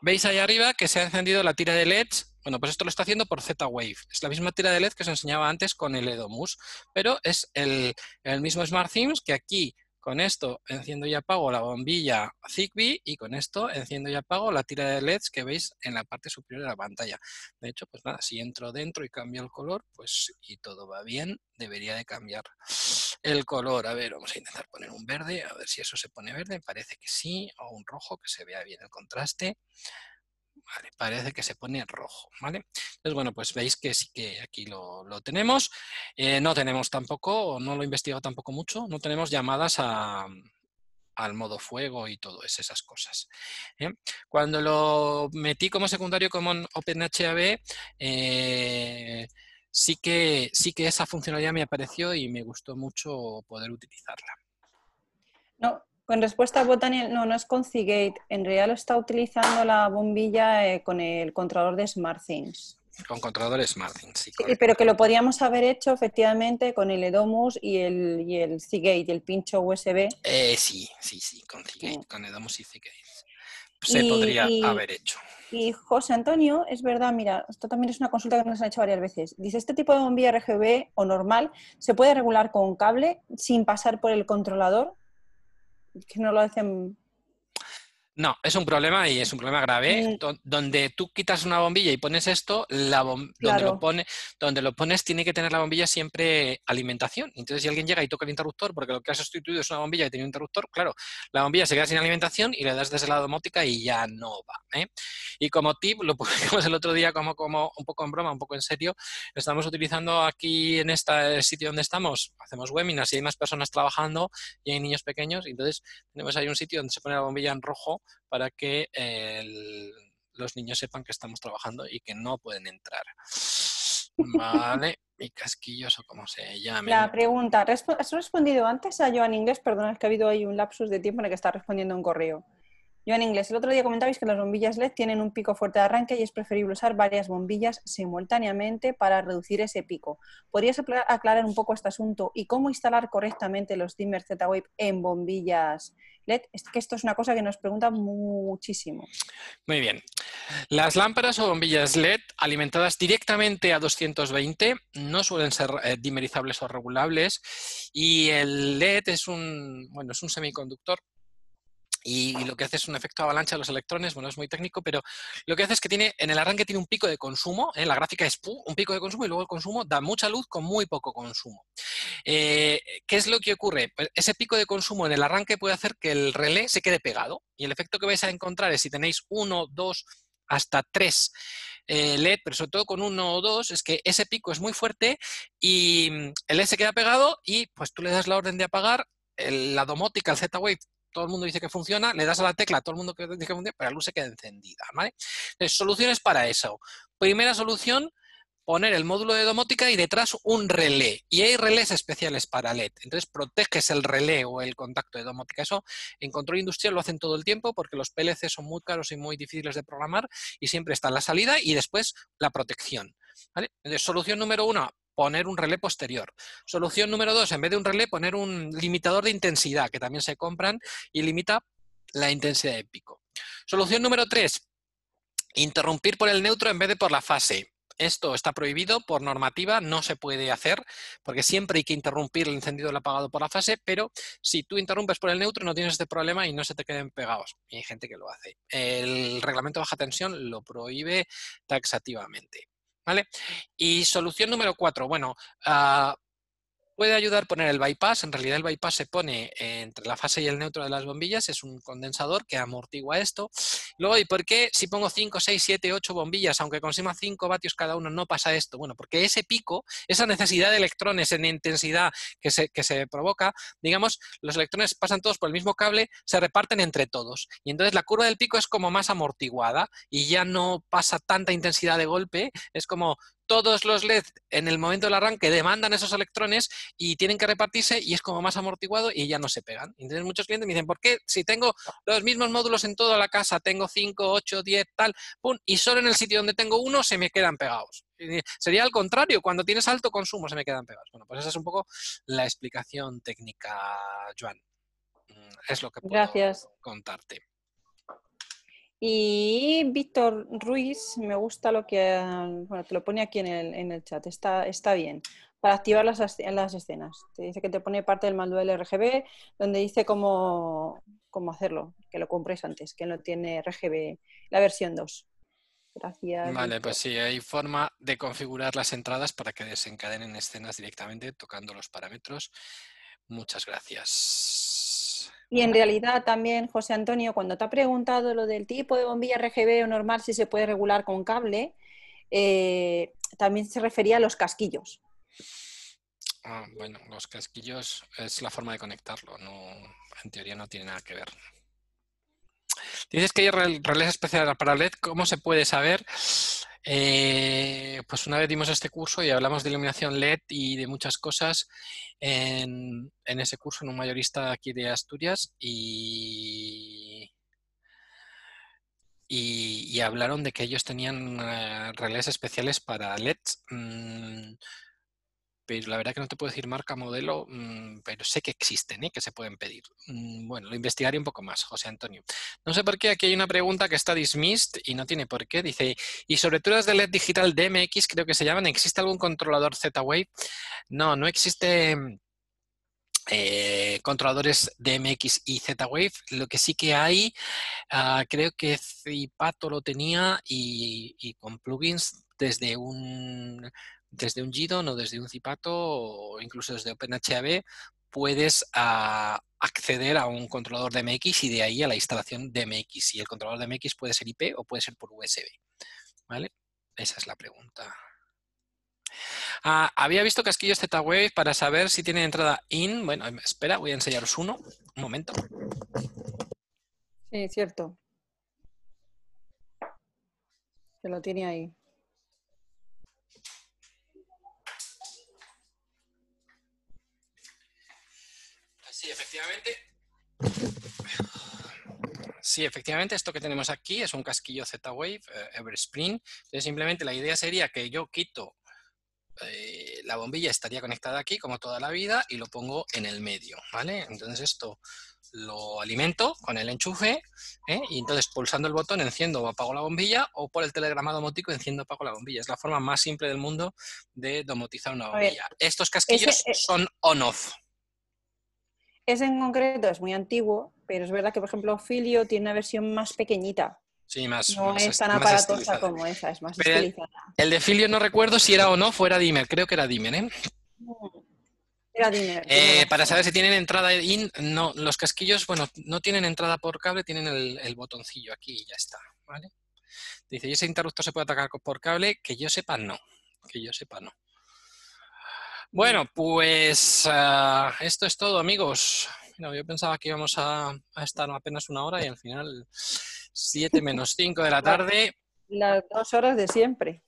¿Veis ahí arriba que se ha encendido la tira de LEDs? Bueno, pues esto lo está haciendo por Z-Wave. Es la misma tira de LED que os enseñaba antes con el Edomus, pero es el, el mismo SmartThemes que aquí con esto enciendo y apago la bombilla Zigbee y con esto enciendo y apago la tira de LEDs que veis en la parte superior de la pantalla. De hecho, pues nada, si entro dentro y cambio el color, pues y todo va bien, debería de cambiar el color. A ver, vamos a intentar poner un verde, a ver si eso se pone verde, parece que sí, o un rojo, que se vea bien el contraste. Parece que se pone rojo, ¿vale? Entonces, bueno, pues veis que sí que aquí lo, tenemos. Eh, no tenemos tampoco, no lo he investigado tampoco mucho, no tenemos llamadas al modo fuego y todas esas cosas. ¿eh? Cuando lo metí como secundario como en OpenHAB, eh, sí, que, sí que esa funcionalidad me apareció y me gustó mucho poder utilizarla. No, con respuesta a Botaniel, no, no es con Seagate. En realidad lo está utilizando la bombilla eh, con el controlador de SmartThings. Con controlador SmartThings, sí. sí pero que lo podríamos haber hecho efectivamente con el Edomus y el, y el Seagate, el pincho USB. Eh, sí, sí, sí, con Seagate, con Edomus y Seagate. Se podría haber hecho. Y José Antonio, es verdad, mira, esto también es una consulta que nos han hecho varias veces. Dice, ¿este tipo de bombilla RGB o normal se puede regular con cable sin pasar por el controlador? Que no lo hacen no, es un problema y es un problema grave. Mm. Donde tú quitas una bombilla y pones esto, la donde, lo pone, donde lo pones tiene que tener la bombilla siempre alimentación. Entonces, si alguien llega y toca el interruptor, porque lo que has sustituido es una bombilla que tiene un interruptor, claro, la bombilla se queda sin alimentación y le das desde la domótica y ya no va. ¿eh? Y como tip, lo publicamos el otro día como, como un poco en broma, un poco en serio, estamos utilizando aquí en este sitio donde estamos, hacemos webinars y hay más personas trabajando y hay niños pequeños, entonces tenemos ahí un sitio donde se pone la bombilla en rojo para que los niños sepan que estamos trabajando y que no pueden entrar. Vale, y casquillos o como se llame. La pregunta, ¿has respondido antes a Joan Inglés? Perdona, es que ha habido ahí un lapsus de tiempo en el que está respondiendo un correo. Yo en inglés, el otro día comentabais que las bombillas LED tienen un pico fuerte de arranque y es preferible usar varias bombillas simultáneamente para reducir ese pico. ¿Podrías aclarar un poco este asunto y cómo instalar correctamente los dimmers Z-Wave en bombillas LED? Es que esto es una cosa que nos preguntan muchísimo. Muy bien. Las lámparas o bombillas LED alimentadas directamente a 220 no suelen ser eh, dimerizables o regulables y el LED es un, bueno, es un semiconductor y lo que hace es un efecto avalancha de los electrones, bueno, es muy técnico, pero lo que hace es que tiene, en el arranque tiene un pico de consumo, en ¿eh? la gráfica es un pico de consumo y luego el consumo da mucha luz con muy poco consumo. Eh, ¿Qué es lo que ocurre? Pues ese pico de consumo en el arranque puede hacer que el relé se quede pegado y el efecto que vais a encontrar es si tenéis uno, dos, hasta tres eh, LED, pero sobre todo con uno o dos, es que ese pico es muy fuerte y mm, el LED se queda pegado y pues tú le das la orden de apagar, la domótica, el Z-Wave todo el mundo dice que funciona, le das a la tecla, todo el mundo dice que funciona, pero la luz se queda encendida. ¿vale? Entonces, soluciones para eso. Primera solución, poner el módulo de domótica y detrás un relé. Y hay relés especiales para LED. Entonces proteges el relé o el contacto de domótica. Eso en control industrial lo hacen todo el tiempo porque los PLC son muy caros y muy difíciles de programar y siempre está la salida y después la protección. Entonces, solución número uno, poner un relé posterior. Solución número dos, en vez de un relé, poner un limitador de intensidad, que también se compran y limita la intensidad de pico. Solución número tres, interrumpir por el neutro en vez de por la fase. Esto está prohibido por normativa, no se puede hacer, porque siempre hay que interrumpir el encendido el apagado por la fase, pero si tú interrumpes por el neutro no tienes este problema y no se te queden pegados. Y hay gente que lo hace. El reglamento de baja tensión lo prohíbe taxativamente. ¿Vale? Y solución número cuatro, bueno, uh, puede ayudar poner el bypass. En realidad el bypass se pone entre la fase y el neutro de las bombillas, es un condensador que amortigua esto. Luego, ¿y por qué si pongo 5, 6, 7, 8 bombillas, aunque consuma 5 vatios cada uno, no pasa esto? Bueno, porque ese pico, esa necesidad de electrones en intensidad que se, que se provoca, digamos, los electrones pasan todos por el mismo cable, se reparten entre todos. Y entonces la curva del pico es como más amortiguada y ya no pasa tanta intensidad de golpe, es como todos los LED en el momento del arranque demandan esos electrones y tienen que repartirse y es como más amortiguado y ya no se pegan. Entonces muchos clientes me dicen, ¿por qué si tengo los mismos módulos en toda la casa, tengo 5, 8, 10, tal, pum, y solo en el sitio donde tengo uno se me quedan pegados? Sería al contrario, cuando tienes alto consumo se me quedan pegados. Bueno, pues esa es un poco la explicación técnica, Joan. Mm, es lo que puedo contarte. Y Víctor Ruiz, me gusta lo que, bueno, te lo pone aquí en el, en el chat, está, está bien. Para activar las, las escenas. Te dice que te pone parte del manual RGB, donde dice cómo, cómo hacerlo, que lo compres antes, que no tiene RGB, la versión 2. Gracias. Vale, pues sí, hay forma de configurar las entradas para que desencadenen escenas directamente tocando los parámetros. Muchas gracias. Y en realidad también, José Antonio, cuando te ha preguntado lo del tipo de bombilla RGB o normal, si se puede regular con cable, eh, también se refería a los casquillos. Ah, bueno, los casquillos es la forma de conectarlo, no, en teoría no tiene nada que ver. Dices que hay relés especiales para LED, ¿cómo se puede saber? Eh, pues una vez dimos este curso y hablamos de iluminación LED y de muchas cosas en, ese curso en un mayorista aquí de Asturias y, hablaron de que ellos tenían eh, relés especiales para LEDs. Mm, pero la verdad que no te puedo decir marca, modelo, mm, pero sé que existen ¿eh? que se pueden pedir. Mm, bueno, lo investigaré un poco más, José Antonio. No sé por qué, aquí hay una pregunta que está dismissed y no tiene por qué. Dice, y sobre todo de LED digital DMX, creo que se llaman, ¿existe algún controlador Z-Wave? No, no existe... Eh, controladores DMX y Z-Wave. Lo que sí que hay, ah, creo que Zipato lo tenía y, con plugins desde un, desde un GIDON o desde un Zipato o incluso desde OpenHAB puedes ah, acceder a un controlador de MX y de ahí a la instalación de MX. Y el controlador de MX puede ser IP o puede ser por USB. ¿Vale? Esa es la pregunta. Ah, había visto casquillos Z-Wave para saber si tiene entrada in. Bueno, espera, voy a enseñaros uno. Un momento. Sí, cierto. Que lo tiene ahí. Sí, efectivamente. Sí, efectivamente, esto que tenemos aquí es un casquillo Z-Wave eh, Everspring. Entonces, simplemente la idea sería que yo quito eh, la bombilla, estaría conectada aquí como toda la vida y lo pongo en el medio, ¿vale? Entonces esto lo alimento con el enchufe ¿eh? y entonces pulsando el botón enciendo o apago la bombilla o por el telegrama domótico enciendo o apago la bombilla. Es la forma más simple del mundo de domotizar una bombilla. Estos casquillos son on-off. Ese en concreto es muy antiguo, pero es verdad que, por ejemplo, Filio tiene una versión más pequeñita. Sí, más. No es tan aparatosa como esa, es más estilizada. El, de Filio no recuerdo si era o no, fuera Dimmer, creo que era Dimmer, ¿eh? Era Dimmer. Eh, para saber si tienen entrada in, no, los casquillos, bueno, no tienen entrada por cable, tienen el, botoncillo aquí y ya está, ¿vale? Dice, ¿y ese interruptor se puede atacar por cable? Que yo sepa, no. Que yo sepa, no. Bueno, pues ah, esto es todo, amigos. yo pensaba que íbamos a, estar apenas una hora y al final 7 menos 5 de la tarde. Las dos horas de siempre.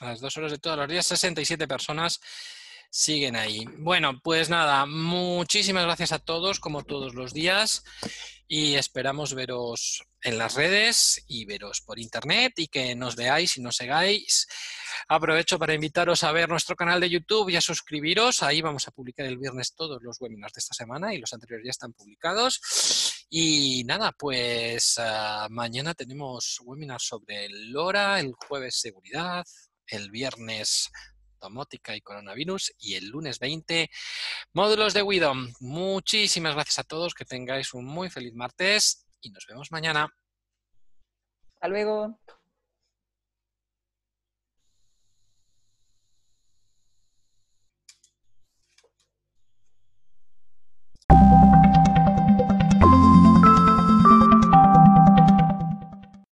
Las dos horas de todos los días, 67 personas siguen ahí. Bueno, pues nada, muchísimas gracias a todos, como todos los días, y esperamos veros en las redes y veros por internet y que nos veáis y nos sigáis. Aprovecho para invitaros a ver nuestro canal de YouTube y a suscribiros. Ahí vamos a publicar el viernes todos los webinars de esta semana y los anteriores ya están publicados. Y nada, pues ah, mañana tenemos webinars sobre LoRa, el jueves seguridad, el viernes domótica y coronavirus y el lunes 20 módulos de WIDOM. Muchísimas gracias a todos, que tengáis un muy feliz martes y nos vemos mañana. Hasta luego.